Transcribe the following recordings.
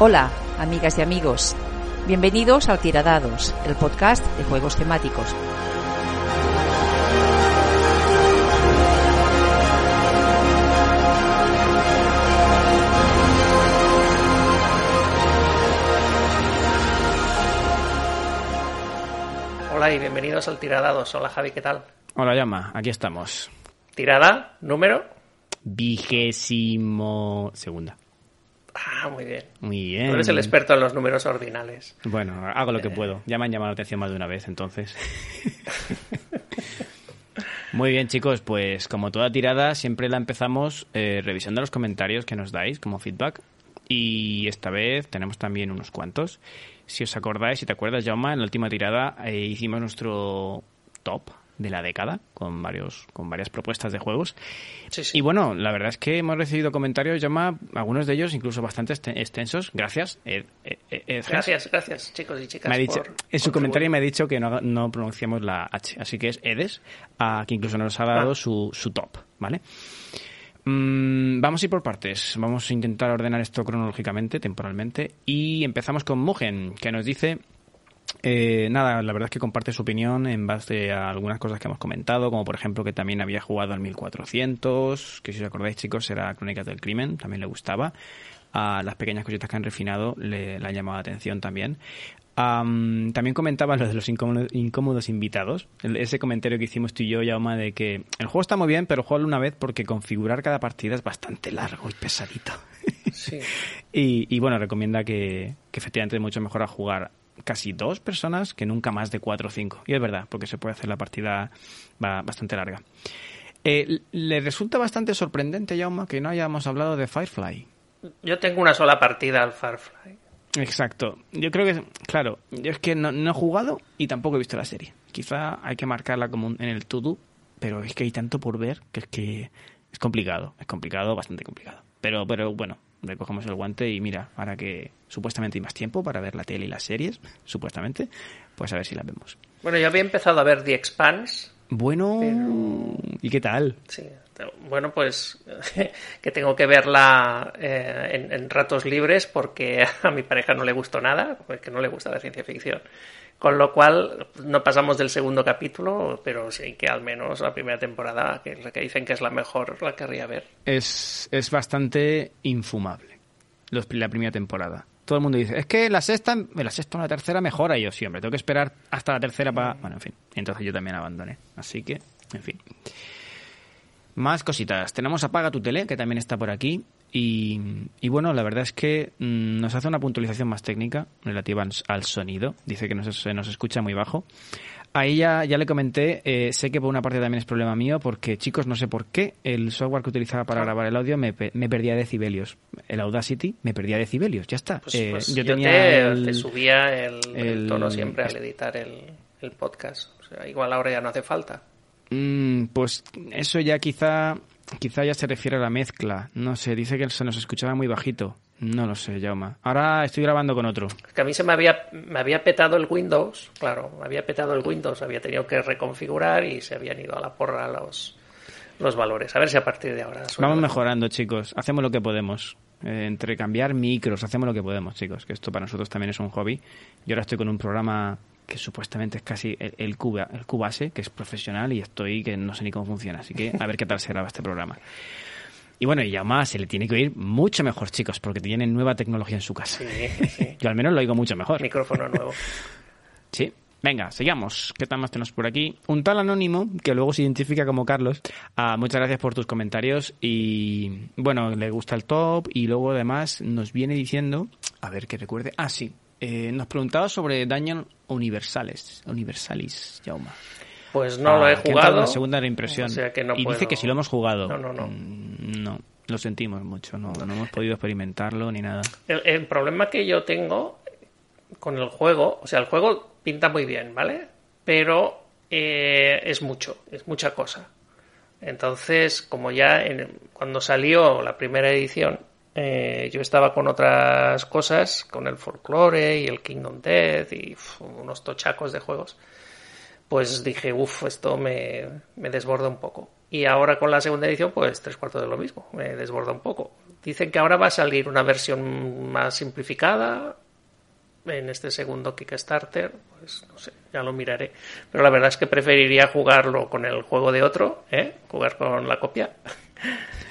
Hola, amigas y amigos. Bienvenidos a Tiradados, el podcast de juegos temáticos. Hola y bienvenidos al Tiradados. Hola Javi, ¿qué tal? Hola Llama, aquí estamos. ¿Tirada? ¿Número? Vigésimo segunda. Ah, muy bien. Muy bien. Tú eres el experto en los números ordinales. Bueno, hago lo que puedo. Ya me han llamado la atención más de una vez, entonces. Muy bien, chicos, pues como toda tirada, siempre la empezamos eh, revisando los comentarios que nos dais como feedback. Y esta vez tenemos también unos cuantos. Si os acordáis, si te acuerdas, Jauma, en la última tirada eh, hicimos nuestro top de la década con varios con varias propuestas de juegos. Sí, sí. Y bueno, la verdad es que hemos recibido comentarios, Llama, algunos de ellos incluso bastante extensos. Gracias. Ed- Ed- Ed- Ed- Gracias, gracias, chicos y chicas. me ha dicho, por en su comentario me ha dicho que no, no pronunciamos la H, así que es Edes, a que incluso nos ha dado Ah. su, su top, ¿vale? Mm, vamos a ir por partes, vamos a intentar ordenar esto cronológicamente, temporalmente, y empezamos con Mugen, que nos dice... eh, nada, la verdad es que comparte su opinión en base a algunas cosas que hemos comentado, como por ejemplo que también había jugado al 1400, que si os acordáis chicos era Crónicas del Crimen, también le gustaba. A las pequeñas cositas que han refinado le, le han llamado la atención también. Am, también comentaba lo de los incómodos, incómodos invitados. El- ese comentario que hicimos tú y yo, Yauma, de que el juego está muy bien, pero juega una vez porque configurar cada partida es bastante largo y pesadito. Sí. Y, y, bueno, recomienda que, que efectivamente es mucho mejor a jugar casi dos personas que nunca más de cuatro o cinco. Y es verdad, porque se puede hacer la partida ba- bastante larga. Eh, le resulta bastante sorprendente, Yauma, que no hayamos hablado de Firefly. Yo tengo una sola partida al Farfly. Exacto. Yo creo que, claro, yo es que no, no he jugado y tampoco he visto la serie. Quizá hay que marcarla como un- en el to-do, pero es que hay tanto por ver que es que es complicado. Es complicado, bastante complicado. Pero, pero bueno, recogemos el guante y mira, ahora que supuestamente hay más tiempo para ver la tele y las series, supuestamente, pues a ver si las vemos. Bueno, yo había empezado a ver The Expanse. Bueno, ¿y qué tal? Sí. Bueno, pues que tengo que verla eh, en, en ratos libres porque a mi pareja no le gustó nada, porque no le gusta la ciencia ficción. Con lo cual no pasamos del segundo capítulo, pero sí que al menos la primera temporada, que es la que dicen que es la mejor, la querría ver. es, es bastante infumable los- la primera temporada. Todo el mundo dice, es que la sexta, la sexta o la tercera mejora. Yo, sí, hombre, tengo que esperar hasta la tercera para... Bueno, en fin. Entonces yo también abandoné. Así que, en fin. Más cositas. Tenemos Apaga tu tele, que también está por aquí. Y, y bueno, la verdad es que mm, nos hace una puntualización más técnica relativa al, sonido. Dice que nos, se nos escucha muy bajo. Ahí ya, ya le comenté, eh, sé que por una parte también es problema mío, porque chicos, no sé por qué, el software que utilizaba para grabar el audio me, me perdía decibelios. El Audacity me perdía decibelios, ya está. Pues, Eh, pues yo tenía te, el- te subía el, el el- tono siempre al editar el, el podcast. O sea, igual ahora ya no hace falta. Mm, pues eso ya quizá, quizá ya se refiere a la mezcla. No sé, dice que se nos escuchaba muy bajito. No lo sé, Jauma. Ahora estoy grabando con otro. Es que a mí se me había, me había petado el Windows, claro, me había petado el Windows, había tenido que reconfigurar y se habían ido a la porra los, los valores. A ver si a partir de ahora... Vamos mejor. mejorando, chicos. Hacemos lo que podemos. Eh, entre cambiar micros, hacemos lo que podemos, chicos. Que esto para nosotros también es un hobby. Yo ahora estoy con un programa que supuestamente es casi el, el, Cuba, el Cubase, que es profesional, y estoy que no sé ni cómo funciona. Así que a ver qué tal se graba este programa. Y bueno, y además se le tiene que oír mucho mejor, chicos, porque tienen nueva tecnología en su casa. Sí, sí. Yo al menos lo oigo mucho mejor. Micrófono nuevo. Sí. Venga, sigamos. ¿Qué tal más tenemos por aquí? Un tal anónimo, que luego se identifica como Carlos. Ah, muchas gracias por tus comentarios. Y bueno, le gusta el top. Y luego además nos viene diciendo. A ver que recuerde. Ah, sí. Eh, nos preguntaba sobre Dungeon Universales. Universalis, Jauma. Pues no lo he Ah, entra jugado. La segunda impresión. O sea que no y puedo- dice que si lo hemos jugado. No, no, no. Mm, No, lo sentimos mucho. No, no hemos podido experimentarlo ni nada. El, el problema que yo tengo, con el juego, o sea, el juego pinta muy bien, ¿vale? Pero eh, es mucho, es mucha cosa. Entonces, como ya en- cuando salió la primera edición, eh, yo estaba con otras cosas, con el folklore y el Kingdom Death y unos tochacos de juegos, pues dije, uff, esto me, me desborda un poco. Y ahora con la segunda edición, pues tres cuartos de lo mismo, me desborda un poco. Dicen que ahora va a salir una versión más simplificada en este segundo Kickstarter, pues no sé, ya lo miraré. Pero la verdad es que preferiría jugarlo con el juego de otro, ¿eh? jugar con la copia.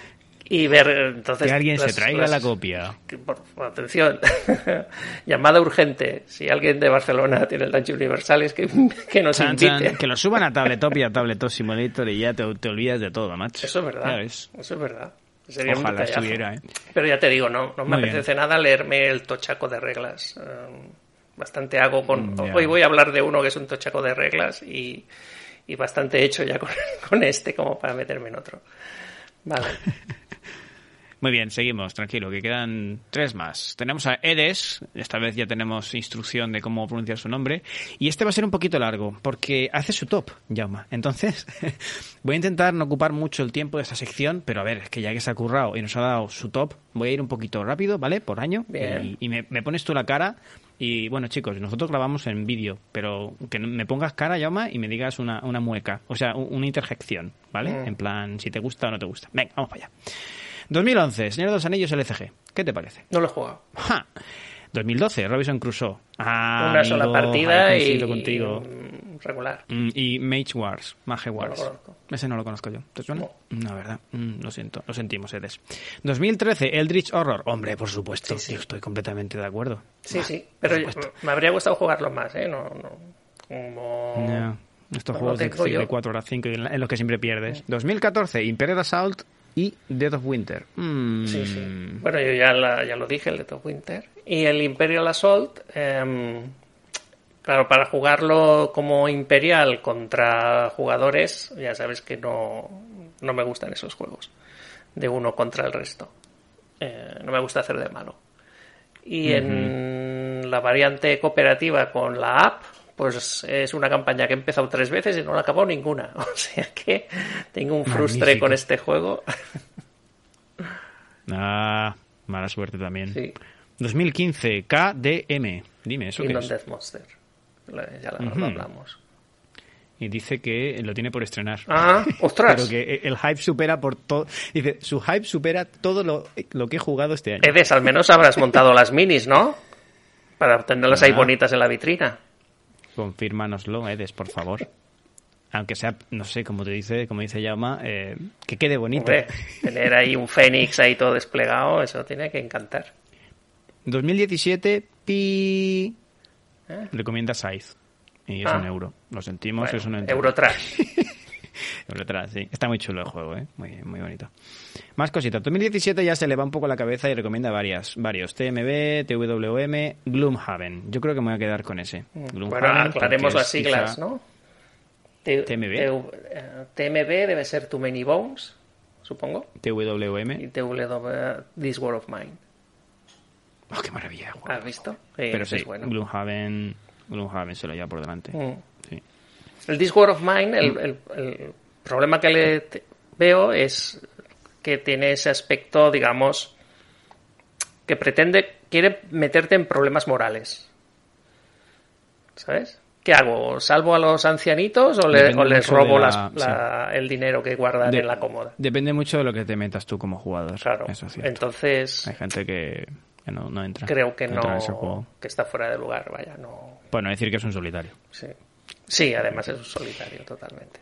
Y ver entonces. Que alguien se las- traiga las- la copia. por, atención, llamada urgente. Si alguien de Barcelona tiene el Dungeon Universales, que, que nos Chan, invite. chan, que lo suban a Tabletop y a Tabletop Simulator y ya te, te olvidas de todo, macho. Eso es verdad. Eso es verdad. Sería Ojalá estuviera, ¿eh? Pero ya te digo, no, no me Muy apetece nada leerme el tochaco de reglas. Eh, bastante hago con. Hoy voy a hablar de uno que es un tochaco de reglas y, y bastante hecho ya con, con este como para meterme en otro. Vale. Muy bien, seguimos, tranquilo, que quedan tres más. Tenemos a Edes, esta vez ya tenemos instrucción de cómo pronunciar su nombre, y este va a ser un poquito largo, porque hace su top, Jauma. Entonces, voy a intentar no ocupar mucho el tiempo de esta sección, pero a ver, es que ya que se ha currado y nos ha dado su top, voy a ir un poquito rápido, ¿vale? Por año, Bien. y, y me, me pones tú la cara, y bueno, chicos, nosotros grabamos en vídeo, pero que me pongas cara, Jauma, y me digas una, una mueca, o sea, un- una interjección, ¿vale? Mm. En plan, si te gusta o no te gusta. Venga, vamos para allá. 2011, Señor de los Anillos LCG. ¿Qué te parece? No lo he jugado. ¡Ja! 2012, Robinson Crusoe. Ah, Una sola amigo, partida ahí y. contigo. Mm, Regular. Mm, Y Mage Wars, Mage Wars. conozco. Ese no lo conozco yo. ¿Te suena? No. No, verdad. Mm, lo siento, lo sentimos, Edes. 2013, Eldritch Horror. Hombre, por supuesto. Sí, sí. Yo estoy completamente de acuerdo. Sí, sí. Pero me habría gustado jugarlo más, ¿eh? No, no. Como. Estos No juegos de, tengo yo. de 4 horas 5 en, los que siempre pierdes. 2014, Imperial Assault y Dead of Winter. Mm, Sí, sí. Bueno, yo ya, la- ya lo dije, el de Top Winter. Y el Imperial Assault, em, claro, para jugarlo como Imperial contra jugadores, ya sabes que no, no me gustan esos juegos. De uno contra el resto. Eh, no me gusta hacer de malo. Y en la variante cooperativa con la app, pues es una campaña que he empezado tres veces y no la acabado ninguna. O sea que tengo un frustre Magnífico. con este juego. Ah, mala suerte también. Sí. 2015, KDM. Dime, ¿eso qué es? Death Monster. Ya la, lo hablamos. Y dice que lo tiene por estrenar. Ah, ostras. Pero que el hype supera por todo. Dice, su hype supera todo lo, lo que he jugado este año. Edes, al menos habrás montado las minis, ¿no? Para tenerlas ahí Ah. bonitas en la vitrina. Confírmanoslo, Edes, por favor. Aunque sea, no sé, como te dice, como dice Yauma, eh, que quede bonito. Hombre, tener ahí un Fénix ahí todo desplegado, eso tiene que encantar. 2017, pi. ¿Eh? Recomienda Scythe. Y es Ah. un euro. Lo sentimos, Bueno, es un euro. Eurotrash. Eurotrash, sí. Está muy chulo el juego, ¿eh? Muy, muy bonito. Más cositas. 2017 ya se le va un poco la cabeza y recomienda varias, varios. TMB, TWM, Gloomhaven. Yo creo que me voy a quedar con ese. Bueno, Gloomhaven, aclaremos porque las siglas, quizá- ¿no? T- TMB. T- eh, TMB debe ser Too Many Bones, supongo. Y TWM. TW This War of Mine. Oh, qué maravilla. ¿Has visto? Sí, Pero sí, es bueno. Gloomhaven, Gloomhaven se lo lleva por delante. Mm. Sí. El This War of Mine, el, el- el problema que le veo es que tiene ese aspecto, digamos, que pretende, quiere meterte en problemas morales. ¿Sabes? ¿Qué hago? ¿Salvo a los ancianitos o, le- Depende o les robo la- las- la- el dinero que guardan De- en la cómoda? Depende mucho de lo que te metas tú como jugador. Claro. Eso es. Entonces, Hay gente que, que no, no entra. creo que entra en ese juego. no, que está fuera de lugar, vaya, no. Bueno, decir que es un solitario. Sí, sí además es un solitario totalmente.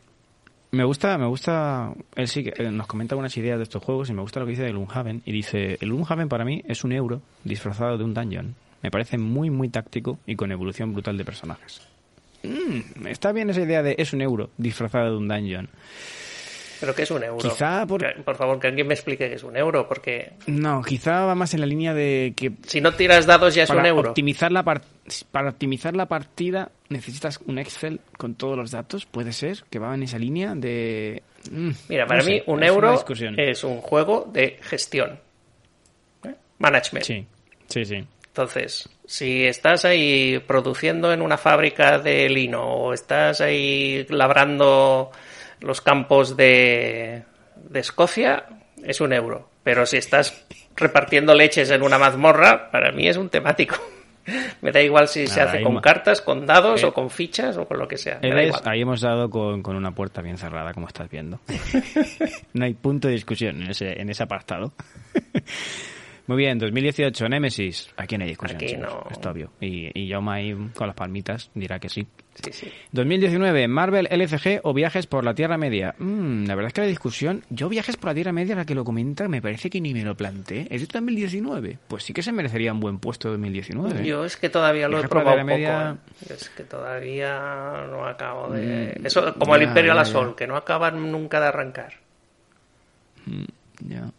Me gusta, me gusta, él sí que eh, nos comenta algunas ideas de estos juegos y me gusta lo que dice de Gloomhaven y dice, el Gloomhaven para mí es un euro disfrazado de un dungeon. Me parece muy, muy táctico y con evolución brutal de personajes. Mm, está bien esa idea de es un euro disfrazado de un dungeon. Pero que es un euro. Quizá por- Que- por favor, que alguien me explique qué es un euro, porque No, quizá va más en la línea de que si no tiras dados ya es para un euro. optimizar la par- para optimizar la partida necesitas un Excel con todos los datos, puede ser que va en esa línea de mm, Mira, no para sé, mí un es una euro es un juego de gestión. ¿eh? Management. Sí, sí, sí. Entonces, Si estás ahí produciendo en una fábrica de lino o estás ahí labrando los campos de, de Escocia, es un euro. Pero si estás repartiendo leches en una mazmorra, para mí es un temático. Me da igual si se Nada, hace con cartas, con dados Eh, o con fichas o con lo que sea. Me da ¿Ves? igual. Ahí hemos dado con, con una puerta bien cerrada, como estás viendo. no hay punto de discusión en ese, en ese apartado. Muy bien, 2018, Nemesis. Aquí no hay discusión, Aquí no. está obvio. Y, y Jaume ahí con las palmitas dirá que sí. Sí, sí. 2019, Marvel LCG o Viajes por la Tierra Media. Mm, la verdad es que la discusión, yo Viajes por la Tierra Media, la que lo comenta, me parece que ni me lo planteé. ¿Es de 2019? Pues sí que se merecería un buen puesto 2019. Yo es que todavía lo he Viajes probado poco. Media- ¿eh? Es que todavía no acabo de... Mm, Eso como el Imperio a la. Sol, que no acaban nunca de arrancar. Ya.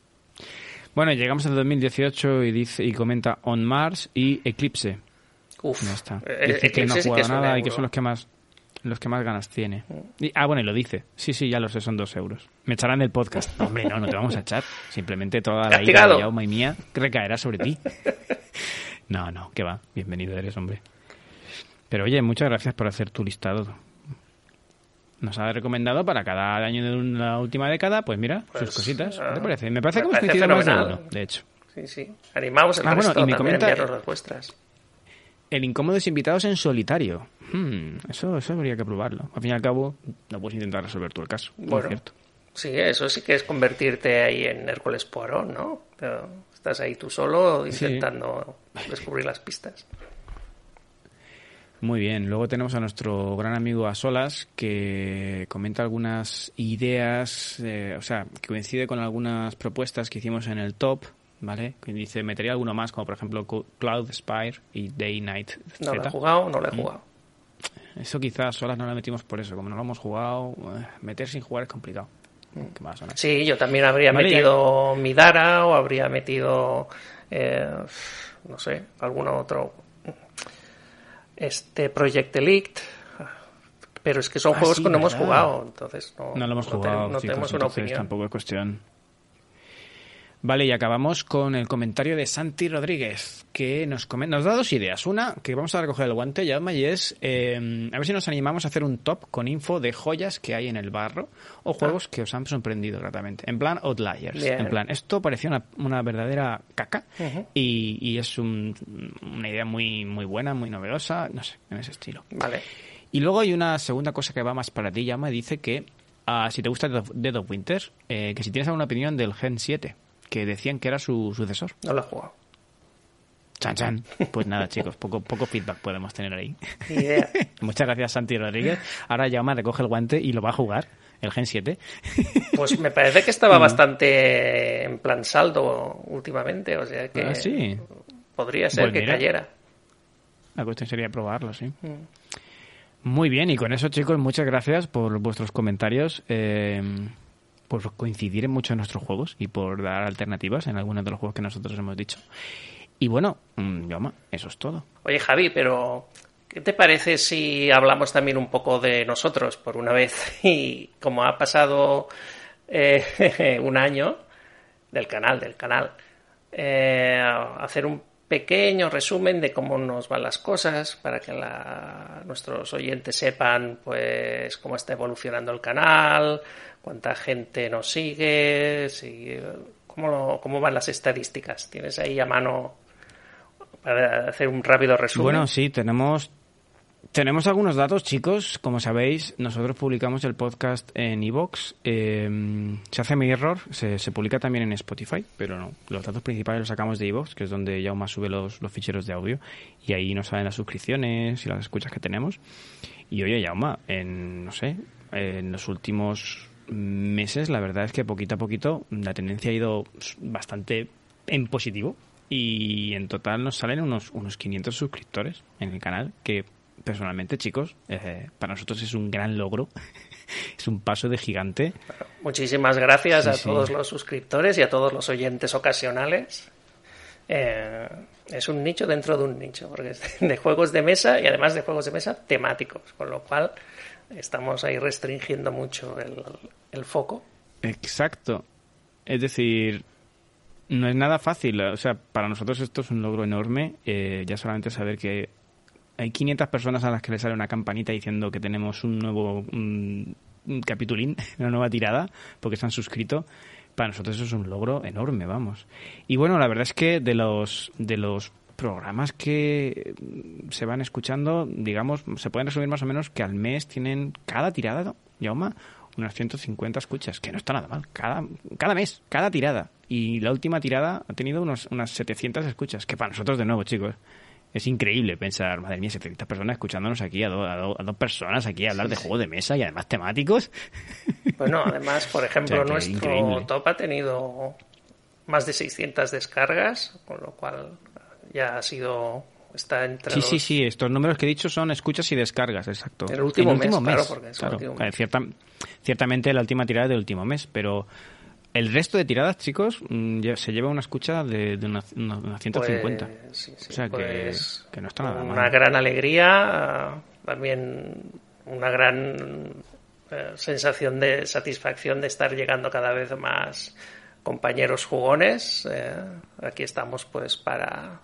Bueno, llegamos al 2018 y dice y comenta On Mars y Eclipse. Uf, Ya está. eh, Dice que no ha jugado nada y que son los que más los que más ganas tiene. Y- ah, bueno, y lo dice. Sí, sí, ya lo sé, son dos euros. Me echarán del podcast. No, hombre, no, no te vamos a echar. Simplemente toda la ira de Jaume y mía recaerá sobre ti. No, no, que va. Bienvenido eres, hombre. Pero oye, muchas gracias por hacer tu listado. Nos ha recomendado para cada año de la última década, pues mira, Pues, sus cositas. ¿Qué ah, te parece? Me parece que hemos coincidido más de uno, de hecho. Sí, sí. Animamos el Ah, bueno, resto y me también, comenta- enviarnos las vuestras. El incómodos invitados en solitario. Hmm, eso, eso habría que probarlo. Al fin y al cabo, no puedes intentar resolver tú el caso. ¿no es Bueno. cierto? Sí, eso sí que es convertirte ahí en Hércules Poirot, ¿no? Pero estás ahí tú solo intentando descubrir las pistas. Muy bien. Luego tenemos a nuestro gran amigo Asolas que comenta algunas ideas, eh, o sea, que coincide con algunas propuestas que hicimos en el top, ¿vale? Que dice, metería alguno más, como por ejemplo Cloud Spire y Day Night No lo he Z. jugado, no Mm. lo he jugado. Eso quizás solas no la metimos por eso. Como no lo hemos jugado, eh, meter sin jugar es complicado. Mm. ¿Qué más, no? Sí, yo también habría Vale, metido Midara o habría metido, eh, no sé, algún otro. Este Project Elite. Pero es que son Ah, juegos sí, que no hemos ¿verdad? jugado, entonces no, No lo hemos no te- jugado, no chicos, tenemos una opinión. tampoco es cuestión. Vale, y acabamos con el comentario de Santi Rodríguez, que nos, nos da dos ideas. Una, que vamos a recoger el guante, Yadma, y es eh, a ver si nos animamos a hacer un top con info de joyas que hay en el barro o juegos que os han sorprendido gratamente. En plan Outliers. Bien. En plan, esto parecía una, una verdadera caca y, y es un- una idea muy, muy buena, muy novedosa, no sé, en ese estilo. Vale. Y luego hay una segunda cosa que va más para ti, Yama, dice que ah, si te gusta Dead of, Dead of Winter, eh, que si tienes alguna opinión del Gen 7, que decían que era su sucesor. No lo he jugado. Chan, chan. Pues nada, chicos, poco, poco feedback podemos tener ahí. Ni idea. Muchas gracias, Santi Rodríguez. Ahora Yama recoge el guante y lo va a jugar, el Gen 7. Pues me parece que estaba bastante en plan saldo últimamente, o sea que Ah, sí. podría ser Pues que mira. cayera. La cuestión sería probarlo, sí. Mm. Muy bien, y con eso, chicos, muchas gracias por vuestros comentarios, eh, por coincidir en muchos de nuestros juegos y por dar alternativas en algunos de los juegos que nosotros hemos dicho. Y bueno, mm, Yoma, eso es todo. Oye, Javi, pero ¿qué te parece si hablamos también un poco de nosotros por una vez? Y como ha pasado eh, un año del canal, del canal, eh, hacer un pequeño resumen de cómo nos van las cosas para que la- nuestros oyentes sepan pues cómo está evolucionando el canal, cuánta gente nos sigue, si, cómo, cómo van las estadísticas. ¿Tienes ahí a mano para hacer un rápido resumen? Bueno, sí, tenemos, tenemos algunos datos, chicos. Como sabéis, nosotros publicamos el podcast en iVoox. eh, se hace mi error, se, publica también en Spotify, pero no. Los datos principales los sacamos de iVoox, que es donde Yauma sube los, los ficheros de audio. Y ahí nos salen las suscripciones y las escuchas que tenemos. Y oye, Yauma, en, no sé, en los últimos meses, la verdad es que poquito a poquito la tendencia ha ido bastante en positivo. Y en total nos salen unos, unos 500 suscriptores en el canal, que personalmente, chicos, eh, para nosotros es un gran logro. es un paso de gigante. Muchísimas gracias Sí, a sí. todos los suscriptores y a todos los oyentes ocasionales. Eh, es un nicho dentro de un nicho, porque es de juegos de mesa y además de juegos de mesa temáticos, con lo cual estamos ahí restringiendo mucho el, el foco. Exacto. Es decir, no es nada fácil. O sea, para nosotros esto es un logro enorme. Eh, ya solamente saber que hay 500 personas a las que le sale una campanita diciendo que tenemos un nuevo un, capitulín, una nueva tirada, porque se han suscrito. Para nosotros eso es un logro enorme, vamos. Y bueno, la verdad es que de los, de los programas que se van escuchando, digamos, se pueden resumir más o menos que al mes tienen cada tirada, Yauma, unas 150 escuchas, que no está nada mal, cada, cada mes, cada tirada. Y la última tirada ha tenido unos, unas 700 escuchas, que para nosotros, de nuevo, chicos, es increíble pensar, madre mía, 700 personas escuchándonos aquí, a, dos personas aquí a hablar de juegos de mesa y además temáticos. Bueno, además, por ejemplo, nuestro top ha tenido más de 600 descargas, con lo cual ya ha sido está entre sí, sí, sí. Estos números que he dicho son escuchas y descargas, exacto. El último, mes, Claro, ciertamente la última tirada del último mes, pero el resto de tiradas, chicos, mm, se lleva una escucha de, de unas 150. Pues, o sea pues, que, no está nada mal. Una gran alegría, también una gran eh, sensación de satisfacción de estar llegando cada vez más compañeros jugones. Eh, aquí estamos pues para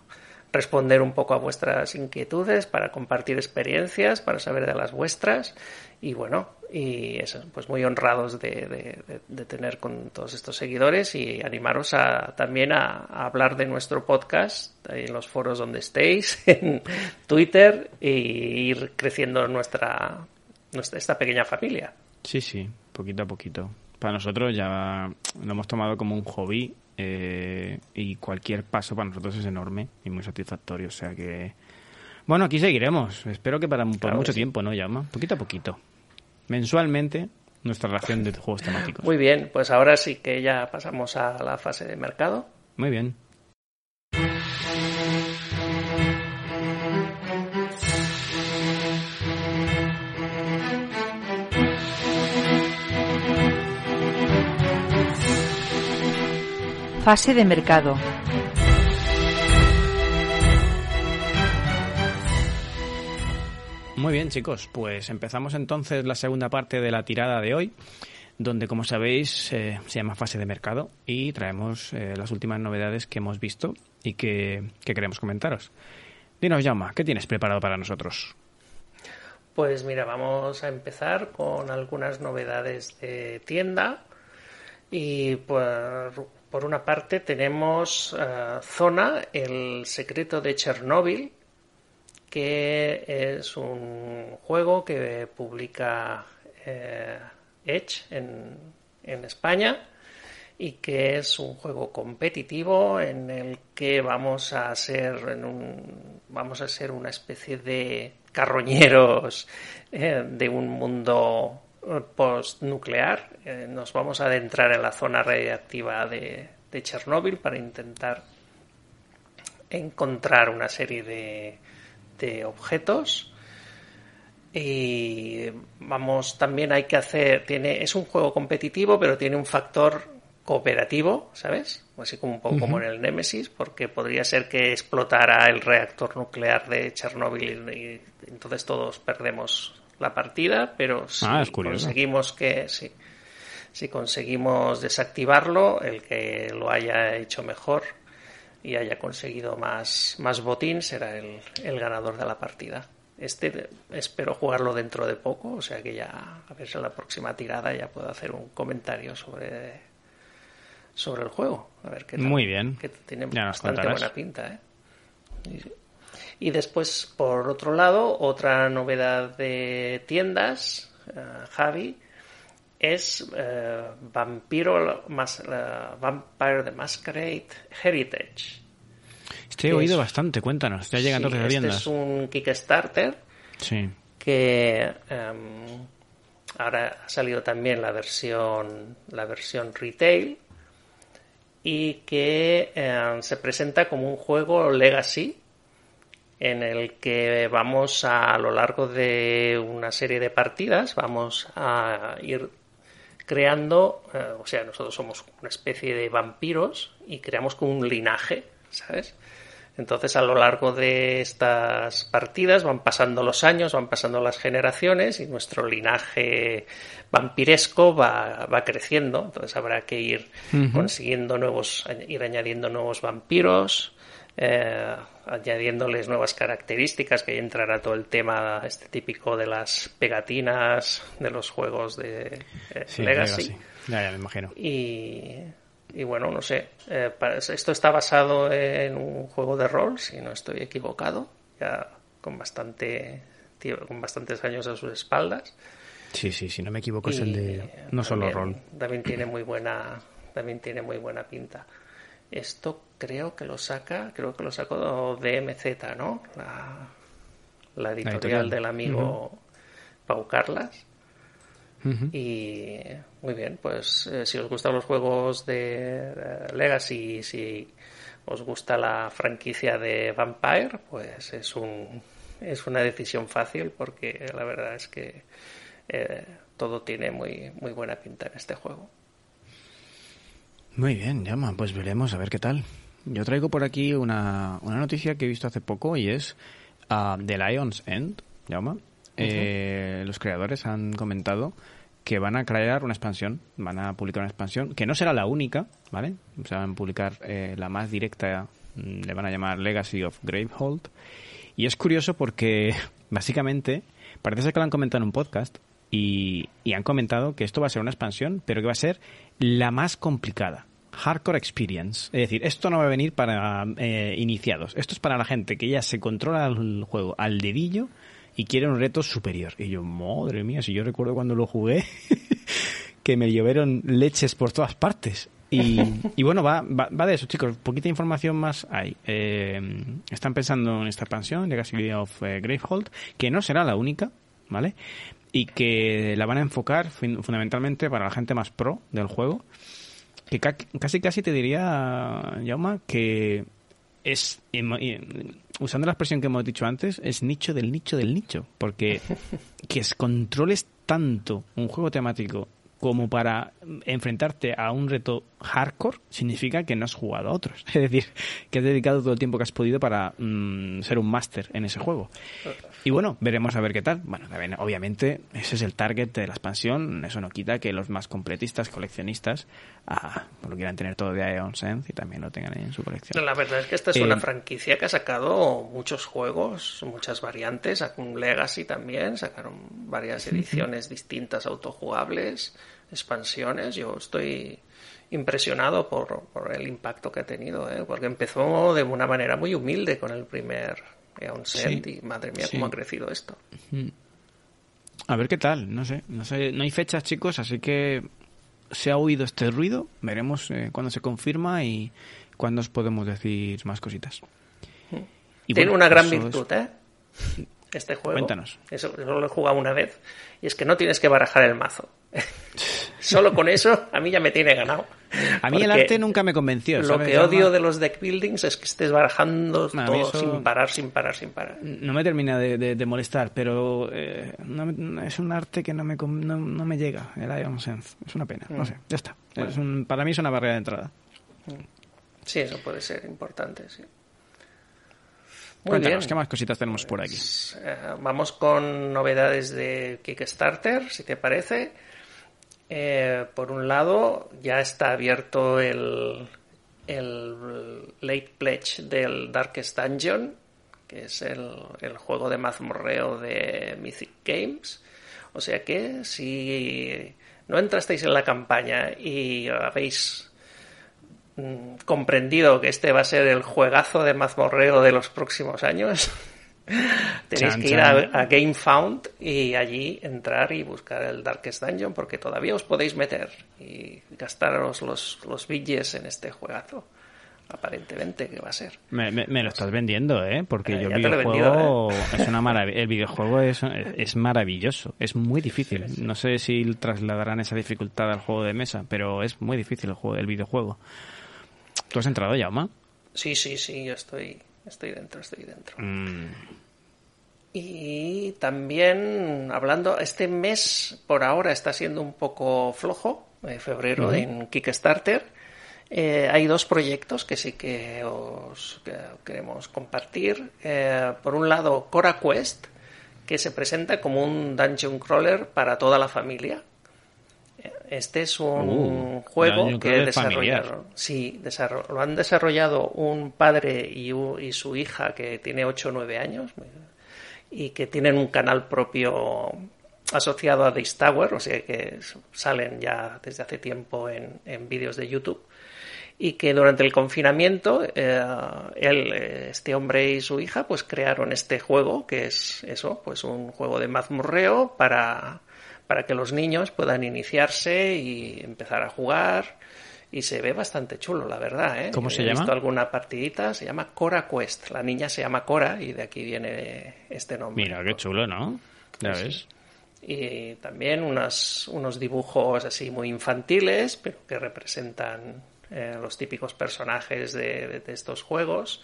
responder un poco a vuestras inquietudes, para compartir experiencias, para saber de las vuestras y bueno, y eso, pues muy honrados de, tener con todos estos seguidores y animaros a, también a, hablar de nuestro podcast en los foros donde estéis, en Twitter e ir creciendo nuestra, nuestra esta pequeña familia. Sí, sí, poquito a poquito. Para nosotros ya lo hemos tomado como un hobby eh, y cualquier paso para nosotros es enorme y muy satisfactorio. O sea que, bueno, aquí seguiremos. Espero que para por mucho tiempo, ¿no, Llama? Poquito a poquito. Mensualmente, nuestra relación de juegos temáticos. Muy bien, pues ahora sí que ya pasamos a la fase de mercado. Muy bien. Fase de mercado. Muy bien, chicos, pues empezamos entonces la segunda parte de la tirada de hoy, donde, como sabéis, eh, se llama fase de mercado y traemos eh, las últimas novedades que hemos visto y que, queremos comentaros. Dinos, Jaume, ¿qué tienes preparado para nosotros? Pues mira, vamos a empezar con algunas novedades de tienda y por por una parte tenemos eh, Zona, el secreto de Chernóbil, que es un juego que publica eh, Edge en, en, España y que es un juego competitivo en el que vamos a ser vamos a ser una especie de carroñeros eh, de un mundo postnuclear. Eh, nos vamos a adentrar en la zona radiactiva de, de Chernóbil para intentar encontrar una serie de, de objetos. Y vamos también hay que hacer tiene es un juego competitivo pero tiene un factor cooperativo sabes así como un poco como en el Nemesis porque podría ser que explotara el reactor nuclear de Chernóbil y entonces todos perdemos la partida, pero si ah, conseguimos que si conseguimos desactivarlo, el que lo haya hecho mejor y haya conseguido más, más botín será el, el ganador de la partida. Este espero jugarlo dentro de poco, o sea que ya a ver si en la próxima tirada ya puedo hacer un comentario sobre sobre el juego. A ver qué Muy bien. Que tiene bastante buena pinta, ¿eh? Y después, por otro lado, otra novedad de tiendas, eh, Javi, es eh, Vampiro, Vampire the Masquerade Heritage. Este he oído bastante, cuéntanos, ya llega entonces este es un Kickstarter sí. que em, ahora ha salido también la versión, la versión retail y que em, se presenta como un juego legacy en el que vamos a, a lo largo de una serie de partidas, vamos a ir creando, eh, o sea, nosotros somos una especie de vampiros y creamos como un linaje, ¿sabes? Entonces, a lo largo de estas partidas van pasando los años, van pasando las generaciones y nuestro linaje vampiresco va, va creciendo. Entonces, habrá que ir consiguiendo nuevos, ir añadiendo nuevos vampiros, eh, añadiéndoles nuevas características, que ahí entrará todo el tema este típico de las pegatinas de los juegos de eh, Legacy. Ya, ya me imagino. Y y bueno, no sé, eh, esto está basado en un juego de rol, si no estoy equivocado, ya con bastante con bastantes años a sus espaldas. Sí, sí, si no me equivoco es el de no solo rol. También tiene muy buena también tiene muy buena pinta. Esto creo que lo saca, creo que lo sacó de MZ, ¿no? La, editorial, del amigo Pau Carlas. Y muy bien, pues eh, si os gustan los juegos de Legacy, si os gusta la franquicia de Vampire, pues es un es una decisión fácil porque la verdad es que eh, todo tiene muy muy buena pinta en este juego. Muy bien, llama, pues veremos a ver qué tal. Yo traigo por aquí una, una noticia que he visto hace poco y es uh, The Lion's End, llama. Eh, los creadores han comentado que van a crear una expansión, van a publicar una expansión que no será la única, ¿vale? O sea, van a publicar eh, la más directa, mm, le van a llamar Legacy of Gravehold. Y es curioso porque, básicamente, parece ser que lo han comentado en un podcast y, han comentado que esto va a ser una expansión, pero que va a ser la más complicada. Hardcore Experience. Es decir, esto no va a venir para eh, iniciados. Esto es para la gente que ya se controla el juego al dedillo y quiere un reto superior. Y yo, madre mía, si yo recuerdo cuando lo jugué, que me llovieron leches por todas partes. Y, y bueno, va, va, de eso, chicos. Poquita información más hay. Eh, están pensando en esta expansión, Legacy of eh, Gravehold, que no será la única, ¿vale? Y que la van a enfocar fundamentalmente para la gente más pro del juego. Que casi casi te diría, Yauma, que es usando la expresión que hemos dicho antes, es nicho del nicho del nicho, porque que controles tanto un juego temático como para enfrentarte a un reto hardcore significa que no has jugado a otros. Es decir, que has dedicado todo el tiempo que has podido para mm, ser un máster en ese juego. Y bueno, veremos a ver qué tal. Bueno, obviamente ese es el target de la expansión. Eso no quita que los más completistas, coleccionistas, ah, lo quieran tener todo de Ion Sense y también lo tengan en su colección. La verdad es que esta es una eh, franquicia que ha sacado muchos juegos, muchas variantes. Un Legacy también, sacaron varias ediciones distintas autojugables, expansiones. Yo estoy impresionado por, el impacto que ha tenido, ¿eh? porque empezó de una manera muy humilde con el primer Eon Send y madre mía, cómo ha crecido esto. A ver qué tal, no sé, no sé, no hay fechas chicos, así que se ha oído este ruido, veremos eh, cuándo se confirma y cuándo os podemos decir más cositas. Y Tiene una gran virtud, ¿eh? Este juego. Cuéntanos. Eso, eso lo he jugado una vez. Y es que no tienes que barajar el mazo. Solo con eso a mí ya me tiene ganado. A mí el arte nunca me convenció. Lo que odio de los deck buildings es que estés barajando todo sin parar, sin parar, sin parar. No me termina de, molestar, pero eh, es un arte que no me, no, me llega, el Ion Sense. Es una pena. No mm. sé, ya está. para mí es una barrera de entrada. Sí, eso puede ser importante, sí. Muy bien. ¿qué más cositas tenemos por aquí? Pues, eh, vamos con novedades de Kickstarter, si te parece. Eh, por un lado, ya está abierto el, el late pledge del Darkest Dungeon, que es el, juego de mazmorreo de Mythic Games. O sea que si no entrasteis en la campaña y habéis mm, comprendido que este va a ser el juegazo de mazmorreo de los próximos años, Tenéis que ir a, GameFound y allí entrar y buscar el Darkest Dungeon porque todavía os podéis meter y gastaros los, los billes en este juegazo. Aparentemente que va a ser. Me, lo estás vendiendo, ¿eh? Porque eh, yo el videojuego ¿eh? es una maravilla. El videojuego es, es maravilloso. Es muy difícil. No sé si trasladarán esa dificultad al juego de mesa, pero es muy difícil el, juego, el videojuego. ¿Tú has entrado, ya, Oma? Sí, sí, sí, yo estoy Estoy dentro, estoy dentro. Mm. Y también hablando, este mes por ahora está siendo un poco flojo, eh, febrero en Kickstarter. Eh, hay dos proyectos que sí que os que queremos compartir. Eh, por un lado, Cora Quest, que se presenta como un dungeon crawler para toda la familia. Este es un Uh, juego que desarrollaron. Sí, lo han desarrollado un padre y, u- y su hija que tiene 8 o 9 años y que tienen un canal propio asociado a This Tower, o sea que salen ya desde hace tiempo en, en vídeos de YouTube. Y que durante el confinamiento, eh, él, eh, este hombre y su hija, pues crearon este juego, que es eso, pues un juego de mazmurreo para, para que los niños puedan iniciarse y empezar a jugar. Y se ve bastante chulo, la verdad. ¿eh? ¿Cómo se He llama? visto alguna partidita, se llama Cora Quest. La niña se llama Cora y de aquí viene este nombre. Mira, qué chulo, ¿no? Ya Sí. ves. Y también unas, unos dibujos así muy infantiles, pero que representan eh, los típicos personajes de, de- de estos juegos.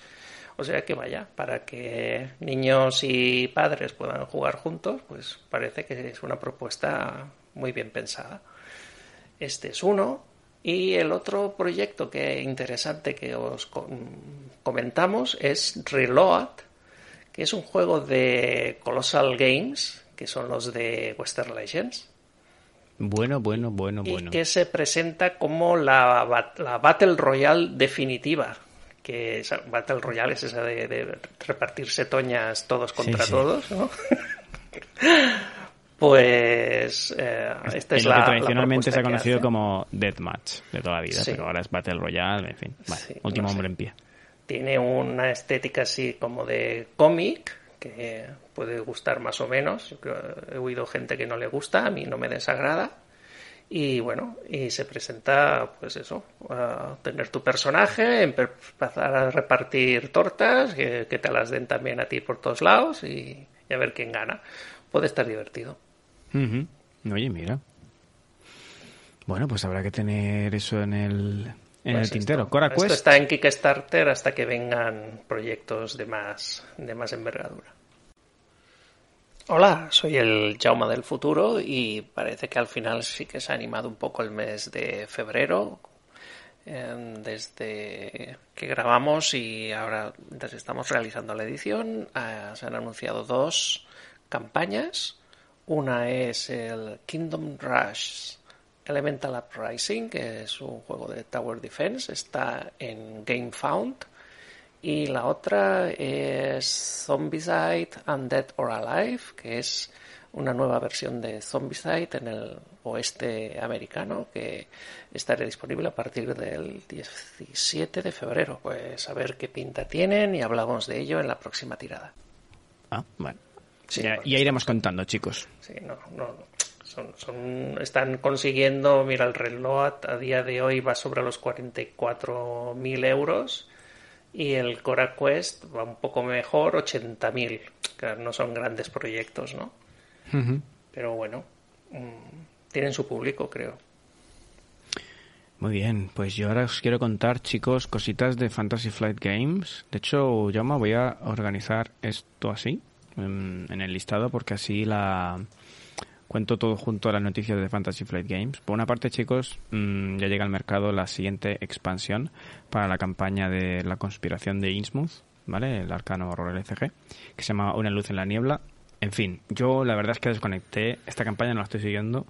O sea que vaya, para que niños y padres puedan jugar juntos, pues parece que es una propuesta muy bien pensada. Este es uno. Y el otro proyecto que interesante que os com- comentamos es Reload, que es un juego de Colossal Games, que son los de Western Legends, Bueno, bueno, bueno, y bueno. que se presenta como la, la Battle Royale definitiva. Que esa Battle Royale es esa de, de repartirse toñas todos contra sí. todos, ¿no? pues eh, esta es lo la que la tradicionalmente se ha conocido como Deathmatch de toda la vida, Sí. pero ahora es Battle Royale, en fin. Vale, último no sé. hombre en pie. Tiene una estética así como de cómic, que puede gustar más o menos. Yo creo- he oído gente que no le gusta, a mí no me desagrada. Y bueno, y se presenta, pues eso, a tener tu personaje, empe- empezar a repartir tortas, que, que te las den también a ti por todos lados y, y a ver quién gana. Puede estar divertido. Ujú. Oye, mira. Bueno, pues habrá que tener eso en el, en Pues el tintero. esto- Cora esto está en Kickstarter hasta que vengan proyectos de más, de más envergadura. Hola, soy el Jauma del futuro y parece que al final sí que se ha animado un poco el mes de febrero eh, desde que grabamos y ahora mientras estamos realizando la edición eh, se han anunciado dos campañas. Una es el Kingdom Rush Elemental Uprising, que es un juego de Tower Defense, está en GameFound. Y la otra es Zombicide Undead or Alive, que es una nueva versión de Zombicide en el oeste americano que estará disponible a partir del 17 de febrero. Pues a ver qué pinta tienen y hablamos de ello en la próxima tirada. Ah, bueno. Sí, ya, iremos contando, chicos. Sí, no, no, no. Son, son, están consiguiendo, mira, el reloj a, a día de hoy va sobre los 44.000 euros y el Cora Quest va un poco mejor, 80.000. Claro, no son grandes proyectos, ¿no? Pero bueno, mm, tienen su público, creo. Muy bien, pues yo ahora os quiero contar, chicos, cositas de Fantasy Flight Games. De hecho, yo me voy a organizar esto así, en, en el listado, porque así la cuento todo junto a las noticias de Fantasy Flight Games. Por una parte, chicos, mm, ya llega al mercado la siguiente expansión para la campaña de la conspiración de Innsmouth, ¿vale? El arcano horror LCG, que se llama Una luz en la niebla. En fin, yo la verdad es que desconecté. Esta campaña no la estoy siguiendo.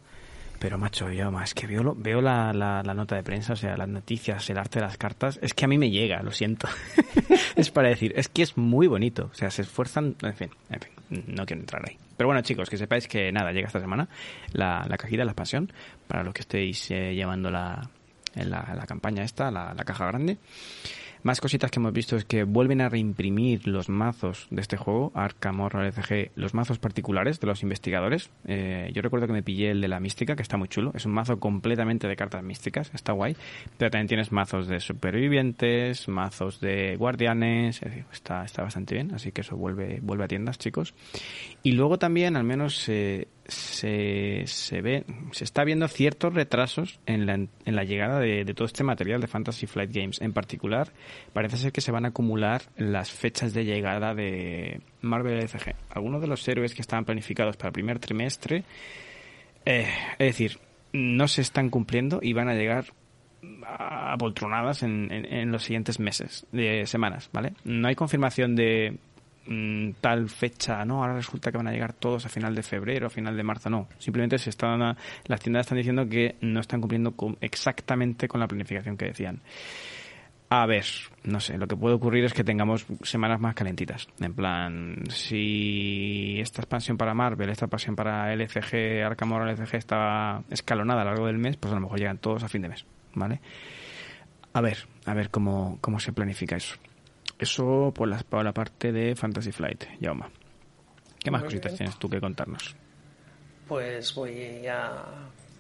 Pero macho, yo más que veo, veo la, la- la nota de prensa, o sea, las noticias, el arte de las cartas, es que a mí me llega, lo siento. es para decir, es que es muy bonito, o sea, se esfuerzan, en fin, en fin, no quiero entrar ahí. Pero bueno, chicos, que sepáis que nada, llega esta semana la, la cajita, la expansión, para los que estéis eh, llevando la, la, la campaña esta, la caja grande. Más cositas que hemos visto es que vuelven a reimprimir los mazos de este juego, Arkham Horror LCG, los mazos particulares de los investigadores. Eh, yo recuerdo que me pillé el de la mística, que está muy chulo. Es un mazo completamente de cartas místicas, está guay. Pero también tienes mazos de supervivientes, mazos de guardianes, está, está bastante bien. Así que eso vuelve, vuelve a tiendas, chicos. Y luego también, al menos, eh, se, se ve, se está viendo ciertos retrasos en la, en la llegada de, todo este material de Fantasy Flight Games. En particular, parece ser que se van a acumular las fechas de llegada de Marvel LCG. Algunos de los héroes que estaban planificados para el primer trimestre, eh, es decir, no se están cumpliendo y van a llegar apoltronadas en, en, en los siguientes meses, de semanas, ¿vale? No hay confirmación de mm, tal fecha, no, ahora resulta que van a llegar todos a final de febrero, a final de marzo, no. Simplemente se están, las tiendas están diciendo que no están cumpliendo exactamente con la planificación que decían. A ver, no sé, lo que puede ocurrir es que tengamos semanas más calentitas. En plan, si esta expansión para Marvel, esta expansión para LCG, Arkham Horror LCG está escalonada a lo largo del mes, pues a lo mejor llegan todos a fin de mes, ¿vale? A ver, a ver cómo, cómo se planifica eso. Eso por la, por la parte de Fantasy Flight, Yauma. ¿Qué más Muy cositas bien. tienes tú que contarnos? Pues voy a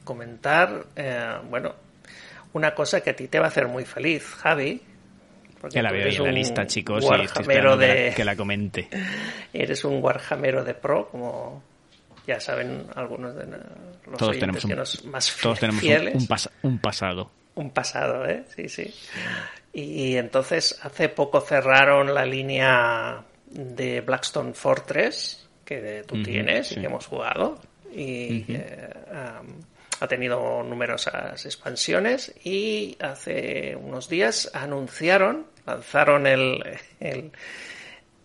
comentar, eh, bueno, una cosa que a ti te va a hacer muy feliz, Javi. porque Que la veo en la un lista, chicos, y estoy Warhamero esperando que la- de, que la comente. Eres un Warhamero de pro, como ya saben algunos de los Todos oyentes tenemos un- que nos más Todos tenemos un, fieles. un pas- un pasado. Un pasado, ¿eh? Sí, sí. Y entonces hace poco cerraron la línea de Blackstone Fortress, que tú tienes sí. y que hemos jugado. Y eh, um, ha tenido numerosas expansiones y hace unos días anunciaron, lanzaron el, el,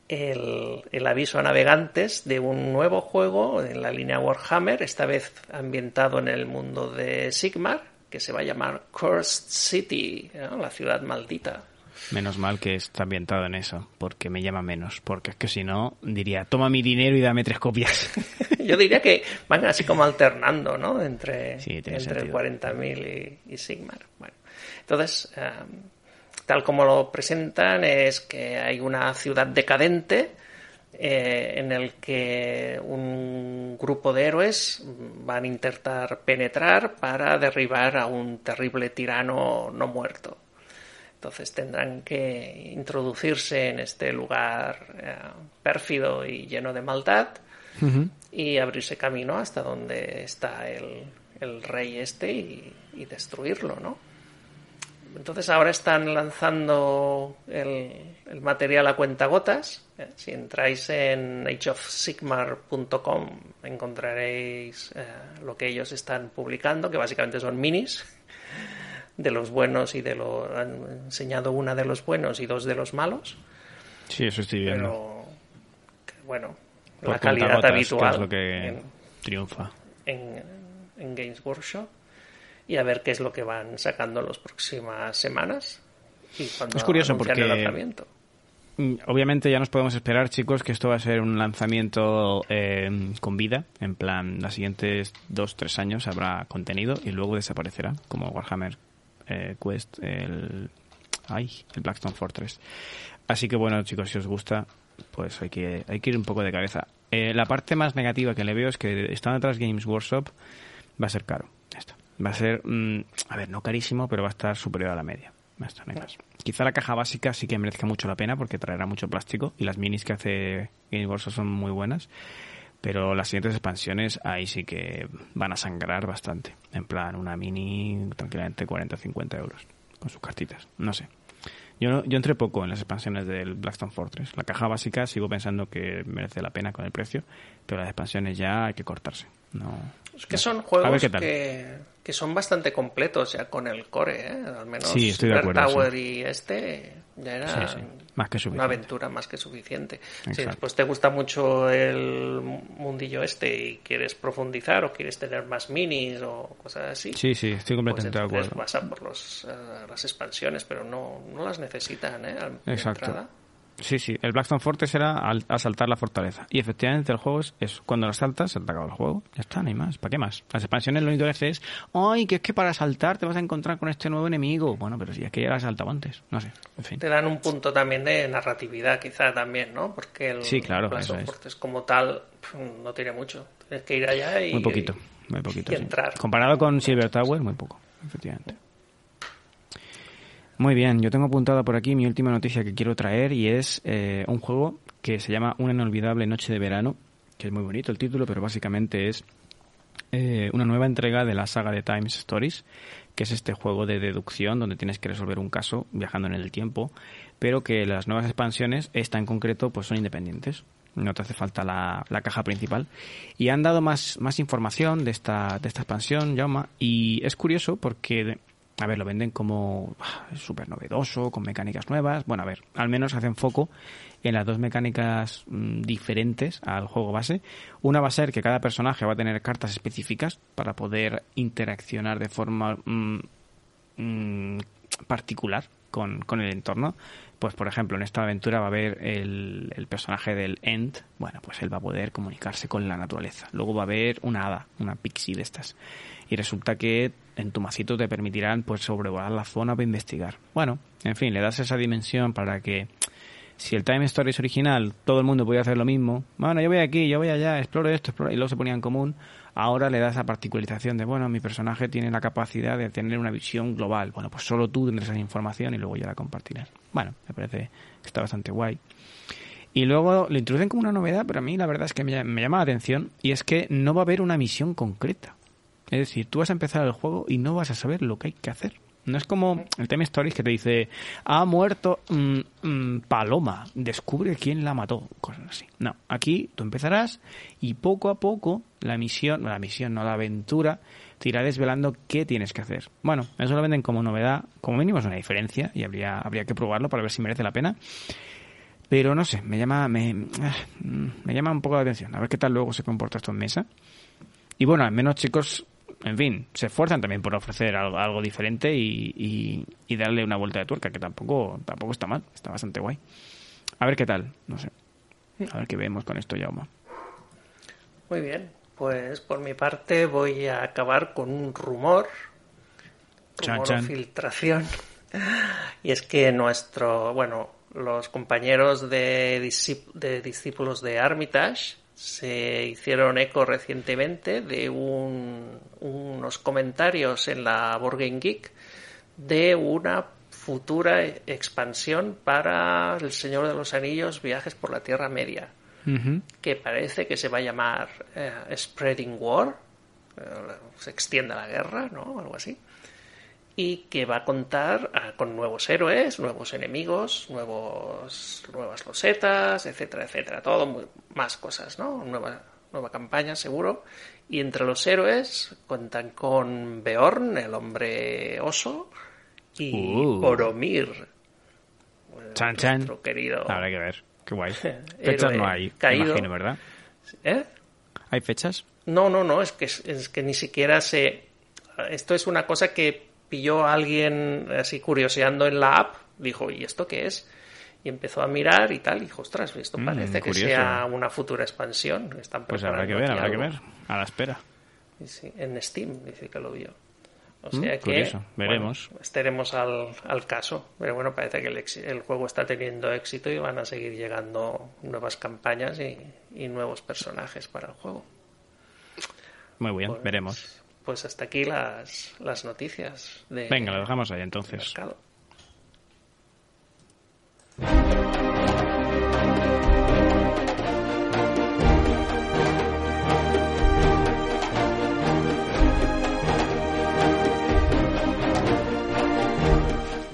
el, el aviso a navegantes de un nuevo juego en la línea Warhammer, esta vez ambientado en el mundo de Sigmar, que se va a llamar Cursed City, ¿no? la ciudad maldita. Menos mal que está ambientado en eso, porque me llama menos. Porque es que si no, diría, toma mi dinero y dame tres copias. Yo diría que van así como alternando, ¿no? Entre, Sí, entre sentido. 40.000 y, y Sigmar. Bueno, entonces, eh, tal como lo presentan, es que hay una ciudad decadente eh, en el que un grupo de héroes van a intentar penetrar para derribar a un terrible tirano no muerto. Entonces tendrán que introducirse en este lugar eh, pérfido y lleno de maldad y abrirse camino hasta donde está el, el rey este y, y destruirlo, ¿no? Entonces ahora están lanzando el, el material a cuentagotas. Eh, Si entráis en ageofsigmar.com encontraréis eh, lo que ellos están publicando, que básicamente son minis de los buenos y de los... Han enseñado una de los buenos y dos de los malos, Sí, eso estoy viendo. pero bueno, Por la calidad contagotas, que habitual es lo que en- triunfa. en, en Games Workshop y a ver qué es lo que van sacando las próximas semanas y cuando Es curioso porque- el lanzamiento. Mm, Obviamente ya nos podemos esperar, chicos, que esto va a ser un lanzamiento eh, con vida. En plan, los siguientes dos, tres años habrá contenido y luego desaparecerá, como Warhammer eh, Quest, el, ay, el Blackstone Fortress. Así que bueno, chicos, si os gusta, pues hay que, hay que ir un poco de cabeza. Eh, la parte más negativa que le veo es que estando detrás Games Workshop va a ser caro. Ya está. Va a ser, mm, a ver, no carísimo, pero va a estar superior a la media. Ya está, no más. Quizá la caja básica sí que merezca mucho la pena porque traerá mucho plástico y las minis que hace Games Workshop son muy buenas. Pero las siguientes expansiones ahí sí que van a sangrar bastante. En plan, una mini tranquilamente 40 o 50 euros con sus cartitas. No sé. Yo, no- yo entré poco en las expansiones del Blackstone Fortress. La caja básica sigo pensando que merece la pena con el precio, pero las expansiones ya hay que cortarse. No. Es que son juegos que, que son bastante completos ya con el core, ¿eh? Al menos Sí, estoy de Super acuerdo, Tower sí. y este ya era Sí, sí. Más que una aventura más que suficiente. Si después te gusta mucho el mundillo este y quieres profundizar o quieres tener más minis o cosas así, Sí, sí, estoy pues completamente de entonces acuerdo. vas a por los, eh, las expansiones, pero no, no las necesitan, ¿eh? Al- de Exacto. entrada. Sí, sí, el Blackstone Fortress era al- asaltar la fortaleza. Y efectivamente el juego es eso. Cuando lo asaltas, se te acaba el juego. Ya está, no hay más. ¿Para qué más? Las expansiones lo único que hace es, ay, que es que para asaltar te vas a encontrar con este nuevo enemigo. Bueno, pero si es que ya lo has asaltado antes. No sé, en fin. Te dan un punto también de narratividad, quizá también, ¿no? Porque el Sí, claro, Black eso es. Fortress como tal no tiene mucho. Tienes que ir allá y... Muy poquito, muy poquito. y sí. entrar. Comparado con Silver Tower, muy poco, efectivamente. Muy bien, yo tengo apuntada por aquí mi última noticia que quiero traer y es eh, un juego que se llama Una inolvidable noche de verano, que es muy bonito el título, pero básicamente es eh, una nueva entrega de la saga de Times Stories, que es este juego de deducción donde tienes que resolver un caso viajando en el tiempo, pero que las nuevas expansiones, esta en concreto, pues son independientes. No te hace falta la, la caja principal. Y han dado más, más información de esta, de esta expansión, Jaume, y es curioso porque a ver, lo venden como ah, súper novedoso, con mecánicas nuevas. Bueno, a ver, al menos hacen foco en las dos mecánicas mm, diferentes al juego base. Una va a ser que cada personaje va a tener cartas específicas para poder interaccionar de forma mm, mm, particular con, con, el entorno. Pues, por ejemplo, en esta aventura va a haber el, el, personaje del End. Bueno, pues él va a poder comunicarse con la naturaleza. Luego va a haber una hada, una pixie de estas. Y resulta que en tu macito te permitirán pues sobrevolar la zona para investigar. Bueno, en fin, le das esa dimensión para que si el Time Stories original todo el mundo podía hacer lo mismo, bueno, yo voy aquí, yo voy allá, exploro esto, exploro, y luego se ponía en común, ahora le das esa particularización de, bueno, mi personaje tiene la capacidad de tener una visión global. Bueno, pues solo tú tendrás esa información y luego ya la compartirás. Bueno, me parece que está bastante guay. Y luego lo introducen como una novedad, pero a mí la verdad es que me llama la atención y es que no va a haber una misión concreta. Es decir, tú vas a empezar el juego y no vas a saber lo que hay que hacer. No es como el tema Stories que te dice, ha muerto mmm, mmm, Paloma, descubre quién la mató, cosas así. No, aquí tú empezarás y poco a poco la misión, la misión, no la aventura, te irá desvelando qué tienes que hacer. Bueno, eso lo venden como novedad, como mínimo es una diferencia y habría, habría que probarlo para ver si merece la pena. Pero no sé, me llama, me, me llama un poco la atención. A ver qué tal luego se comporta esto en mesa. Y bueno, al menos chicos, en fin, se esfuerzan también por ofrecer algo, algo diferente y, y, y, darle una vuelta de tuerca, que tampoco, tampoco está mal, está bastante guay. A ver qué tal, no sé. A ver qué vemos con esto, Yauma. Muy bien, pues por mi parte voy a acabar con un rumor, rumor chan, chan. filtración. Y es que nuestro, bueno, los compañeros de, de discípulos de Armitage se hicieron eco recientemente de un, unos comentarios en la Board Game Geek de una futura expansión para El Señor de los Anillos, Viajes por la Tierra Media, uh -huh. que parece que se va a llamar eh, Spreading War, eh, se extienda la guerra, ¿no? Algo así. Y que va a contar uh, con nuevos héroes, nuevos enemigos, nuevos, nuevas losetas, etcétera, etcétera. Todo, muy, más cosas, ¿no? Nueva, nueva campaña, seguro. Y entre los héroes cuentan con Beorn, el hombre oso, y Uh. Boromir, Chan, chan. nuestro querido. Habrá que ver. Qué guay. Fechas no hay, caído. imagino, ¿verdad? ¿Eh? ¿Hay fechas? No, no, no, es que, es que ni siquiera se... Esto es una cosa que pilló a alguien así curioseando en la app, dijo, ¿y esto qué es? Y empezó a mirar y tal, y dijo, ostras, esto Mm, parece que sea una futura expansión. Están Pues habrá que ver, habrá que ver. A la espera. Sí, en Steam dice que lo vio. O Mm, sea que curioso, veremos. bueno, estaremos al, al caso. Pero bueno, parece que el, el juego está teniendo éxito y van a seguir llegando nuevas campañas y, y nuevos personajes para el juego. Muy bien, Pues- veremos. Pues hasta aquí las, las noticias de Venga, lo dejamos ahí entonces.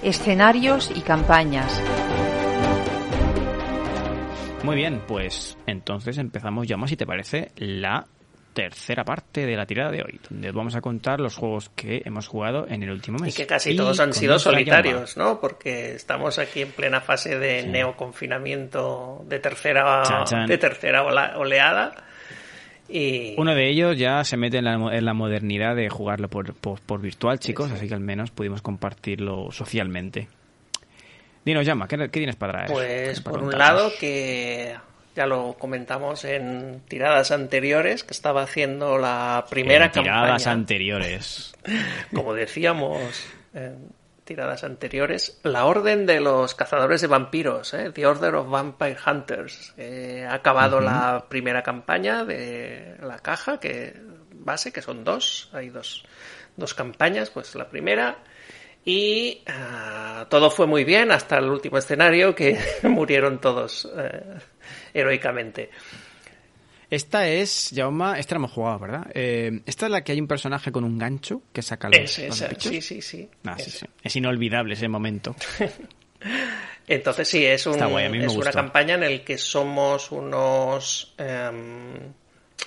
Escenarios y campañas. Muy bien, pues entonces empezamos ya más, si te parece, la tercera parte de la tirada de hoy, donde os vamos a contar los juegos que hemos jugado en el último Y mes. que casi todos han sido solitarios, ¿no? Porque estamos aquí en plena fase de Sí. neoconfinamiento de tercera, Chan, chan. de tercera oleada. Y Uno de ellos ya se mete en la, en la modernidad de jugarlo por, por, por virtual, chicos, Sí, sí. así que al menos pudimos compartirlo socialmente. Dinos, Llama, ¿qué, qué tienes para traer? Pues Para por un lado que ya lo comentamos en tiradas anteriores que estaba haciendo la primera En tiradas campaña, anteriores. como decíamos en tiradas anteriores, la orden de los cazadores de vampiros, ¿eh? The Order of Vampire Hunters. Eh, ha acabado la primera campaña de la caja que base, que son dos, hay dos, dos campañas, pues la primera y ah, todo fue muy bien hasta el último escenario que murieron todos eh, heroicamente. Esta es, Jauma, esta la hemos jugado, ¿verdad? Eh, esta es la que hay un personaje con un gancho que saca los, Es- los esa, bichos. sí, sí, sí. Ah, sí. Es inolvidable ese momento. Entonces sí, es, un, guay, una campaña en el que somos em,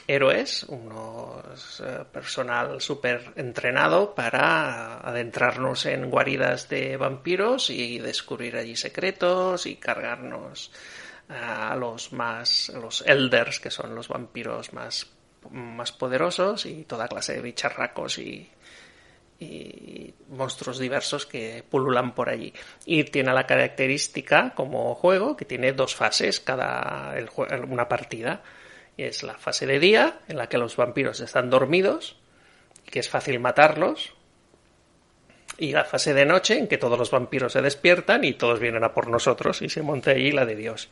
héroes, unos eh, personal súper entrenado para adentrarnos en guaridas de vampiros y descubrir allí secretos y cargarnos a los más, los elders, que son los vampiros más, más poderosos y toda clase de bicharracos y, y monstruos diversos que pululan por allí. Y tiene la característica como juego que tiene dos fases cada el, una partida. Es la fase de día, en la que los vampiros están dormidos, que es fácil matarlos. Y la fase de noche, en que todos los vampiros se despiertan y todos vienen a por nosotros y se monta allí la de Dios.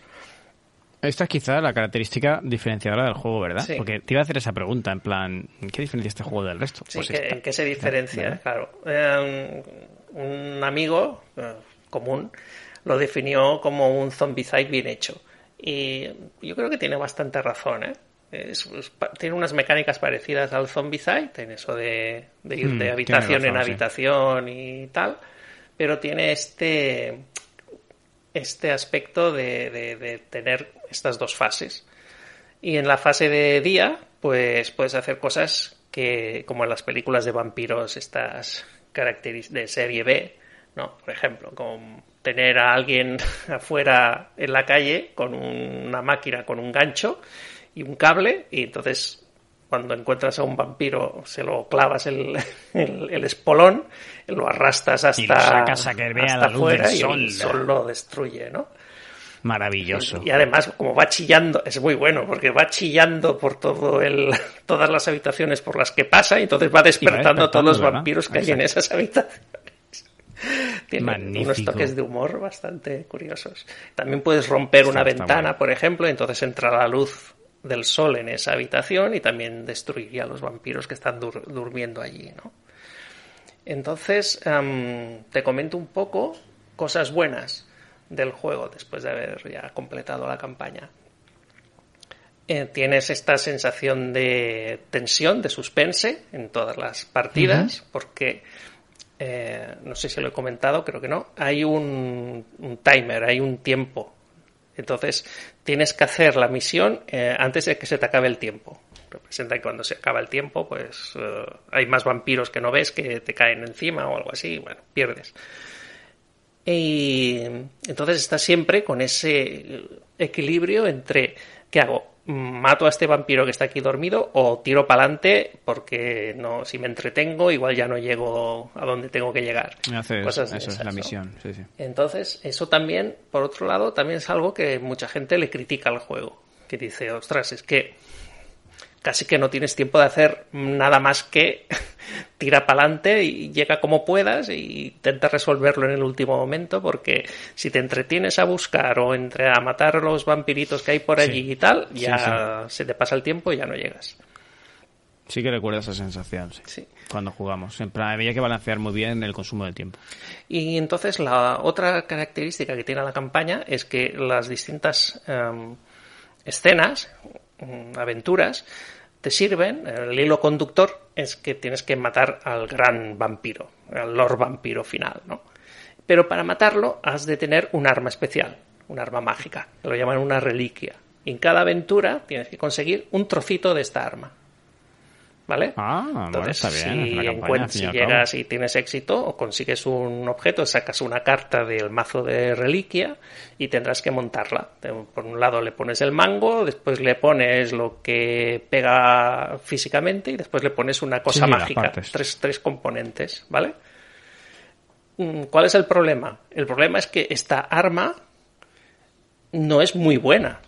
Esta es quizá la característica diferenciadora del juego, ¿verdad? Porque te iba a hacer esa pregunta, en plan, ¿en qué diferencia este juego del resto? Sí, pues ¿en qué se diferencia? Claro. Eh, un amigo eh, común lo definió como un zombicide bien hecho. Y yo creo que tiene bastante razón, ¿eh? tiene unas mecánicas parecidas al Zombicide, en eso de, ir de hmm, habitación en habitación y tal, pero tiene este este aspecto de, tener estas dos fases. Y en la fase de día, pues puedes hacer cosas que, como en las películas de vampiros, estas características de serie B, ¿no? Por ejemplo, con tener a alguien afuera en la calle con una máquina, con un gancho y un cable, y entonces cuando encuentras a un vampiro se lo clavas el, el, espolón, lo arrastras hasta, y lo sacas a que vea la luz del sol. y el sol lo destruye, ¿no? Maravilloso. Y, además, como va chillando, es muy bueno, porque va chillando por todo el, todas las habitaciones por las que pasa, y entonces va despertando, a todos los vampiros que hay en esas habitaciones. Tiene unos toques de humor bastante curiosos. También puedes romper una ventana, por ejemplo, y entonces entra la luz del sol en esa habitación y también destruiría a los vampiros que están durmiendo allí, ¿no? Entonces, te comento un poco cosas buenas del juego después de haber ya completado la campaña. Eh, tienes esta sensación de tensión, de suspense en todas las partidas, porque eh, no sé si lo he comentado, creo que no. Hay un, timer, hay un tiempo. Entonces tienes que hacer la misión eh, antes de que se te acabe el tiempo. Representa que cuando se acaba el tiempo, pues hay más vampiros que no ves que te caen encima o algo así. Bueno, pierdes. Y entonces está siempre con ese equilibrio entre ¿qué hago? ¿Mato a este vampiro que está aquí dormido o tiro para adelante porque no, si me entretengo igual ya no llego a donde tengo que llegar? eso es la misión. Entonces, eso también, por otro lado, también es algo que mucha gente le critica al juego. Que dice, ostras, es que casi que no tienes tiempo de hacer nada más que tira para adelante y llega como puedas e intenta resolverlo en el último momento porque si te entretienes a buscar o entre a matar a los vampiritos que hay por allí y tal, ya se te pasa el tiempo y ya no llegas. Sí que recuerdo esa sensación, sí. Cuando jugamos. Siempre había que balancear muy bien el consumo del tiempo. Y entonces la otra característica que tiene la campaña es que las distintas em, escenas aventuras te sirven, el hilo conductor es que tienes que matar al gran vampiro, al Lord Vampiro final, ¿no? Pero para matarlo has de tener un arma especial, un arma mágica, que lo llaman una reliquia. Y en cada aventura tienes que conseguir un trocito de esta arma. ¿Vale? Ah, Entonces, está bien. Si, llegas y tienes éxito o consigues un objeto, sacas una carta del mazo de reliquia y tendrás que montarla. Por un lado le pones el mango, después le pones lo que pega físicamente y después le pones una cosa mágica. Tres, tres componentes, ¿vale? Mm, ¿Cuál es el problema? El problema es que esta arma no es muy buena.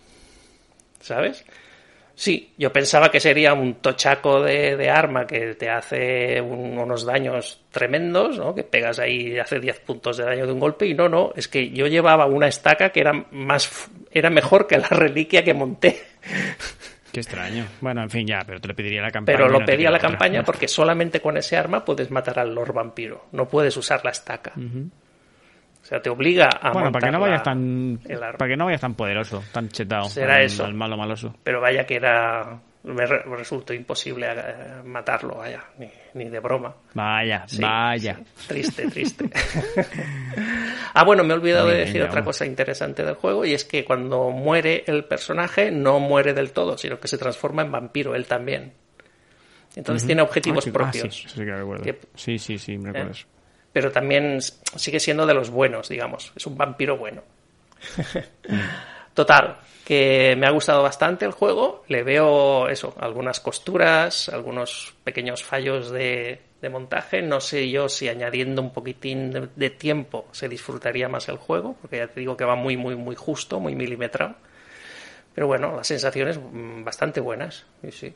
¿Sabes? Sí, yo pensaba que sería un tochaco de, arma que te hace unos daños tremendos, ¿no? Que pegas ahí y hace 10 puntos de daño de un golpe y no, no, es que yo llevaba una estaca que era más era mejor que la reliquia que monté. Qué extraño. Bueno, en fin, ya, pero te lo pediría la campaña. Pero lo pedía la campaña porque solamente con ese arma puedes matar al Lord Vampiro. No puedes usar la estaca. Sea, te obliga a bueno, para que no vayas tan para que no vayas tan poderoso, tan chetado, será eso, el malo maloso. Pero vaya que era me resultó imposible eh, matarlo, vaya, ni, de broma. Vaya, vaya. Triste, triste. Ah, bueno, me he olvidado de bien, decir otra cosa interesante del juego y es que cuando muere el personaje no muere del todo, sino que se transforma en vampiro él también. Entonces tiene objetivos Ah, sí, ah, propios. sí, sí que recuerdo. Que- Sí, me recuerdo ¿Eh? Pero también sigue siendo de los buenos, digamos. Es un vampiro bueno. Total, que me ha gustado bastante el juego. Le veo eso, algunas costuras, algunos pequeños fallos de, de montaje. No sé yo si añadiendo un poquitín de, de tiempo se disfrutaría más el juego, porque ya te digo que va muy, muy, muy justo, muy milimetrado. Pero bueno, las sensaciones mm, bastante buenas. Sí, sí.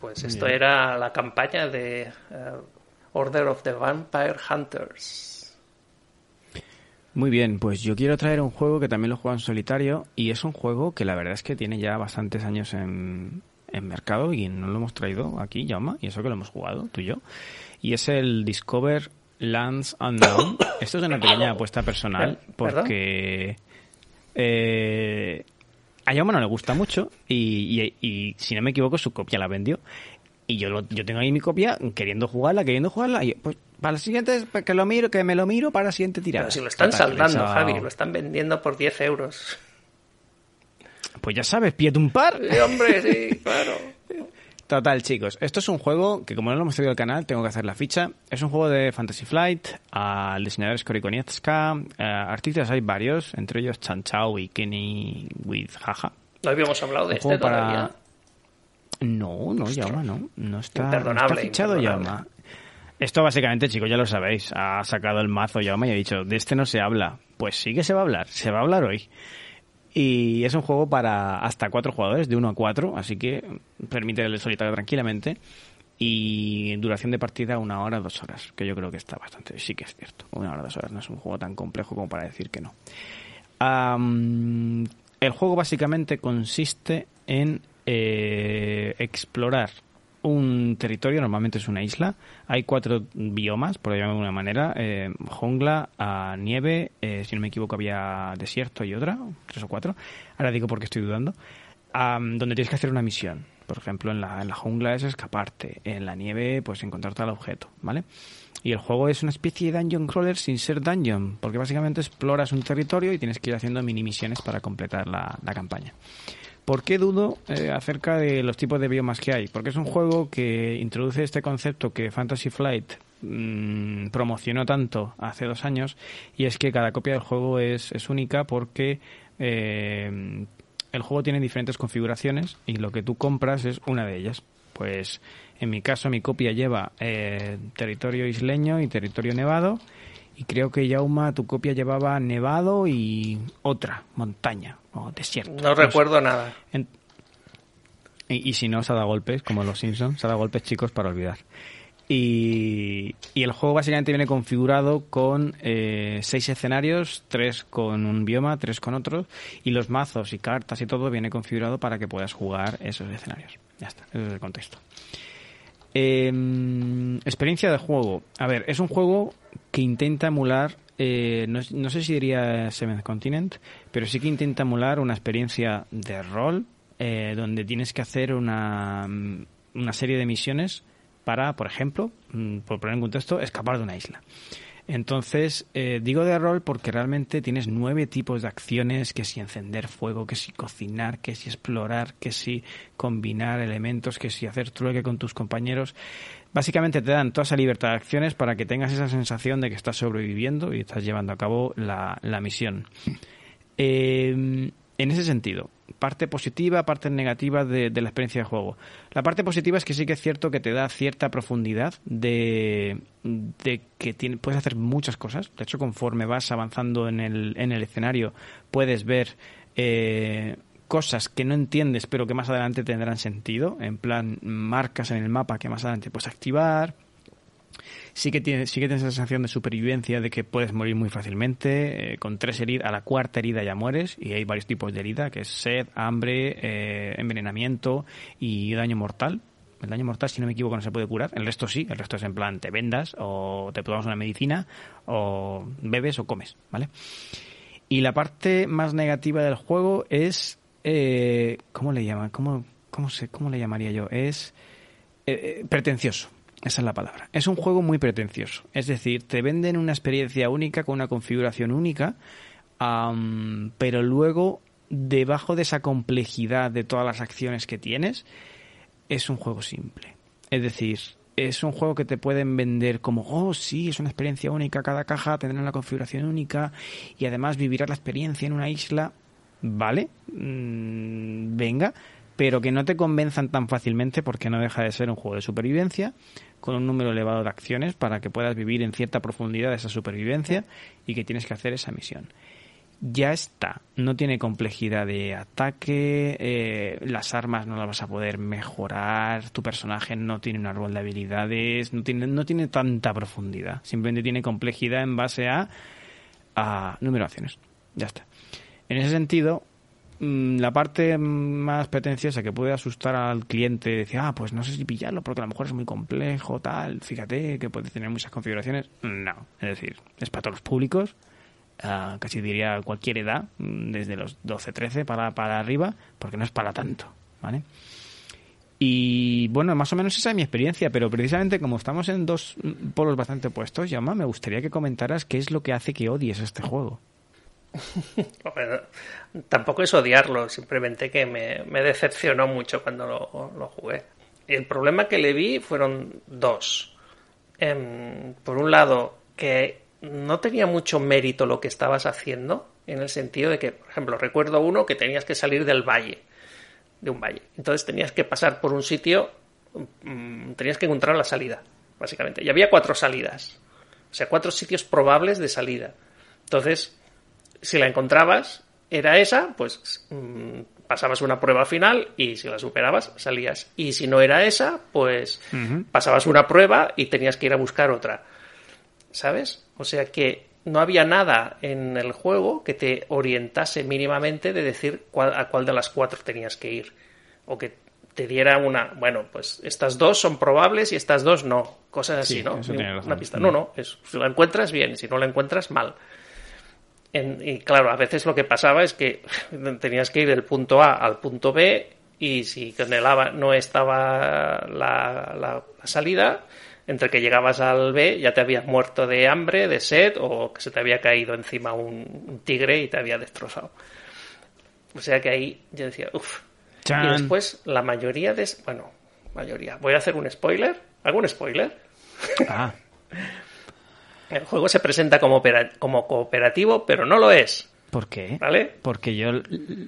Pues esto era la campaña de eh, Order of the Vampire Hunters. Muy bien, pues yo quiero traer un juego que también lo juego en solitario y es un juego que la verdad es que tiene ya bastantes años en, en mercado y no lo hemos traído aquí, Jaume, y eso que lo hemos jugado, tú y yo. Y es el Discover Lands Unknown. Esto es una pequeña apuesta personal porque eh, a Jaume no le gusta mucho y, y- y, si no me equivoco su copia la vendió. Y yo, lo- yo tengo ahí mi copia queriendo jugarla, queriendo jugarla y pues para la siguiente que lo miro, que me lo miro para la siguiente tirada. Pero si lo están saldando, Javi, lo están vendiendo por 10 euros. Pues ya sabes, pídete un par. Sí, hombre, sí, claro. Total, chicos, esto es un juego que como no lo hemos traído al canal, tengo que hacer la ficha. Es un juego de Fantasy Flight, al diseñador es eh, artistas hay varios, entre ellos Chan Chao y Kenny with Jaja. No habíamos hablado de Un este juego para- todavía. No, no, Yauma, no. No está, no está fichado. Yauma. Esto básicamente, chicos, ya lo sabéis. Ha sacado el mazo Yauma y ha dicho, de este no se habla. Pues sí que se va a hablar, se va a hablar hoy. Y es un juego para hasta cuatro jugadores, de uno a cuatro, así que permite el solitario tranquilamente. Y duración de partida una hora, dos horas, que yo creo que está bastante, sí que es cierto. Una hora, dos horas, no es un juego tan complejo como para decir que no. El juego básicamente consiste en eh, explorar un territorio, normalmente es una isla. Hay cuatro biomas, por llamarlo de alguna manera: eh, jungla, nieve, eh, si no me equivoco, había desierto y otra, tres o cuatro. Ahora digo porque estoy dudando. Am, donde tienes que hacer una misión. Por ejemplo, en la, en la jungla es escaparte, en la nieve, pues encontrar tal objeto, ¿vale? Y el juego es una especie de dungeon crawler sin ser dungeon, porque básicamente exploras un territorio y tienes que ir haciendo mini misiones para completar la, la campaña. ¿Por qué dudo eh, acerca de los tipos de biomas que hay? Porque es un juego que introduce este concepto que Fantasy Flight mm, promocionó tanto hace dos años y es que cada copia del juego es, única porque eh, el juego tiene diferentes configuraciones y lo que tú compras es una de ellas. Pues en mi caso mi copia lleva eh, territorio isleño y territorio nevado y creo que Yauma tu copia llevaba nevado y otra montaña o desierto. No sé. recuerdo nada. En- Y, y si no, se ha dado golpes, como los Simpsons, se ha dado golpes chicos para olvidar. Y, y el juego básicamente viene configurado con eh, seis escenarios, tres con un bioma, tres con otros, y los mazos y cartas y todo viene configurado para que puedas jugar esos escenarios. Ya está, ese es el contexto. Eh, experiencia de juego. A ver, es un juego que intenta emular, eh, no, no sé si diría Seventh Continent, pero sí que intenta emular una experiencia de rol eh, donde tienes que hacer una, mm, una serie de misiones para, por ejemplo, mm, por poner en contexto, escapar de una isla. Entonces, eh, digo de rol porque realmente tienes nueve tipos de acciones, que si encender fuego, que si cocinar, que si explorar, que si combinar elementos, que si hacer trueque con tus compañeros. Básicamente te dan toda esa libertad de acciones para que tengas esa sensación de que estás sobreviviendo y estás llevando a cabo la, la misión. Eh, en ese sentido, parte positiva, parte negativa de, la experiencia de juego. La parte positiva es que sí que es cierto que te da cierta profundidad de, de que puedes hacer muchas cosas. De hecho, conforme vas avanzando en el, en el escenario, puedes ver eh, cosas que no entiendes, pero que más adelante tendrán sentido. En plan, marcas en el mapa que más adelante puedes activar sí que tiene, sí que tienes sensación de supervivencia de que puedes morir muy fácilmente. eh, con tres heridas, a la cuarta herida ya mueres. Y hay varios tipos de herida, que es sed, hambre, eh, envenenamiento y daño mortal. El daño mortal, si no me equivoco, no se puede curar. El resto sí. El resto es en plan, te vendas o te tomamos una medicina o bebes o comes, ¿vale? Y la parte más negativa del juego es... Eh, ¿Cómo le llaman? ¿Cómo, cómo, se, ¿Cómo le llamaría yo? Es eh, eh, pretencioso. Esa es la palabra. Es un juego muy pretencioso. Es decir, te venden una experiencia única con una configuración única, am, pero luego, debajo de esa complejidad de todas las acciones que tienes, es un juego simple. Es decir, es un juego que te pueden vender como, oh, sí, es una experiencia única, cada caja tendrá una configuración única y además vivirás la experiencia en una isla. ¿Vale? Mm, venga, pero que no te convenzan tan fácilmente porque no deja de ser un juego de supervivencia con un número elevado de acciones para que puedas vivir en cierta profundidad esa supervivencia y que tienes que hacer esa misión. Ya está, no tiene complejidad de ataque, eh, las armas no las vas a poder mejorar, tu personaje no tiene un árbol de habilidades, no tiene, no tiene tanta profundidad, simplemente tiene complejidad en base a, a número de acciones. Ya está. En ese sentido, mm, la parte más pretenciosa que puede asustar al cliente, decir, ah, pues no sé si pillarlo porque a lo mejor es muy complejo, tal, fíjate que puede tener muchas configuraciones. No, es decir, es para todos los públicos, ah, casi diría cualquier edad, mm, desde los 12, 13 para, para arriba, porque no es para tanto, ¿vale? Y bueno, más o menos esa es mi experiencia, pero precisamente como estamos en dos polos bastante opuestos, Yama, me gustaría que comentaras qué es lo que hace que odies este juego. Tampoco es odiarlo, simplemente que me, decepcionó mucho cuando lo, lo jugué. Y el problema que le vi fueron dos. Em, por un lado, que no tenía mucho mérito lo que estabas haciendo, en el sentido de que, por ejemplo, recuerdo uno que tenías que salir del valle, de un valle. Entonces tenías que pasar por un sitio, mm, tenías que encontrar la salida, básicamente. Y había cuatro salidas, o sea, cuatro sitios probables de salida. Entonces, si la encontrabas, era esa, pues mm, pasabas una prueba final y si la superabas, salías. Y si no era esa, pues pasabas una prueba y tenías que ir a buscar otra. ¿Sabes? O sea que no había nada en el juego que te orientase mínimamente de decir cuál- a cuál de las cuatro tenías que ir. O que te diera una, bueno, pues estas dos son probables y estas dos no. Cosas así, Sí, ¿no? Una pista. No, no, es, si la encuentras bien, si no la encuentras mal. En- y claro, a veces lo que pasaba es que tenías que ir del punto A al punto B y si con el A no estaba la, la- la salida, entre que llegabas al B ya te habías muerto de hambre, de sed o que se te había caído encima un, un tigre y te había destrozado. O sea que ahí yo decía, uff. Y después la mayoría de... Bueno, mayoría. Voy a hacer un spoiler. ¿Algún spoiler? Ah, El juego se presenta como, opera- como cooperativo, pero no lo es. ¿por qué? ¿Vale? Porque yo,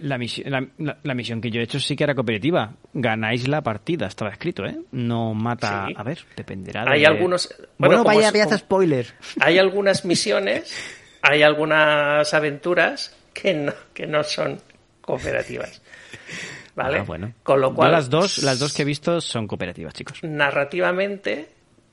la misión, la, la- la misión que yo he hecho sí que era cooperativa. Ganáis la partida, estaba escrito, ¿eh? No mata. Sí. A ver, dependerá de. Hay algunos. Bueno, vaya como- spoiler. Hay algunas misiones, hay algunas aventuras que no, que no son cooperativas. ¿Vale? Ah, bueno. Con lo Yo cual. las dos, las dos que he visto son cooperativas, chicos. narrativamente,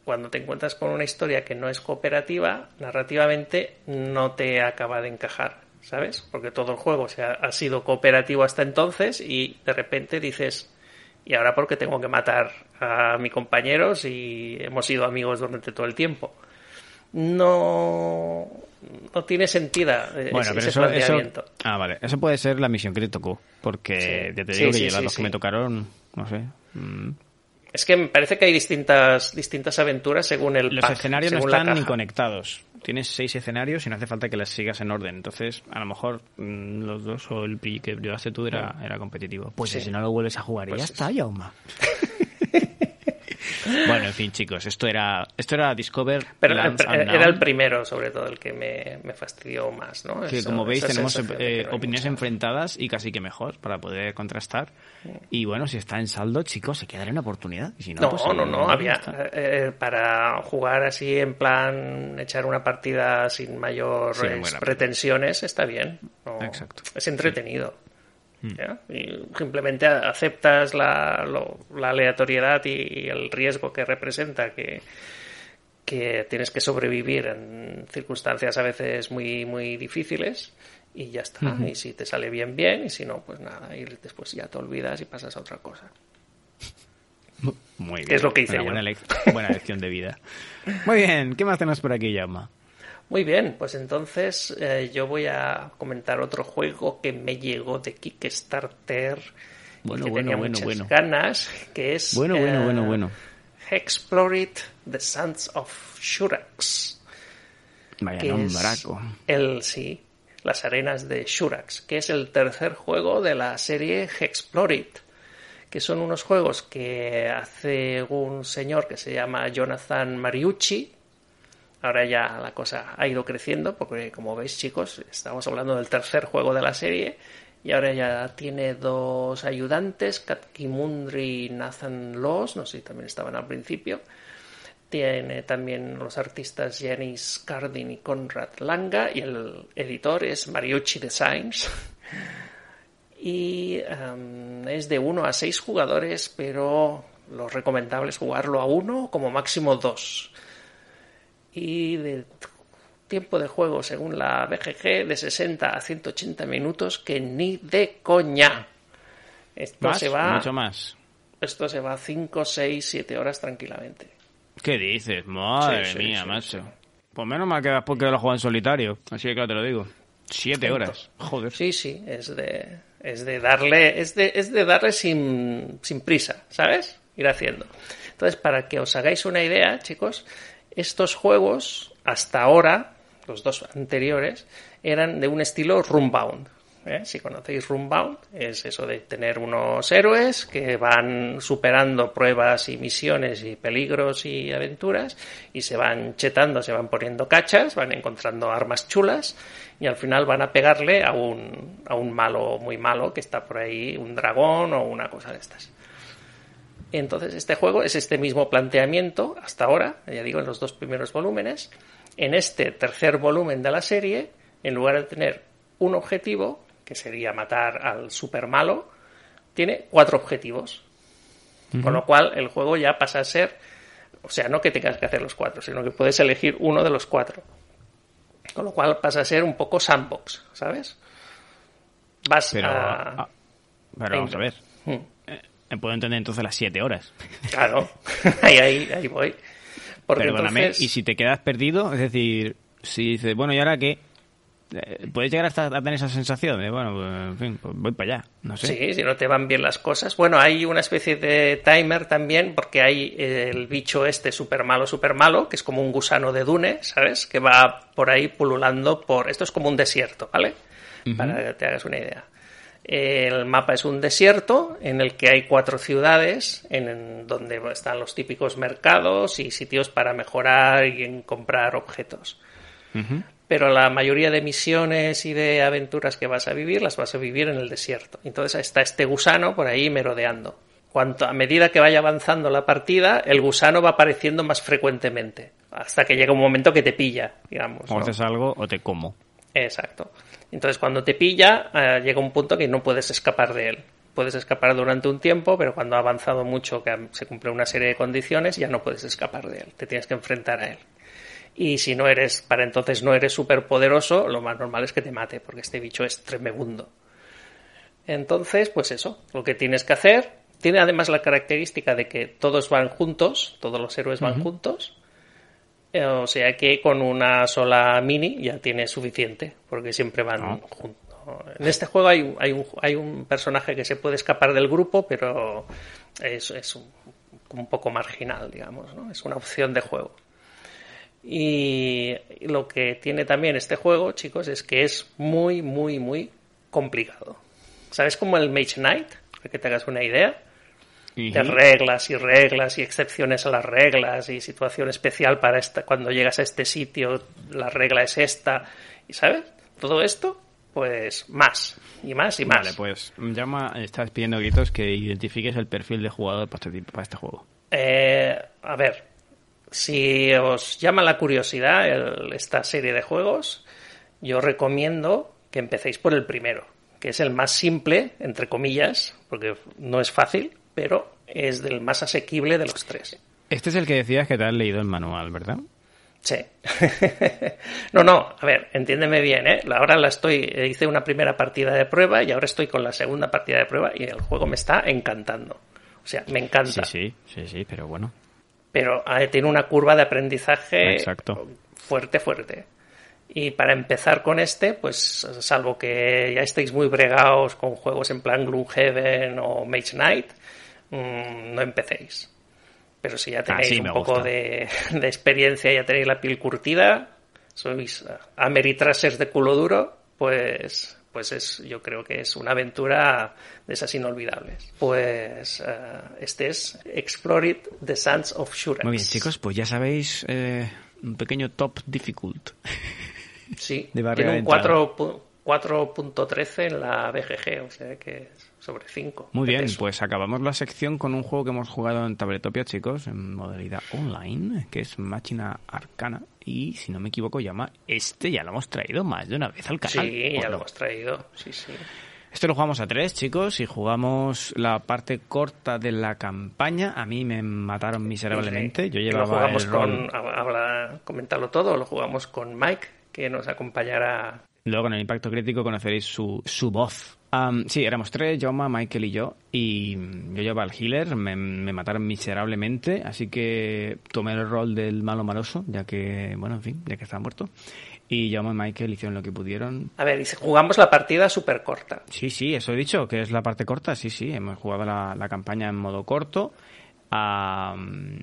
cuando te encuentras con una historia que no es cooperativa, narrativamente no te acaba de encajar, ¿sabes? Porque todo el juego se ha, ha sido cooperativo hasta entonces y de repente dices, ¿y ahora por qué tengo que matar a mi compañero si hemos sido amigos durante todo el tiempo? No, no tiene sentido eh, Bueno, ese, pero eso, eso. planteamiento. Ah, vale. Eso puede ser la misión que te tocó. Porque Sí. ya te Sí, digo que sí, las dos que me tocaron, no sé. mm, Es que me parece que hay distintas, distintas aventuras según el Los pack, escenarios no están ni conectados. Tienes seis escenarios y no hace falta que las sigas en orden. Entonces, a lo mejor mm, los dos o el que llevaste tú era, era competitivo. Pues Sí. si no lo vuelves a jugar y Pues ya sí. está, Yauma. bueno, en fin, chicos, esto era esto era Discover Pero Lands Unknown, era el primero, sobre todo, el que me, me fastidió más, ¿no? que Eso- como veis tenemos de eh, opiniones enfrentadas y casi que mejor para poder contrastar. Y bueno, si está en saldo, chicos, se quedará una oportunidad. Si no, No, pues, no, eh, no, había está. eh, para jugar así en plan echar una partida sin mayores pretensiones está bien. No, Exacto. Es entretenido. ¿Ya? Y simplemente aceptas la, lo- la aleatoriedad y el riesgo que representa que que tienes que sobrevivir en circunstancias a veces muy muy difíciles y ya está. Y si te sale bien, bien, y si no, pues nada, y después ya te olvidas y pasas a otra cosa. Muy bien. es lo que hice Una buena, buena lección de vida. Muy bien, ¿qué más tenemos por aquí, Yauma? Muy bien, pues entonces eh, yo voy a comentar otro juego que me llegó de Kickstarter Bueno, y que bueno, tenía bueno, muchas bueno. ganas, que es Bueno, bueno, eh, bueno, bueno. Hexplorit The Sons of Shurax. Vaya que es nombraco. el sí, las arenas de Shurax, que es el tercer juego de la serie Hexplorit, que son unos juegos que hace un señor que se llama Jonathan Mariucci. Ahora ya la cosa ha ido creciendo, porque como veis chicos, estamos hablando del tercer juego de la serie y ahora ya tiene dos ayudantes, Katkimundri y Nathan Laws, no sé si también estaban al principio. Tiene también los artistas Janis Cardin y Conrad Langa y el editor es Mariucci Designs. Y um, es de 1 a 6 jugadores, pero lo recomendable es jugarlo a uno, como máximo dos. Y de tiempo de juego, según la BGG, de 60 a 180 minutos, que ni de coña. Esto ¿Más? se va. Mucho más. Esto se va a 5, 6, 7 horas tranquilamente. ¿Qué dices? Madre Sí, sí, mía, sí, macho. Pues menos mal que después que lo juega en solitario. Así que claro, te lo digo. Siete horas. Joder. Sí, sí, es de, es de darle, es de, es de darle sin, sin prisa, ¿sabes? Ir haciendo. Entonces, para que os hagáis una idea, chicos, estos juegos, hasta ahora, los dos anteriores, eran de un estilo Runbound. ¿eh? Si conocéis Runbound, es eso de tener unos héroes que van superando pruebas y misiones y peligros y aventuras y se van chetando, se van poniendo cachas, van encontrando armas chulas y al final van a pegarle a un, a un malo muy malo que está por ahí, un dragón o una cosa de estas. Entonces, este juego es este mismo planteamiento hasta ahora, ya digo, en los dos primeros volúmenes. En este tercer volumen de la serie, en lugar de tener un objetivo, que sería matar al super malo, tiene cuatro objetivos. Con lo cual, el juego ya pasa a ser, o sea, no que tengas que hacer los cuatro, sino que puedes elegir uno de los cuatro. Con lo cual pasa a ser un poco sandbox, ¿sabes? Vas Pero, a. ah, pero vamos a ver. Mm. Eh, Puedo entender entonces las siete horas. Claro, ahí, ahí, ahí voy. Porque Perdóname. entonces- Y si te quedas perdido, es decir, si dices, bueno, ¿y ahora qué? Eh, Puedes llegar hasta a tener esa sensación de, bueno, pues, en fin, pues voy para allá. No sé. Sí, si no te van bien las cosas. Bueno, hay una especie de timer también, porque hay el bicho este super malo, super malo, que es como un gusano de Dune, ¿sabes? Que va por ahí pululando por. Esto es como un desierto, ¿vale? Para que te hagas una idea. El mapa es un desierto en el que hay cuatro ciudades, en, en donde están los típicos mercados y sitios para mejorar y en comprar objetos pero la mayoría de misiones y de aventuras que vas a vivir las vas a vivir en el desierto. Entonces está este gusano por ahí merodeando. Cuanto, a medida que vaya avanzando la partida, el gusano va apareciendo más frecuentemente, hasta que llega un momento que te pilla, digamos. O ¿no? haces algo o te como. Exacto. Entonces cuando te pilla, eh, llega un punto que no puedes escapar de él. Puedes escapar durante un tiempo, pero cuando ha avanzado mucho, que se cumple una serie de condiciones, ya no puedes escapar de él. Te tienes que enfrentar a él. Y si no eres, para entonces no eres súper poderoso, lo más normal es que te mate, porque este bicho es tremebundo. Entonces, pues eso, lo que tienes que hacer. Tiene además la característica de que todos van juntos, todos los héroes van juntos. Eh, O sea que con una sola mini ya tiene suficiente, porque siempre van Ah. juntos. En este juego hay, hay, un, hay un personaje que se puede escapar del grupo, pero es, es un, un poco marginal, digamos, ¿no? Es una opción de juego. Y lo que tiene también este juego, chicos, es que es muy, muy, muy complicado. ¿Sabes como el Mage Knight? Para que te hagas una idea. De reglas y reglas y excepciones a las reglas y situación especial para esta, cuando llegas a este sitio, la regla es esta. ¿Y sabes? Todo esto, pues más y más y más. Vale, pues llama, estás pidiendo gritos que identifiques el perfil de jugador para este, tipo- para este juego. Eh, a ver, si os llama la curiosidad el- esta serie de juegos, yo recomiendo que empecéis por el primero, que es el más simple, entre comillas, porque no es fácil, pero es del más asequible de los tres. Este es el que decías que te has leído el manual, ¿verdad? Sí. no, no, a ver, entiéndeme bien, ¿eh? Ahora la estoy, hice una primera partida de prueba y ahora estoy con la segunda partida de prueba y el juego me está encantando. O sea, me encanta. Sí, sí, sí, sí, pero bueno. pero eh, tiene una curva de aprendizaje Exacto. fuerte, fuerte. Y para empezar con este, pues salvo que ya estéis muy bregados con juegos en plan Gloomhaven o Mage Knight, mm, no empecéis. Pero si ya Ah, tenéis un poco de, de experiencia, ya tenéis la piel curtida, sois eh, Ameritrasers de culo duro, pues, pues es, yo creo que es una aventura de esas inolvidables. Pues eh, este es Explore It, The Sands of Shurax. Muy bien, chicos, pues ya sabéis eh, un pequeño top difficult. Sí, de tiene un adentrado. 4 4.13 en la BGG, o sea que es sobre 5. Muy bien, peso. pues acabamos la sección con un juego que hemos jugado en Tabletopia, chicos, en modalidad online, que es Máquina Arcana. Y si no me equivoco, llama. Este ya lo hemos traído más de una vez al canal. Sí, ¿o ya no? lo hemos traído. Sí, sí. Esto lo jugamos a tres, chicos, y jugamos la parte corta de la campaña. A mí me mataron miserablemente. Yo Y lo llevaba jugamos el con, habla, comentarlo todo, lo jugamos con Mike, que nos acompañará. Luego en el impacto crítico conoceréis su, su voz. Am, sí, éramos tres, Joma, Michael y yo, y yo llevaba al healer, me, me mataron miserablemente, así que tomé el rol del malo maloso, ya que, bueno, en fin, ya que estaba muerto. Y Joma y Michael hicieron lo que pudieron. A ver, jugamos la partida súper corta. Sí, sí, eso he dicho, que es la parte corta, sí, sí, hemos jugado la, la campaña en modo corto. Am,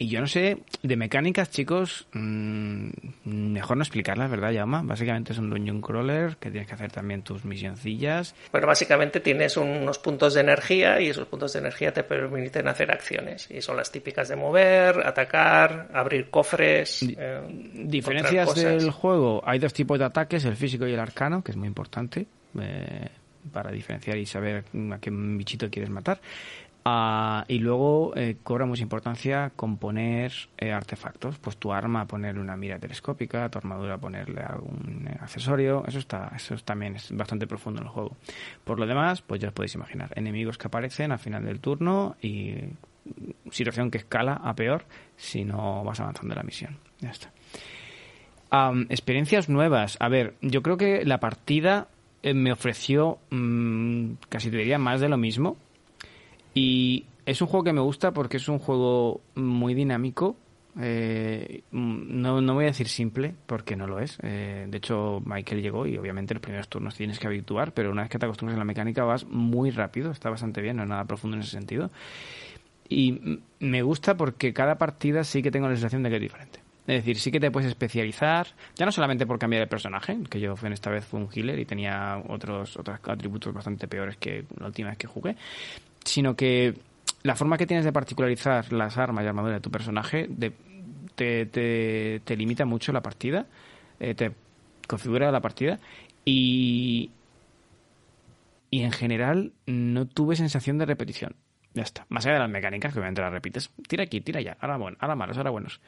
y yo no sé, de mecánicas, chicos, mm, mejor no explicarlas, ¿verdad, Jaume? Básicamente es un dungeon crawler que tienes que hacer también tus misioncillas. Bueno, básicamente tienes unos puntos de energía y esos puntos de energía te permiten hacer acciones. Y son las típicas de mover, atacar, abrir cofres. eh, Diferencias del juego, hay dos tipos de ataques, el físico y el arcano, que es muy importante eh, para diferenciar y saber a qué bichito quieres matar. Ah, y luego eh, cobra mucha importancia componer eh, artefactos. Pues tu arma ponerle una mira telescópica, tu armadura ponerle algún eh, accesorio. Eso está, eso también es bastante profundo en el juego. Por lo demás, pues ya os podéis imaginar. Enemigos que aparecen al final del turno y situación que escala a peor si no vas avanzando en la misión. Ya está. Experiencias nuevas. A ver, yo creo que la partida eh, me ofreció mm, casi te diría más de lo mismo. Y es un juego que me gusta porque es un juego muy dinámico. Eh, mm, no, no voy a decir simple porque no lo es. Eh, de hecho, Michael llegó y obviamente los primeros turnos tienes que habituar, pero una vez que te acostumbras a la mecánica vas muy rápido, está bastante bien, no es nada profundo en ese sentido. Y me gusta porque cada partida sí que tengo la sensación de que es diferente. Es decir, sí que te puedes especializar, ya no solamente por cambiar el personaje, que yo en esta vez fue un healer y tenía otros, otros atributos bastante peores que la última vez que jugué, sino que la forma que tienes de particularizar las armas y armadura de tu personaje de- te, te- te limita mucho la partida, eh, te configura la partida y, y en general no tuve sensación de repetición. Ya está. Más allá de las mecánicas, que obviamente las repites. Tira aquí, tira allá. Ahora, bueno, ahora malos, ahora buenos.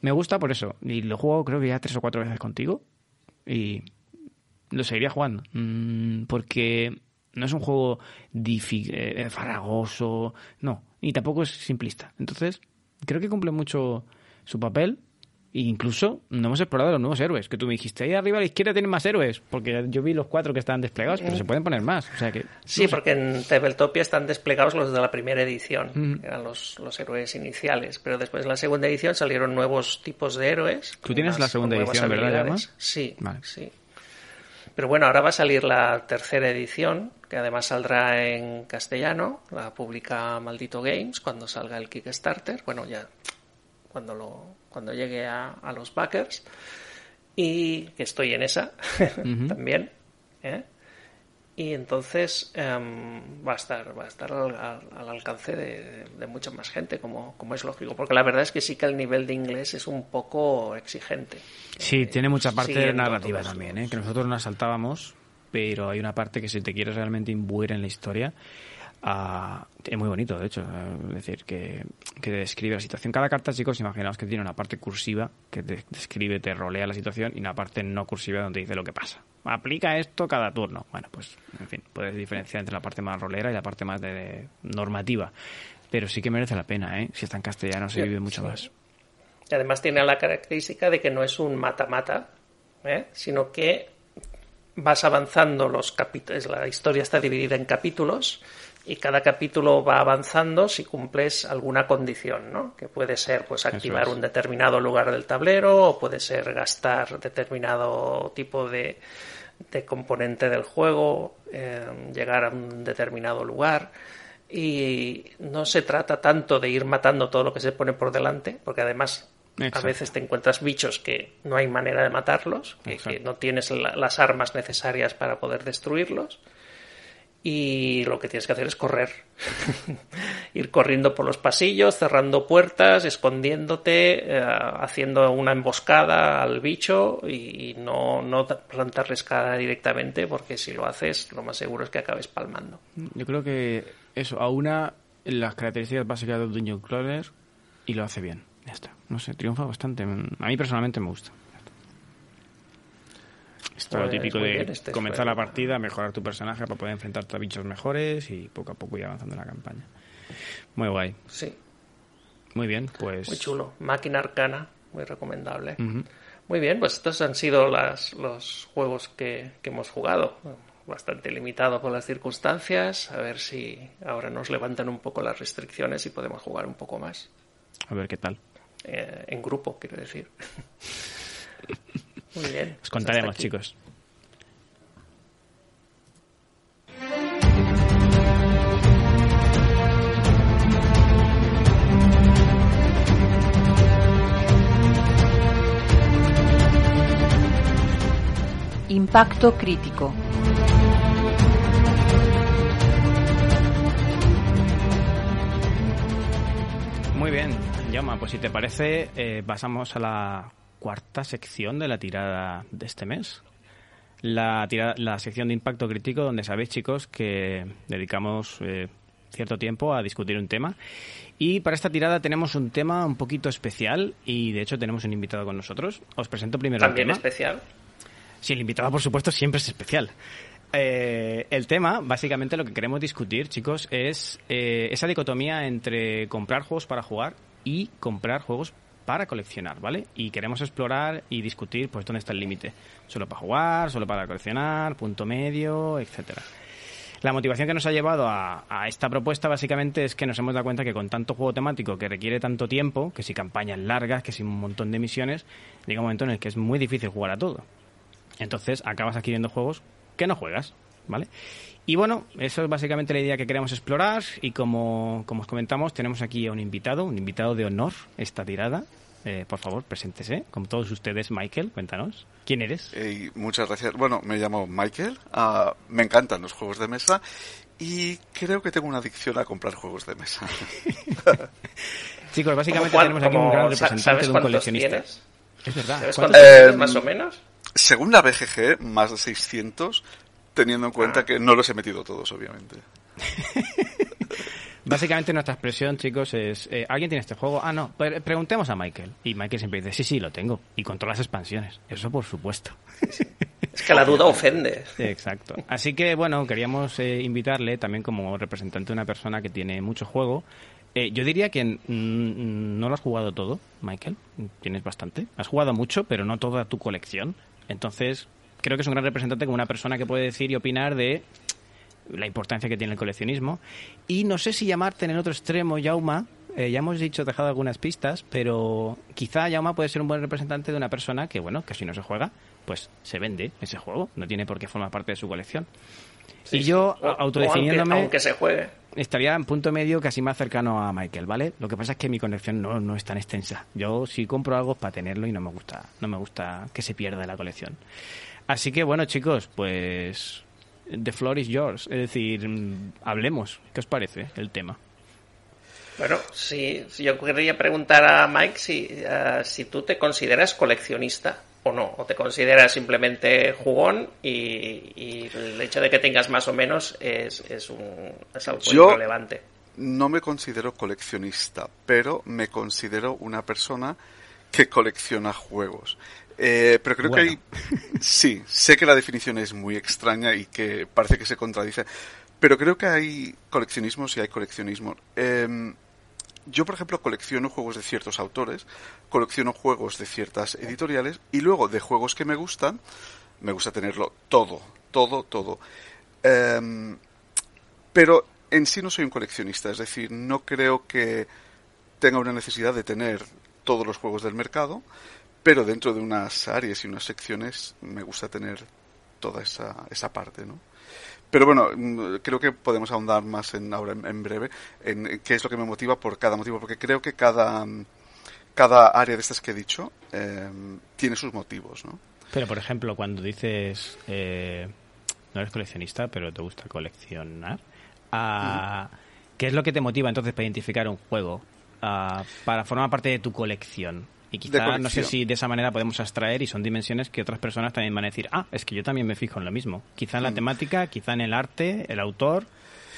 Me gusta por eso. Y lo juego creo que ya tres o cuatro veces contigo. Y lo seguiría jugando. Mm, porque no es un juego eh, farragoso. No. Y tampoco es simplista. Entonces, creo que cumple mucho su papel. E incluso no hemos explorado los nuevos héroes. Que tú me dijiste, ahí arriba a la izquierda tienen más héroes. Porque yo vi los cuatro que estaban desplegados, pero se pueden poner más. O sea que. Sí, no sé. porque en Tabletopia están desplegados los de la primera edición, que eran los, los héroes iniciales, pero después en la segunda edición salieron nuevos tipos de héroes. Tú tienes más- la segunda edición, ¿verdad? Sí, Vale. sí. Pero bueno, ahora va a salir la tercera edición, que además saldrá en castellano, la publica Maldito Games cuando salga el Kickstarter, bueno, ya cuando lo cuando llegue a, a los backers y que estoy en esa también ¿eh? Y entonces em, va a estar va a estar al, al- al alcance de, de mucha más gente como, como es lógico porque la verdad es que sí que el nivel de inglés es un poco exigente Sí, tiene mucha parte narrativa también, ¿eh? que nosotros nos saltábamos, pero hay una parte que si te quieres realmente imbuir en la historia, ah, es muy bonito, de hecho, es decir, que, que describe la situación. Cada carta, chicos, imaginaos que tiene una parte cursiva que te describe, te rolea la situación y una parte no cursiva donde dice lo que pasa. Aplica esto cada turno. Bueno, pues, en fin, puedes diferenciar entre la parte más rolera y la parte más de, de normativa. Pero sí que merece la pena, ¿eh? Si está en castellano se Sí, vive mucho sí. más. Y además tiene la característica de que no es un mata-mata, ¿eh? sino que vas avanzando los capítulos. La historia está dividida en capítulos y cada capítulo va avanzando si cumples alguna condición, ¿no? Que puede ser pues activar es. un determinado lugar del tablero o puede ser gastar determinado tipo de, de componente del juego, eh, llegar a un determinado lugar. y no se trata tanto de ir matando todo lo que se pone por delante, porque además Exacto. a veces te encuentras bichos que no hay manera de matarlos, que, no tienes la- las armas necesarias para poder destruirlos. Y lo que tienes que hacer es correr. Ir corriendo por los pasillos, cerrando puertas, escondiéndote, eh, haciendo una emboscada al bicho y no, no plantarles cara directamente, porque si lo haces, lo más seguro es que acabes palmando. Yo creo que eso aúna las características básicas del Dungeon Crawler y lo hace bien. Ya está. No sé, triunfa bastante. A mí personalmente me gusta. Esto es lo típico de bien este comenzar la partida, mejorar tu personaje para poder enfrentarte a bichos mejores y poco a poco ir avanzando en la campaña. Muy guay. Sí, Muy bien, pues. muy chulo. Máquina arcana, muy recomendable. Ujú. Muy bien, pues estos han sido las, los juegos que, que hemos jugado. Bastante limitado por las circunstancias. A ver si ahora nos levantan un poco las restricciones y podemos jugar un poco más. A ver qué tal. Eh, en grupo, quiero decir. Muy bien. Os contaremos, chicos. Impacto crítico. Muy bien, Llama, pues si te parece, eh, pasamos a la cuarta sección de la tirada de este mes. La, tirada, la sección de impacto crítico, donde sabéis, chicos, que dedicamos eh, cierto tiempo a discutir un tema. Y para esta tirada tenemos un tema un poquito especial y, de hecho, tenemos un invitado con nosotros. Os presento primero También el tema. especial. Sí, el invitado, por supuesto, siempre es especial. Eh, el tema, básicamente lo que queremos discutir, chicos, es eh, esa dicotomía entre comprar juegos para jugar y comprar juegos para coleccionar, ¿vale? Y queremos explorar y discutir, pues, dónde está el límite. Solo para jugar, solo para coleccionar, punto medio, etcétera. La motivación que nos ha llevado a, a esta propuesta básicamente es que nos hemos dado cuenta que con tanto juego temático que requiere tanto tiempo, que si campañas largas, que si un montón de misiones, llega un momento en el que es muy difícil jugar a todo. Entonces acabas adquiriendo juegos que no juegas, ¿vale? Y bueno, eso es básicamente la idea que queremos explorar y como, como os comentamos, tenemos aquí a un invitado, un invitado de honor esta tirada. Eh, por favor, preséntese. Como todos ustedes, Michael, cuéntanos. ¿Quién eres? Muchas gracias. Bueno, me llamo Michael. ah, me encantan los juegos de mesa y creo que tengo una adicción a comprar juegos de mesa. Chicos, básicamente ¿Cuál- tenemos aquí un gran representante ¿Sabes de un cuántos coleccionista. tienes? Es verdad. ¿Sabes ¿Cuántos- cuántos Eh, tienes más o menos? Según la BGG, más de 600, teniendo en cuenta Ah. que no los he metido todos, obviamente. Básicamente nuestra expresión, chicos, es eh, ¿alguien tiene este juego? Ah, no, pre- preguntemos a Michael. Y Michael siempre dice, sí, sí, lo tengo. Y con todas las expansiones. Eso por supuesto. Es que la duda ofende. Exacto. Así que, bueno, queríamos eh, invitarle también como representante de una persona que tiene mucho juego. Eh, yo diría que mm, no lo has jugado todo, Michael. Tienes bastante. Has jugado mucho, pero no toda tu colección. Entonces, creo que es un gran representante como una persona que puede decir y opinar de la importancia que tiene el coleccionismo. Y no sé si llamarte en el otro extremo, Yauma. eh, ya hemos dicho, dejado algunas pistas, pero quizá Yauma puede ser un buen representante de una persona que, bueno, que si no se juega, pues se vende ese juego. No tiene por qué formar parte de su colección. y yo, o autodefiniéndome, Aunque, aunque se juegue. estaría en punto medio casi más cercano a Michael, ¿vale? Lo que pasa es que mi colección no, no es tan extensa. Yo si compro algo es para tenerlo y no me gusta, no me gusta que se pierda la colección. Así que bueno, chicos, pues the floor is yours. Es decir, hablemos. ¿Qué os parece el tema? Bueno, si, si yo querría preguntar a Mike si, eh, si tú te consideras coleccionista o no, o te consideras simplemente jugón y, y el hecho de que tengas más o menos es, es, un, es algo Yo- irrelevante. No me considero coleccionista, pero me considero una persona que colecciona juegos. Eh, pero creo Bueno. que hay... Sí, sé que la definición es muy extraña y que parece que se contradice, pero creo que hay coleccionismos y hay coleccionismo. Em, yo, por ejemplo, colecciono juegos de ciertos autores, colecciono juegos de ciertas editoriales y luego de juegos que me gustan, me gusta tenerlo todo, todo, todo. Em, pero en sí no soy un coleccionista, es decir, no creo que tenga una necesidad de tener todos los juegos del mercado, pero dentro de unas áreas y unas secciones me gusta tener toda esa, esa parte, ¿no? pero bueno, mm, creo que podemos ahondar más en ahora en, breve en qué es lo que me motiva por cada motivo, porque creo que cada, mm, cada área de estas que he dicho eh, tiene sus motivos, ¿no? Pero, por ejemplo, cuando dices, eh, no eres coleccionista, pero te gusta coleccionar, ah, ¿qué es lo que te motiva entonces para identificar un juego? Ah, para formar parte de tu colección. Y quizá, no sé si de esa manera podemos abstraer y son dimensiones que otras personas también van a decir, ah, es que yo también me fijo en lo mismo. Quizá en la mm. temática, quizá en el arte, el autor,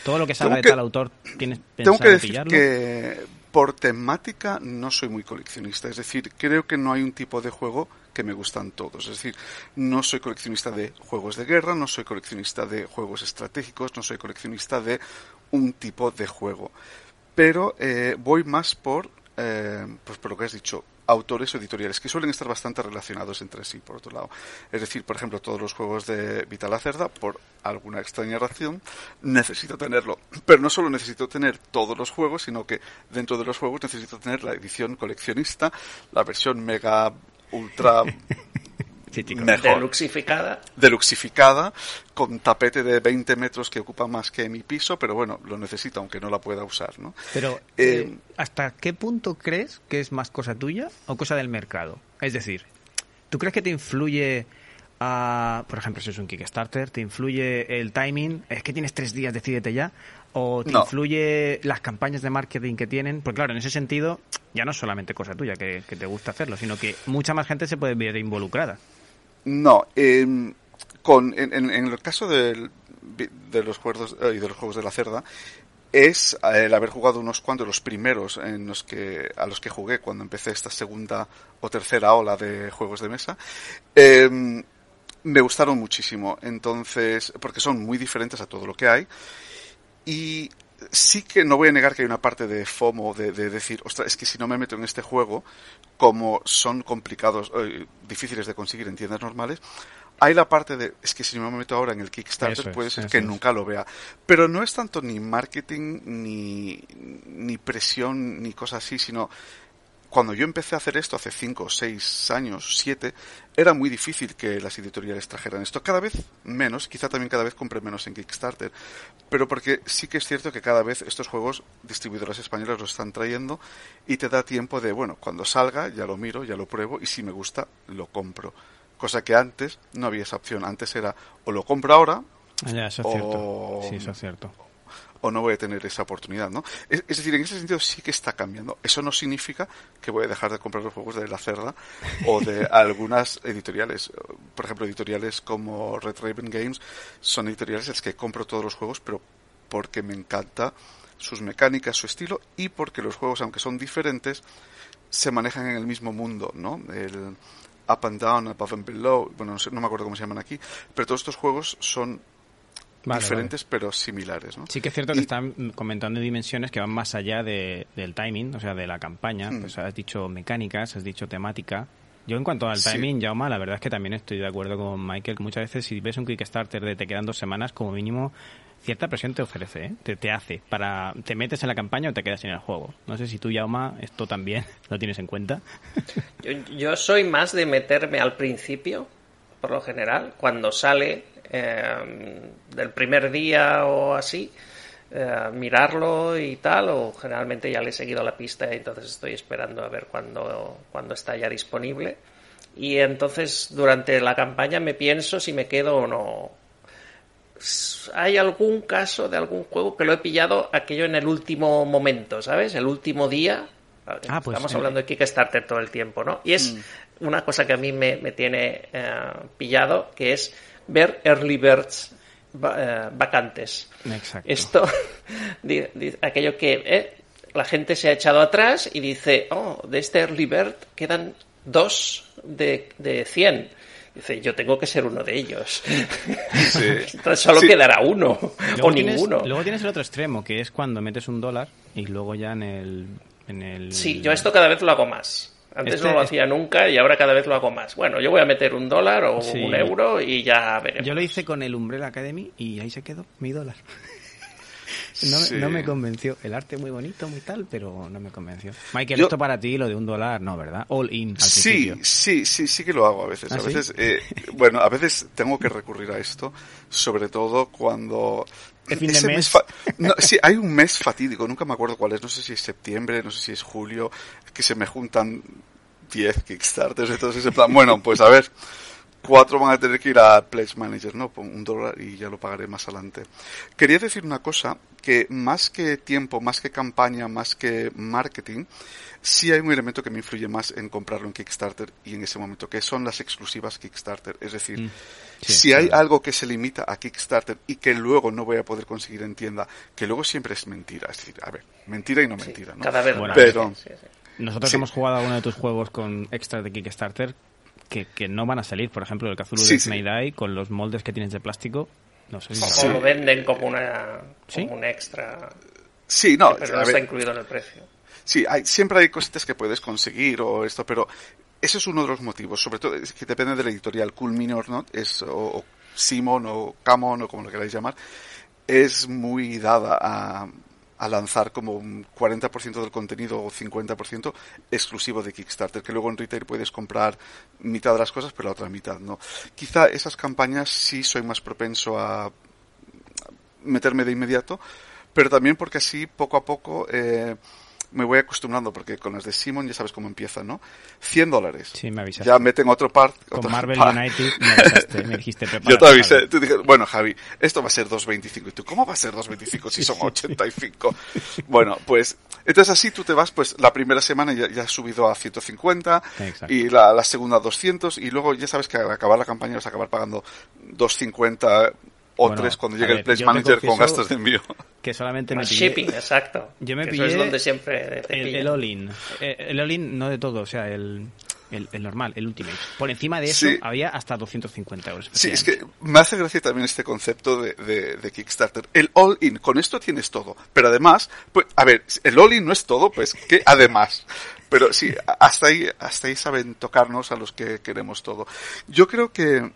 todo lo que salga de tal autor tienes pensado tengo que decir que por temática no soy muy coleccionista. Es decir, creo que no hay un tipo de juego que me gustan todos. Es decir, no soy coleccionista de juegos de guerra, no soy coleccionista de juegos estratégicos, no soy coleccionista de un tipo de juego. Pero eh, voy más por, eh, pues por lo que has dicho, autores o editoriales que suelen estar bastante relacionados entre sí, por otro lado. Es decir, por ejemplo, todos los juegos de Vital Acerda, por alguna extraña razón, necesito tenerlo. Pero no solo necesito tener todos los juegos, sino que dentro de los juegos necesito tener la edición coleccionista, la versión mega ultra Mejor. Deluxificada. Deluxificada, con tapete de 20 metros que ocupa más que mi piso, pero bueno, lo necesito aunque no la pueda usar, ¿no? Pero, eh, eh, ¿hasta qué punto crees que es más cosa tuya o cosa del mercado? Es decir, ¿tú crees que te influye... por ejemplo, si es un Kickstarter, ¿te influye el timing? ¿Es que tienes tres días, decídete ya? ¿O te influye las campañas de marketing que tienen? Porque claro, en ese sentido, ya no es solamente cosa tuya que, que te gusta hacerlo, sino que mucha más gente se puede ver involucrada. No, con, en, en, el caso de los juegos eh, y de los juegos de la cerda es eh, el haber jugado unos cuantos los primeros en los que a los que jugué cuando empecé esta segunda o tercera ola de juegos de mesa em, me gustaron muchísimo. Entonces porque son muy diferentes a todo lo que hay y sí que no voy a negar que hay una parte de FOMO, de, decir, ostras, es que si no me meto en este juego, como son complicados, eh, difíciles de conseguir en tiendas normales, hay la parte de, es que si no me meto ahora en el Kickstarter, puede ser que nunca lo vea. Pero no es tanto ni marketing, ni, ni presión, ni cosas así, sino cuando yo empecé a hacer esto hace 5, 6 años, 7, era muy difícil que las editoriales trajeran esto. Cada vez menos, quizá también cada vez compré menos en Kickstarter, pero porque sí que es cierto que cada vez estos juegos distribuidoras españolas los están trayendo y te da tiempo de, bueno, cuando salga ya lo miro, ya lo pruebo y si me gusta lo compro. Cosa que antes no había esa opción. Antes era o lo compro ahora ya, eso es cierto. Sí, eso es cierto o no voy a tener esa oportunidad, ¿no? Es, decir, en ese sentido sí que está cambiando. Eso no significa que voy a dejar de comprar los juegos de la cerda o de algunas editoriales. Por ejemplo, editoriales como Red Raven Games son editoriales en las que compro todos los juegos, pero porque me encanta sus mecánicas, su estilo y porque los juegos, aunque son diferentes, se manejan en el mismo mundo, ¿no? El Up and Down, Above and Below, bueno, no, no me acuerdo cómo se llaman aquí, pero todos estos juegos son diferentes pero similares. ¿no? Sí que es cierto que están comentando dimensiones que van más allá de, del timing, o sea, de la campaña. Hmm. Pues has dicho mecánicas, has dicho temática. Yo en cuanto al timing, Jauma, la verdad es que también estoy de acuerdo con Michael, que muchas veces si ves un Kickstarter de te quedan dos semanas, como mínimo cierta presión te ofrece, ¿eh? te, te, hace, para te metes en la campaña o te quedas en el juego. No sé si tú, Jauma, esto también lo tienes en cuenta. Yo, yo soy más de meterme al principio, por lo general, cuando sale eh, del primer día o así, eh, mirarlo y tal, o generalmente ya le he seguido la pista y entonces estoy esperando a ver cuándo, cuando está ya disponible. Y entonces durante la campaña me pienso si me quedo o no. Hay algún caso de algún juego que lo he pillado aquello en el último momento, ¿sabes? El último día. Ah, pues, Estamos hablando de Kickstarter todo el tiempo, ¿no? Y es mm. una cosa que a mí me, me tiene eh, pillado, que es ver early birds eh, vacantes. Exacto. Esto, aquello que eh, la gente se ha echado atrás y dice, oh, de este early bird quedan dos de, de 100. Dice, yo tengo que ser uno de ellos. Solo quedará uno o ninguno. Luego tienes el otro extremo, que es cuando metes un dólar y luego ya en el, en el... Sí, yo esto cada vez lo hago más. Antes este no lo hacía nunca y ahora cada vez lo hago más. Bueno, yo voy a meter un dólar o un euro y ya veremos. Yo lo hice con el Umbrella Academy y ahí se quedó mi dólar. No, me- Sí. no me convenció. El arte muy bonito, muy tal, pero no me convenció. Michael, Yo- esto para ti, lo de un dólar, no, ¿verdad? All in al Sí, sí, sí, sí que lo hago a veces. ¿Ah, a sí? veces, eh, bueno, a veces tengo que recurrir a esto, sobre todo cuando ¿De fin de ese mes? fa- no, sí, hay un mes fatídico, nunca me acuerdo cuál es, no sé si es septiembre, no sé si es julio, que se me juntan 10 Kickstarters, entonces en plan, bueno, pues a ver, cuatro van a tener que ir a Pledge Manager, ¿no? Pon un dólar y ya lo pagaré más adelante. Quería decir una cosa, que más que tiempo, más que campaña, más que marketing, sí hay un elemento que me influye más en comprarlo en Kickstarter y en ese momento, que son las exclusivas Kickstarter. Es decir, Mm. Sí, si hay algo que se limita a Kickstarter y que luego no voy a poder conseguir en tienda, que luego siempre es mentira. Es decir, a ver, mentira y no Sí, mentira, ¿no? Cada vez pero- sí, sí. Nosotros Sí. hemos jugado alguno de tus juegos con extras de Kickstarter que, que no van a salir. Por ejemplo, el Cthulhu Sí, de sí. Con los moldes que tienes de plástico. No sé si O lo- lo venden como, una, ¿Sí? como un extra, Sí, no, pero no está ver, incluido en el precio. Sí, hay, siempre hay cositas que puedes conseguir o esto, pero ese es uno de los motivos. Sobre todo, es que depende de la editorial. Cool Mini or Not, es, o, o Simon o Camon o como lo queráis llamar, es muy dada a, a lanzar como un 40% del contenido o 50% exclusivo de Kickstarter, que luego en retail puedes comprar mitad de las cosas, pero la otra mitad no. Quizá esas campañas sí soy más propenso a meterme de inmediato, pero también porque así poco a poco eh, me voy acostumbrando, porque con las de Simon ya sabes cómo empieza, ¿no? 100 dólares. Sí, me avisaste. Ya meten otro part. Con otro Marvel. United me avisaste, me dijiste Yo te avisé, Javi. tú dije, bueno Javi, esto va a ser 2.25 y tú, ¿cómo va a ser 2.25 si son 85? bueno, pues, entonces así tú te vas, pues la primera semana ya, ya has subido a 150 Exacto. y la, la segunda a 200 y luego ya sabes que al acabar la campaña vas a acabar pagando 250 o Bueno, 3 cuando llegue ver, el te Manager con gastos de envío. Que solamente me pillé shipping, exacto. Yo me Que pillé Eso es donde siempre te el, pillan. el all-in. Eh, El all-in no de todo, o sea, el, el, el normal, el ultimate. Por encima de eso Sí. había hasta 250 euros. Sí, es que me hace gracia también este concepto de, de- de Kickstarter. El all-in, con esto tienes todo. Pero además, pues, a ver, el all-in no es todo, pues, que además. Pero sí, hasta ahí, hasta ahí saben tocarnos a los que queremos todo. Yo creo que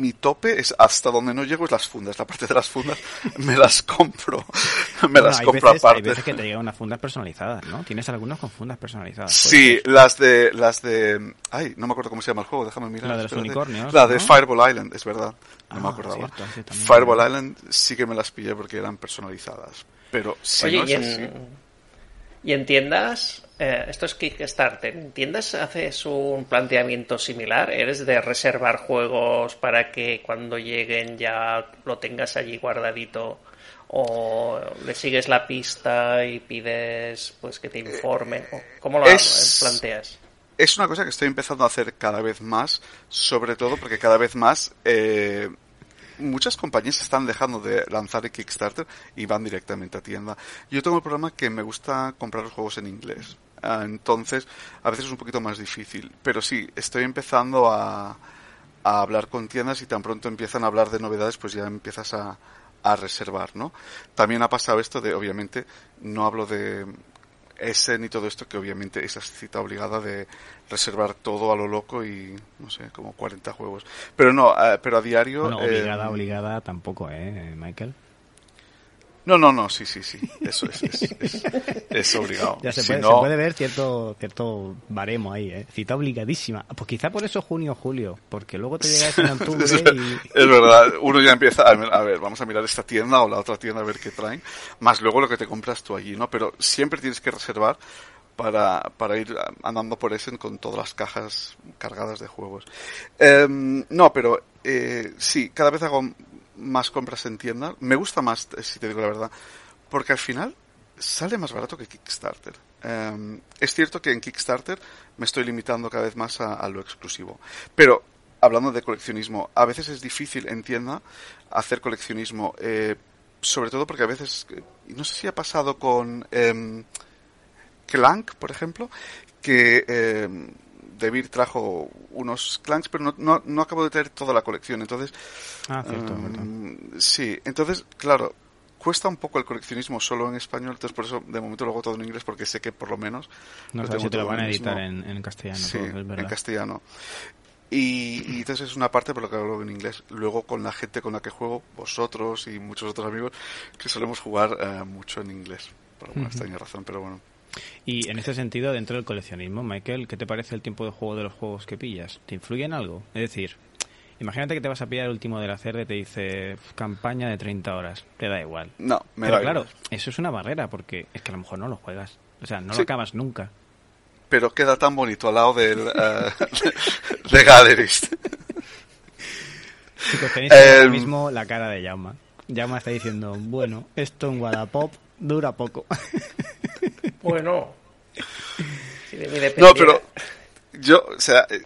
mi tope es hasta donde no llego es las fundas. La parte de las fundas me las compro. Me Bueno, las hay compro veces, hay aparte. veces que te llegan unas fundas personalizadas, ¿no? Tienes algunas con fundas personalizadas. Sí, ser. las de, las de, ay, no me acuerdo cómo se llama el juego, déjame mirar. La de los espérate. unicornios, La de ¿no? Fireball Island, es verdad, no Ah, me acordaba. cierto, sí. Fireball Island sí que me las pillé porque eran personalizadas, pero si Oye, no y, es así, en, y en tiendas, eh, esto es Kickstarter, ¿en tiendas haces un planteamiento similar? ¿Eres de reservar juegos para que cuando lleguen ya lo tengas allí guardadito? ¿O le sigues la pista y pides pues que te informen? ¿O ¿Cómo lo es- planteas? es una cosa que estoy empezando a hacer cada vez más, sobre todo porque cada vez más eh, muchas compañías están dejando de lanzar el Kickstarter y van directamente a tienda. Yo tengo el problema que me gusta comprar los juegos en inglés. Ah, Entonces, a veces es un poquito más difícil. Pero sí, estoy empezando a, a hablar con tiendas y tan pronto empiezan a hablar de novedades, pues ya empiezas a, a reservar, ¿no? También ha pasado esto de, obviamente, no hablo de ese ni todo esto, que obviamente esa cita obligada de reservar todo a lo loco y, no sé, como 40 juegos. Pero no, eh, pero a diario... Bueno, eh, obligada, obligada tampoco, ¿eh, Michael? No, no, no, sí, sí, sí, eso es, es, es, es obligado. Ya se Si puede, no- se puede ver cierto cierto baremo ahí, ¿eh? Cita obligadísima. Pues quizá por eso junio julio, porque luego te llega en octubre y... es verdad, uno ya empieza a ver, a ver, vamos a mirar esta tienda o la otra tienda a ver qué traen, más luego lo que te compras tú allí, ¿no? Pero siempre tienes que reservar para, para ir andando por Essen con todas las cajas cargadas de juegos. Em, no, pero eh, sí, cada vez hago más compras en tienda. Me gusta más, eh, si te digo la verdad, porque al final sale más barato que Kickstarter. Em, es cierto que en Kickstarter me estoy limitando cada vez más a, lo exclusivo. Pero, hablando de coleccionismo, a veces es difícil en tienda hacer coleccionismo. eh, sobre todo porque a veces, no sé si ha pasado con em, Clank, por ejemplo, que em, Debir trajo unos Clanks, pero no, no, no acabo de traer toda la colección. Entonces, Ah, cierto, em, sí, entonces, claro, cuesta un poco el coleccionismo solo en español, entonces por eso de momento lo hago todo en inglés porque sé que por lo menos No si te lo van a editar en, en castellano, sí, todo, es verdad. en castellano. Y, y entonces es una parte por lo que hablo en inglés. Luego con la gente con la que juego, vosotros y muchos otros amigos, que solemos jugar eh, mucho en inglés. Por alguna extraña razón, pero bueno. Y en ese sentido, dentro del coleccionismo, Michael, ¿qué te parece el tiempo de juego de los juegos que pillas? ¿Te influye en algo? Es decir, imagínate que te vas a pillar el último de la CERD y te dice campaña de 30 horas. Te da igual. No, me Pero da claro, igual. eso es una barrera porque es que a lo mejor no lo juegas. O sea, no Sí. lo acabas nunca. Pero queda tan bonito al lado del eh, de Gallerist. Chicos, tenéis ahora Em. mismo la cara de Jauma. Jauma está diciendo, bueno, esto en Wallapop dura poco. Bueno. Si de mí No, pero yo, o sea, eh,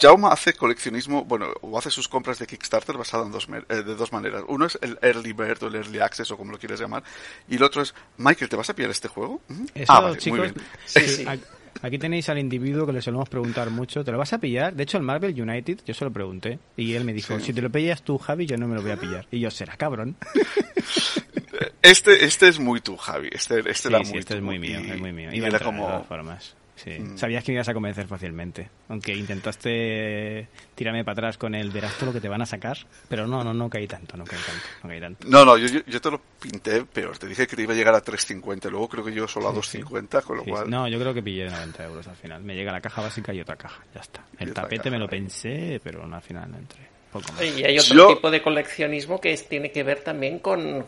Jaume hace coleccionismo, bueno, o hace sus compras de Kickstarter basado en dos, eh, de dos maneras. Uno es el Early Bird o el Early Access o como lo quieras llamar. Y el otro es, Michael, ¿te vas a pillar este juego? Eso, ah, vale, chicos, muy bien. Sí, sí. a- Aquí tenéis al individuo que le solemos preguntar mucho. ¿Te lo vas a pillar? De hecho, el Marvel United, yo se lo pregunté. Y él me dijo, Sí. si te lo pillas tú, Javi, yo no me lo voy a pillar. Y yo, será cabrón. Este, este es muy tú, Javi. Este, este Sí, era sí, muy este tú. es muy mío, Y- es muy mío. y Iba a era entrar, de todas como... formas. Sí. Mm. Sabías que me ibas a convencer fácilmente. Aunque intentaste tirarme para atrás con el verás todo lo que te van a sacar. Pero no, no, no caí tanto, no caí tanto, no caí tanto. No, no, yo, yo, yo te lo pinté peor. Te dije que te iba a llegar a 3.50. Luego creo que yo solo a Sí, 2.50, con lo Sí, cual... sí. No, yo creo que pillé 90 euros al final. Me llega la caja básica y otra caja. Ya está. Y El tapete caja, me lo pensé, pero no, al final no entré. Poco más. Y hay otro Yo- tipo de coleccionismo que es- tiene que ver también con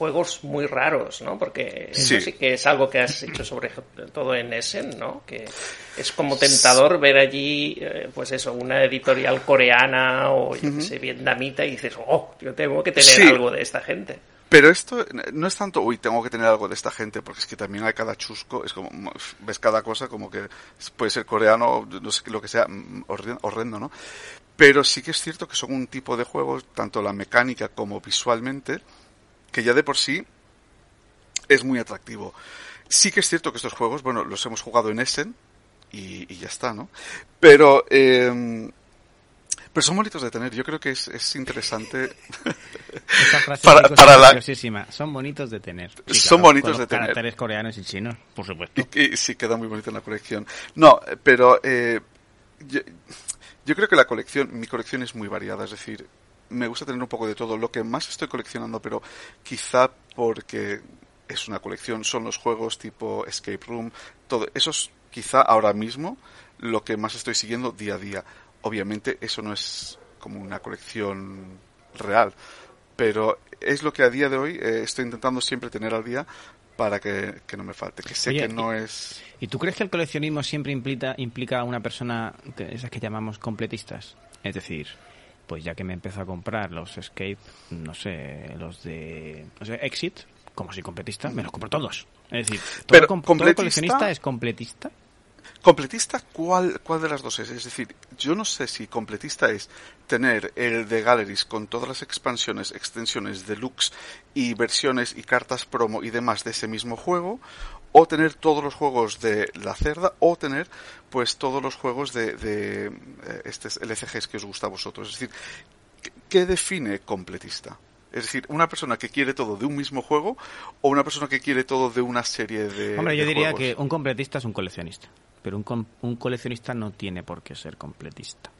juegos muy raros, ¿no? Porque eso Sí. sí que es algo que has hecho sobre todo en Essen, ¿no? Que es como tentador ver allí, eh, pues eso, una editorial coreana o yo qué sé, vietnamita y dices, oh, yo tengo que tener Sí. algo de esta gente. Pero esto no es tanto, uy, tengo que tener algo de esta gente, porque es que también hay cada chusco, es como, ves cada cosa como que puede ser coreano, no sé, lo que sea, mm, horren- horrendo, ¿no? Pero sí que es cierto que son un tipo de juegos, tanto la mecánica como visualmente, que ya de por sí es muy atractivo. Sí que es cierto que estos juegos, bueno, los hemos jugado en Essen y, y ya está, ¿no? Pero, eh, pero son bonitos de tener. Yo creo que es, es interesante. Esa frase Para- es la-. Son bonitos de tener. Sí, Son claro, bonitos con de tener. caracteres coreanos y chinos, por supuesto. Y, y sí, queda muy bonito en la colección. No, pero eh, yo, yo creo que la colección, mi colección es muy variada, es decir, me gusta tener un poco de todo. Lo que más estoy coleccionando, pero quizá porque es una colección, son los juegos tipo Escape Room, todo. Eso es quizá ahora mismo lo que más estoy siguiendo día a día. Obviamente eso no es como una colección real, pero es lo que a día de hoy eh, estoy intentando siempre tener al día para que, que no me falte, que sé Oye, que no es... ¿Y tú crees que el coleccionismo siempre implica, implica a una persona, de esas que llamamos completistas? Es decir, pues ya que me empezó a comprar los Escape, no sé, los de no sé, Exit, como soy completista, me los compro todos. Es decir, ¿todo, Pero, com- coleccionista es completista? Completista, ¿cuál, ¿cuál de las dos es? Es decir, yo no sé si completista es tener el de Galleries con todas las expansiones, extensiones, deluxe y versiones y cartas promo y demás de ese mismo juego, o tener todos los juegos de la cerda, o tener pues todos los juegos de, de eh, estos LCGs que os gusta a vosotros. Es decir, ¿qué- ¿qué define completista? Es decir, una persona que quiere todo de un mismo juego o una persona que quiere todo de una serie de. Hombre, yo de diría juegos? que un completista es un coleccionista, pero un, com- un coleccionista no tiene por qué ser completista.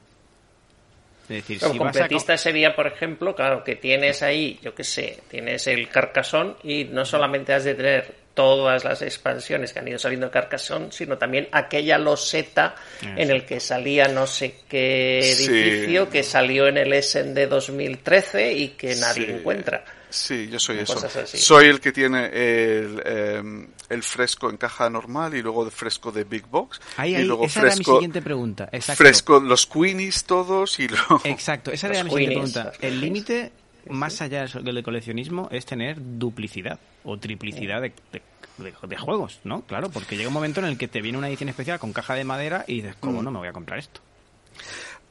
Es decir, Pero si vas a co- completista sería, por ejemplo, claro, que tienes ahí, yo qué sé, tienes el Carcassonne y no solamente has de tener todas las expansiones que han ido saliendo de Carcassonne, sino también aquella loseta en el que salía no sé qué Sí. edificio que salió en el Essen de 2013 y que nadie Sí. encuentra. Sí, yo soy eso. Soy el que tiene el, em, el fresco en caja normal y luego el fresco de Big Box. Ahí, y ahí, luego esa era mi siguiente pregunta. Exacto. fresco, los Queenies todos y luego... Exacto, esa era Los mi siguiente pregunta. El límite, más allá del coleccionismo, es tener duplicidad o triplicidad de, de- de- de juegos, ¿no? Claro, porque llega un momento en el que te viene una edición especial con caja de madera y dices, Mm. ¿cómo no me voy a comprar esto?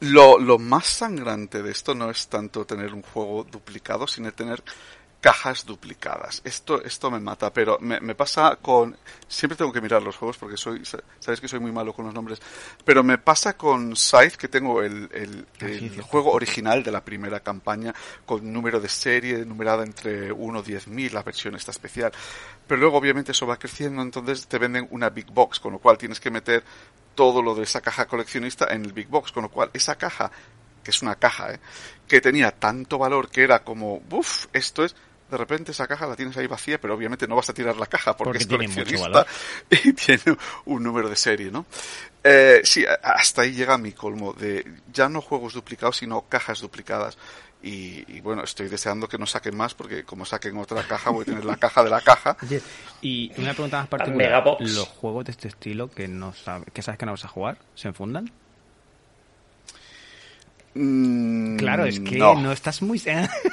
Lo, lo más sangrante de esto no es tanto tener un juego duplicado, sino tener cajas duplicadas. Esto, esto me mata, pero me, me, pasa con... Siempre tengo que mirar los juegos porque soy, sabes que soy muy malo con los nombres, pero me pasa con Scythe que tengo el, el, el juego original de la primera campaña con número de serie numerada entre 1 y 10 mil, la versión está especial. Pero luego obviamente eso va creciendo, entonces te venden una Big Box, con lo cual tienes que meter todo lo de esa caja coleccionista en el Big Box, con lo cual esa caja que es una caja, ¿eh? que tenía tanto valor que era como, uff, esto es, de repente esa caja la tienes ahí vacía, pero obviamente no vas a tirar la caja porque, es coleccionista y tiene un número de serie, ¿no? Eh, sí, hasta ahí llega mi colmo de ya no juegos duplicados, sino cajas duplicadas. Y, bueno, estoy deseando que no saquen más porque como saquen otra caja voy a tener la caja de la caja. Y una pregunta más particular, ¿los juegos de este estilo que no sabes que sabes que no vas a jugar se enfundan? Mm, claro, es que no, estás muy...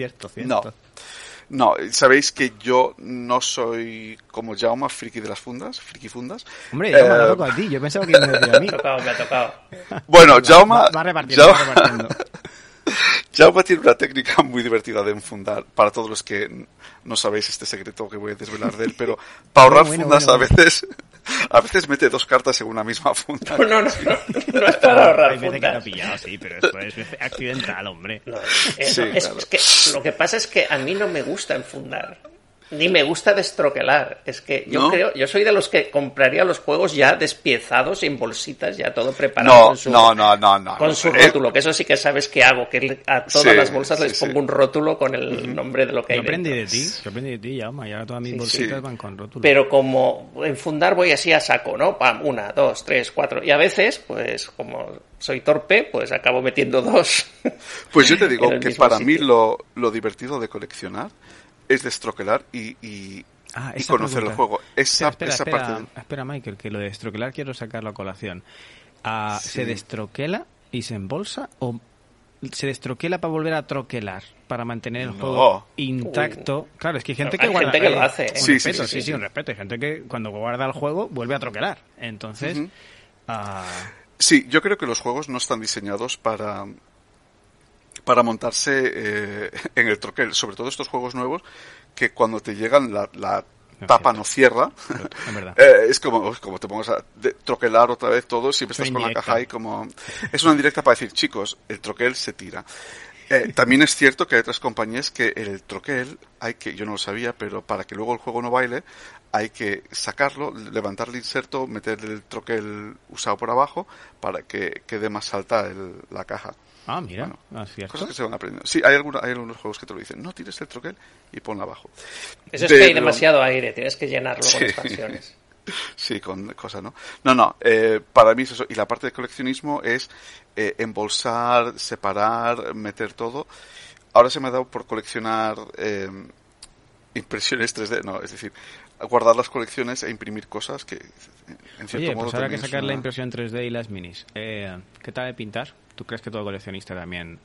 cierto, cierto. No. sabéis que yo no soy como Jaume, friki de las fundas, friki fundas. Hombre, Jaume, eh, lo a ti, yo pensaba que iba a decir a mí. Me ha tocado, me ha tocado. Bueno, Jaume... Va, repartiendo, va repartiendo. Jaume tiene una técnica muy divertida de enfundar, para todos los que no sabéis este secreto que voy a desvelar de él, pero para ahorrar fundas a veces a veces mete dos cartas en una misma funda. No, no, no, no, es para ahorrar fundas. Que pillado, sí, pero eso es accidental, hombre. es, es que lo que pasa es que a mí no me gusta enfundar. Ni me gusta destroquelar. Es que yo creo, yo soy de los que compraría los juegos ya despiezados en bolsitas, ya todo preparado. No, con su, no, no, no, Con su eh, rótulo, que eso sí que sabes que hago, que a todas las bolsas les pongo un rótulo con el nombre de lo que hay. Yo aprendí de ti, yo aprendí de ti, ya, ya todas mis bolsitas van con rótulo. Pero como enfundar voy así a saco, ¿no? Pam, una, dos, tres, cuatro. Y a veces, pues como soy torpe, pues acabo metiendo dos. Pues yo te digo que para mí lo, lo divertido de coleccionar es destroquelar y, y, ah, conocer el juego. Esa, espera, esa espera, parte espera, Michael, que lo de destroquelar quiero sacarlo a colación. Ah, ¿Se destroquela y se embolsa o se destroquela para volver a troquelar? Para mantener el juego intacto. Uh. Claro, es que hay gente que guarda. Gente que lo hace. ¿eh? Sí, respeto, sí, sí, un respeto. Hay gente que cuando guarda el juego vuelve a troquelar. Entonces. Ah, sí, yo creo que los juegos no están diseñados para para montarse eh, en el troquel. Sobre todo estos juegos nuevos que cuando te llegan la, tapa no cierra. Eh, es como, como te pongas a troquelar otra vez todo, siempre estás con la caja ahí como... Es una indirecta para decir, chicos, el troquel se tira. Eh, también es cierto que hay otras compañías que el troquel hay que, yo no lo sabía, pero para que luego el juego no baile, hay que sacarlo, levantar el inserto, meter el troquel usado por abajo para que quede más alta el, la caja. Ah, mira, ah, Cosas que se van aprendiendo. Sí, hay, alguna, hay algunos juegos que te lo dicen. No tires el troquel y ponlo abajo. Eso es que hay demasiado aire, tienes que llenarlo con expansiones. sí, con cosas, ¿no? No, no, eh, para mí es eso. Y la parte de coleccionismo es eh, embolsar, separar, meter todo. Ahora se me ha dado por coleccionar eh, impresiones 3D, no, es decir, guardar las colecciones e imprimir cosas que en cierto Oye, modo pues ahora que sacar la impresión 3D y las minis, ¿qué tal de pintar? ¿Tú crees que todo coleccionista también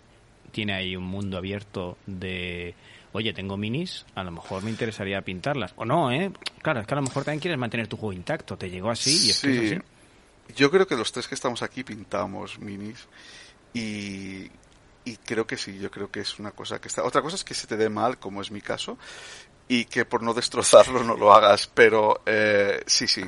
tiene ahí un mundo abierto de, oye, tengo minis, a lo mejor me interesaría pintarlas? O no, ¿eh? Claro, es que a lo mejor también quieres mantener tu juego intacto, te llegó así y es, que así. Yo creo que los tres que estamos aquí pintamos minis y, y creo que sí, yo creo que es una cosa que está. Otra cosa es que se te dé mal, como es mi caso, y que por no destrozarlo no lo hagas, pero eh, sí, sí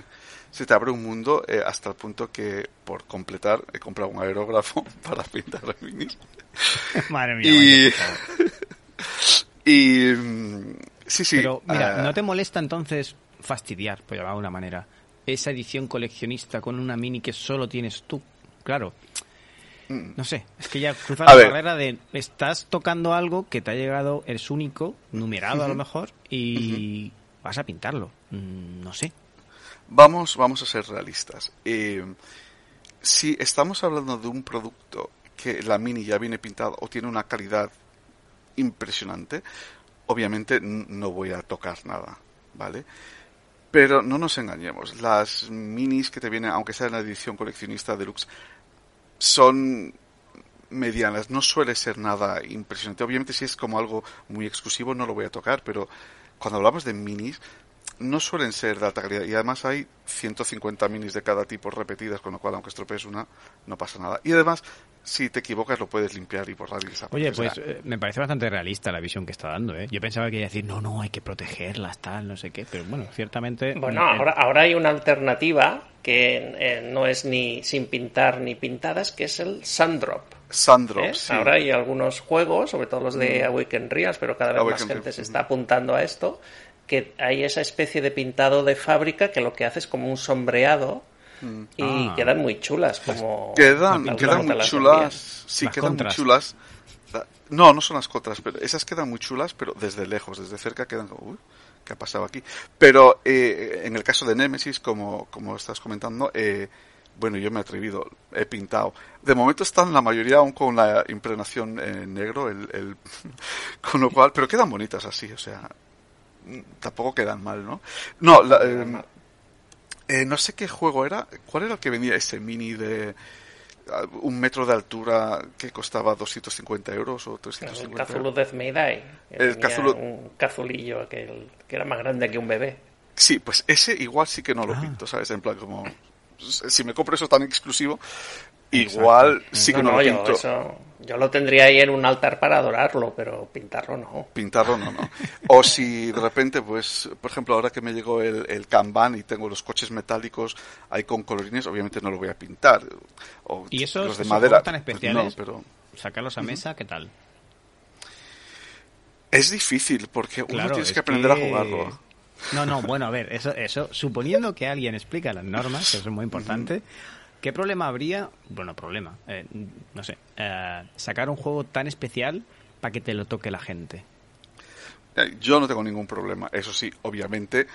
se te abre un mundo eh, hasta el punto que por completar he comprado un aerógrafo para pintar los minis. Madre mía. Y, y mm, sí, sí. Pero mira, ah, ¿no te molesta entonces fastidiar, por llamarlo de una manera, esa edición coleccionista con una mini que solo tienes tú? Claro. Mm. No sé, es que ya cruza la barrera de estás tocando algo que te ha llegado, eres único, numerado a lo mejor, y vas a pintarlo. Mm, no sé. Vamos, vamos a ser realistas. Eh, si estamos hablando de un producto que la mini ya viene pintado o tiene una calidad impresionante, obviamente no voy a tocar nada, ¿vale? Pero no nos engañemos, las minis que te vienen, aunque sea en la edición coleccionista deluxe, son medianas, no suele ser nada impresionante. Obviamente si es como algo muy exclusivo no lo voy a tocar, pero cuando hablamos de minis, no suelen ser de alta calidad y además hay 150 minis de cada tipo repetidas, con lo cual aunque estropees una, no pasa nada. Y además, si te equivocas lo puedes limpiar y borrar y desaparecer. Oye, sea, pues eh, me parece bastante realista la visión que está dando, ¿eh? Yo pensaba que iba a decir, no, no, hay que protegerlas, tal, no sé qué, pero bueno, ciertamente... Bueno, eh, ahora, ahora hay una alternativa que eh, no es ni sin pintar ni pintadas, que es el Sandrop. Sandro, ¿eh? sí. Ahora hay algunos juegos, sobre todo los de Awaken Reals, pero cada vez más gente Reals, se está apuntando a esto, que hay esa especie de pintado de fábrica que lo que hace es como un sombreado y Ah. quedan muy chulas. Como Quedan, quedan muy las chulas. Sí, Las quedan contras. muy chulas. No, no son las contras, pero esas quedan muy chulas, pero desde lejos, desde cerca quedan como, uy, ¿qué ha pasado aquí? Pero eh, en el caso de Nemesis, como, como estás comentando, eh, bueno, yo me he atrevido, he pintado. De momento están la mayoría aún con la impregnación en negro, el, el- con lo cual, pero quedan bonitas así, o sea, mm, tampoco quedan mal, ¿no? No, la, eh, eh, no sé qué juego era. ¿Cuál era el que vendía ese mini de ah, un metro de altura que costaba 250 euros o El 350 Cthulhu euros? Death May Die. El Cthulhu- Un cazulillo aquel, que era más grande que un bebé. Sí, pues ese igual sí que no lo Ah. pinto, ¿sabes? En plan como si me compro eso tan exclusivo, igual sí que no, no, lo yo, pinto. eso, yo lo tendría ahí en un altar para adorarlo, pero pintarlo no. Pintarlo no, no. O si de repente, pues, por ejemplo, ahora que me llegó el, el Kanban y tengo los coches metálicos ahí con colorines, obviamente no lo voy a pintar. O ¿Y esos- los de esos madera. tan pues especiales? no, pero Sacarlos a mesa, ¿qué tal? es difícil porque uno Claro, tienes es que aprender que- a jugarlo. No, no, bueno, a ver, eso, eso, suponiendo que alguien explica las normas, que eso es muy importante, ¿qué problema habría? Bueno, problema, eh, no sé, eh, sacar un juego tan especial para que te lo toque la gente. Eh, Yo no tengo ningún problema. Eso sí, obviamente.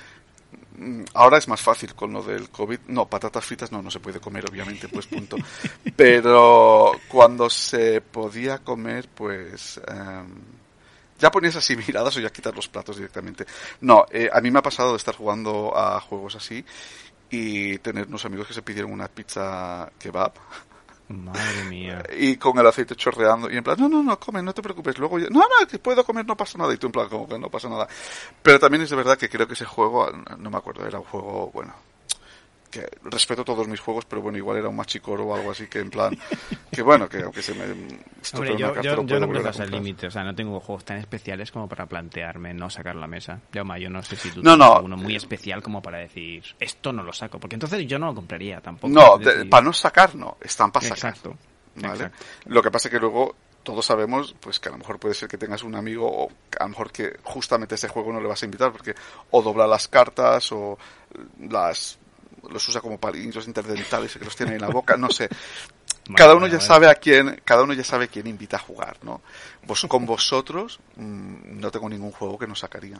mm, Ahora es más fácil con lo del COVID. No, patatas fritas no, no se puede comer, obviamente, pues punto. Pero cuando se podía comer, pues. em, ya ponías así miradas o ya quitar los platos directamente. No, eh, a mí me ha pasado de estar jugando a juegos así y tener unos amigos que se pidieron una pizza kebab. Madre mía. y con el aceite chorreando y en plan, no, no, no, come, no te preocupes, luego ya- no, no, que puedo comer, no pasa nada. Y tú en plan, como que no pasa nada. Pero también es de verdad que creo que ese juego, no me acuerdo, era un juego, bueno, que respeto todos mis juegos, pero bueno, igual era un machicoro o algo así que en plan, que bueno, que aunque se me Hombre, yo, yo, yo puedo no sea el límite, o sea, no tengo juegos tan especiales como para plantearme no sacar la mesa. Yauma, yo no sé si tú No, tienes no. alguno muy especial como para decir, esto no lo saco, porque entonces yo no lo compraría tampoco. No, de- para no sacar, no, están para sacar. Exacto. ¿vale? exacto. Lo que pasa es que luego todos sabemos pues que a lo mejor puede ser que tengas un amigo o a lo mejor que justamente ese juego no le vas a invitar porque o dobla las cartas o las los usa como palillos interdentales y que los tiene en la boca, no sé. Cada uno ya sabe a quién, cada uno ya sabe quién invita a jugar, ¿no? Vos con vosotros mm, no tengo ningún juego que no sacaría.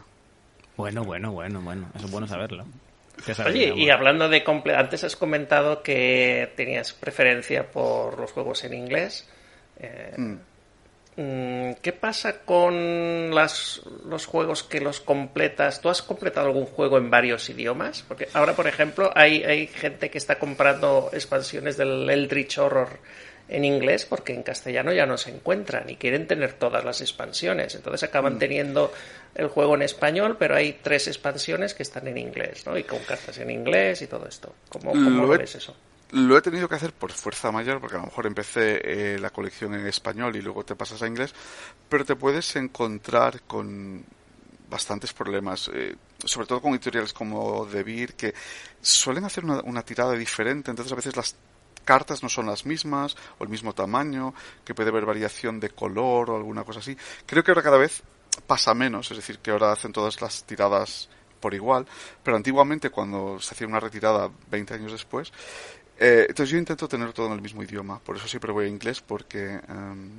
Bueno, bueno, bueno, bueno. Eso es bueno saberlo. ¿Qué sabes, Oye, y hablando de comple antes has comentado que tenías preferencia por los juegos en inglés. Eh, Mm. Mm, ¿Qué pasa con las, los juegos que los completas? ¿Tú has completado algún juego en varios idiomas? Porque ahora, por ejemplo, hay, hay gente que está comprando expansiones del Eldritch Horror en inglés porque en castellano ya no se encuentran y quieren tener todas las expansiones. Entonces Mm. acaban teniendo el juego en español, pero hay tres expansiones que están en inglés, ¿no? Y con cartas en inglés y todo esto. ¿Cómo, cómo Lo ves eso? Lo he tenido que hacer por fuerza mayor, porque a lo mejor empecé eh, la colección en español y luego te pasas a inglés, pero te puedes encontrar con bastantes problemas, eh, sobre todo con editoriales como De Beer, que suelen hacer una, una tirada diferente, entonces a veces las cartas no son las mismas o el mismo tamaño, que puede haber variación de color o alguna cosa así. Creo que ahora cada vez pasa menos, es decir, que ahora hacen todas las tiradas por igual, pero antiguamente cuando se hacía una retirada 20 años después, eh, entonces yo intento tener todo en el mismo idioma, por eso siempre voy a inglés porque em,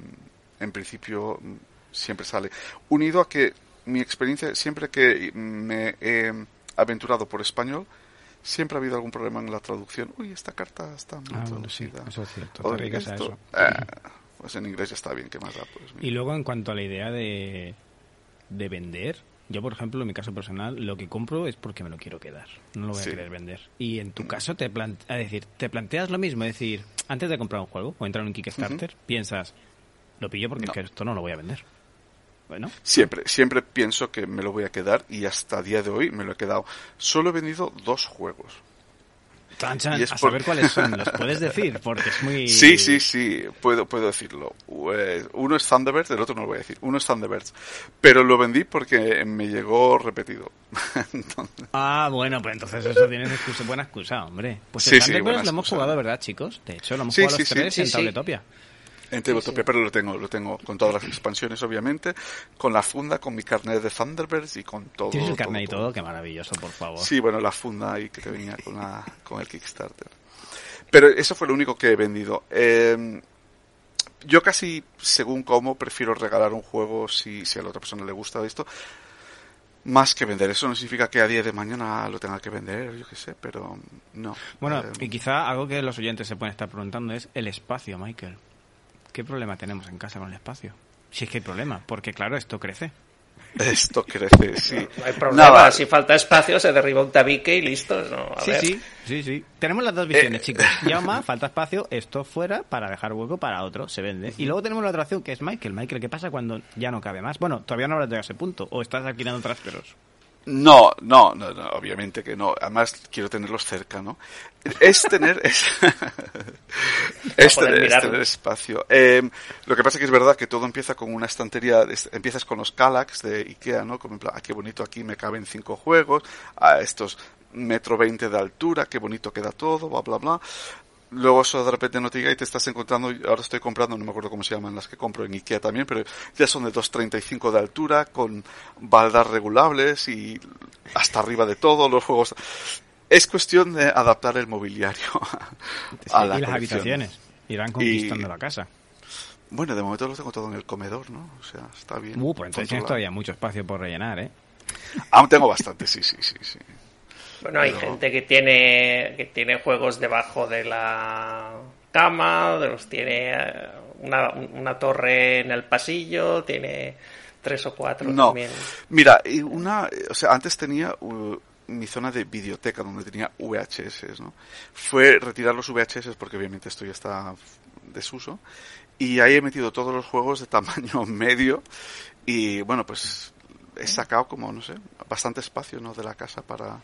en principio mm, siempre sale. Unido a que mi experiencia, siempre que me he aventurado por español, siempre ha habido algún problema en la traducción. Uy, esta carta está mal Ah, bueno, sí, traducida. eso es cierto. O Te a esto, eso. eh, pues en inglés ya está bien, ¿qué más da? Pues, Y luego, en cuanto a la idea de, de vender, yo, por ejemplo, en mi caso personal, lo que compro es porque me lo quiero quedar. No lo voy Sí. a querer vender. Y en tu caso, te, decir, te planteas lo mismo. Es decir, antes de comprar un juego o entrar en un Kickstarter, piensas, lo pillo porque No. es que esto no lo voy a vender. Bueno, Siempre, siempre pienso que me lo voy a quedar y hasta el día de hoy me lo he quedado. Solo he vendido dos juegos. Chan, chan, Y es a por- saber cuáles son, ¿los puedes decir? Porque es muy... Sí, sí, sí, puedo, puedo decirlo. Eh, Uno es Thunderbirds, el otro no lo voy a decir. Uno es Thunderbirds. Pero lo vendí porque me llegó repetido. Entonces, Ah, bueno, pues entonces eso tienes excusa, buena excusa, hombre. Pues Sí, el sí, Thunderbirds buena lo hemos jugado, ¿verdad, chicos? De hecho, lo hemos Sí, jugado sí, los sí. tres Sí, en sí. Tabletopia. En Tabletopia, pero lo tengo, lo tengo con todas las expansiones, obviamente. Con la funda, con mi carnet de Thunderbirds y con todo. ¿Tienes el todo, carnet y todo. todo? Qué maravilloso, por favor. Sí, bueno, la funda ahí que te venía con, la, con el Kickstarter. Pero eso fue lo único que he vendido. Eh, yo casi, según cómo, prefiero regalar un juego si, si a la otra persona le gusta esto, más que vender. Eso no significa que a día de mañana lo tenga que vender, yo qué sé, pero no. Bueno, Eh, y quizá algo que los oyentes se pueden estar preguntando es el espacio, Michael. ¿Qué problema tenemos en casa con el espacio? Si es que hay problema, porque claro, esto crece. esto crece, sí. No hay problema, Nada, si falta espacio se derriba un tabique y listo. ¿no? A Sí, ver. sí, sí, sí. Tenemos las dos visiones, Eh, chicos. Llama, falta espacio, esto fuera para dejar hueco para otro, se vende. Y luego tenemos la otra opción que es Michael. Michael, ¿qué pasa cuando ya no cabe más? Bueno, todavía no habrás llegado a ese punto, o estás alquilando trasteros. No, no, no, no, obviamente que no. Además, quiero tenerlos cerca, ¿no? Es tener, es, es tener, es espacio. Eh, lo que pasa es que es verdad que todo empieza con una estantería, de- empiezas con los Kallax de Ikea, ¿no? Como en plan, ah, qué bonito aquí me caben cinco juegos, a estos metro veinte de altura, qué bonito queda todo, bla, bla, bla. Luego eso de repente no te llega y te estás encontrando, ahora estoy comprando, no me acuerdo cómo se llaman las que compro en Ikea también, pero ya son de 2.35 de altura, con baldas regulables y hasta arriba de todo, los juegos. Es cuestión de adaptar el mobiliario a la y las colección. habitaciones. Irán conquistando Y- la casa. Bueno, de momento lo tengo todo en el comedor, ¿no? O sea, está bien. Uh, pues entonces tienes todavía mucho espacio por rellenar, ¿eh? Aún tengo bastante, sí, sí, sí, sí. Bueno, hay Pero- gente que tiene que tiene juegos debajo de la cama, de los tiene eh, una, una torre en el pasillo, tiene tres o cuatro No, también. mira, una, o sea, antes tenía uh, mi zona de videoteca donde tenía VHS, ¿no? Fue retirar los VHS porque obviamente esto ya está desuso y ahí he metido todos los juegos de tamaño medio y bueno, pues he sacado como, no sé, bastante espacio, ¿no? De la casa para,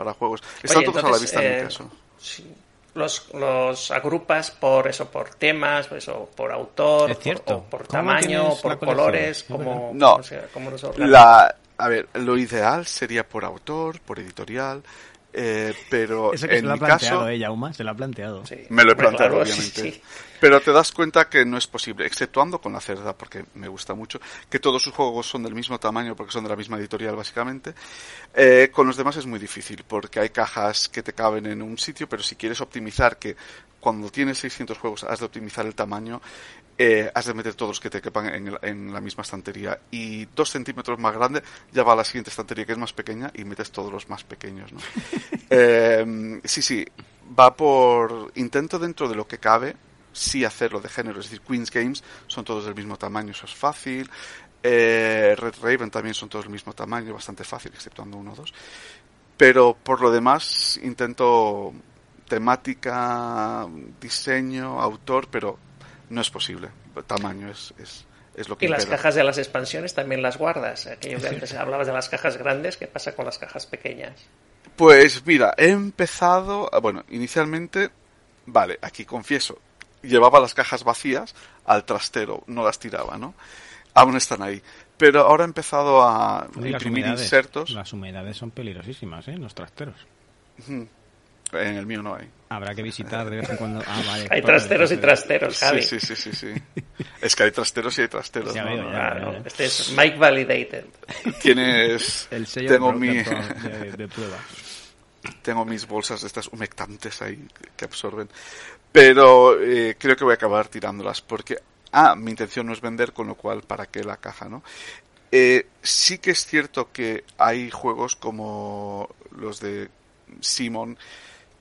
para juegos. Están Oye, todos a la vista en eh, mi caso. sí, los, los agrupas por eso, por temas, por eso, por autor, Es cierto. o por ¿Cómo tamaño, por colores, Es como. No. los organizas? La, a ver, lo ideal sería por autor, por editorial, eh, pero Eso que se en lo ha mi planteado caso... ella, Uma, se lo ha planteado. Sí. Me lo he planteado, claro, sí, obviamente. sí. Pero te das cuenta que no es posible, exceptuando con la cerda, porque me gusta mucho, que todos sus juegos son del mismo tamaño, porque son de la misma editorial, básicamente. Eh, con los demás es muy difícil, porque hay cajas que te caben en un sitio, pero si quieres optimizar, que cuando tienes 600 juegos has de optimizar el tamaño, eh, has de meter todos los que te quepan en, el- en la misma estantería. Y dos centímetros más grande, ya va a la siguiente estantería, que es más pequeña, y metes todos los más pequeños, ¿no? Eh, sí, sí, va por intento dentro de lo que cabe, sí hacerlo de género, es decir, Queen's Games son todos del mismo tamaño, eso es fácil. Eh, Red Raven también son todos del mismo tamaño, bastante fácil, exceptuando uno o dos. Pero por lo demás intento temática, diseño, autor, pero no es posible. Tamaño es, es, es lo que Y las cajas de las expansiones también las guardas. Aquello que antes hablabas de las cajas grandes, ¿qué pasa con las cajas pequeñas? Pues mira, he empezado, ah, bueno, inicialmente, vale, aquí confieso, llevaba las cajas vacías al trastero, no las tiraba, ¿no? Aún están ahí. Pero ahora he empezado a imprimir insertos. Las humedades son peligrosísimas, ¿eh? en Los trasteros. En el mío no hay. Habrá que visitar de vez en cuando. Ah, vale. Hay trasteros y trasteros, Javi. Sí, sí, sí, sí, sí. Es que hay trasteros y hay trasteros. Ya ¿no? veo, No, ya. no. Claro, este es Mike Validated. Tienes... El sello tengo de, mi... de, de- de prueba. tengo mis bolsas de estas humectantes ahí que absorben. Pero eh, creo que voy a acabar tirándolas porque, ah, mi intención no es vender, con lo cual, ¿para qué la caja, no? Eh, sí que es cierto que hay juegos como los de Simon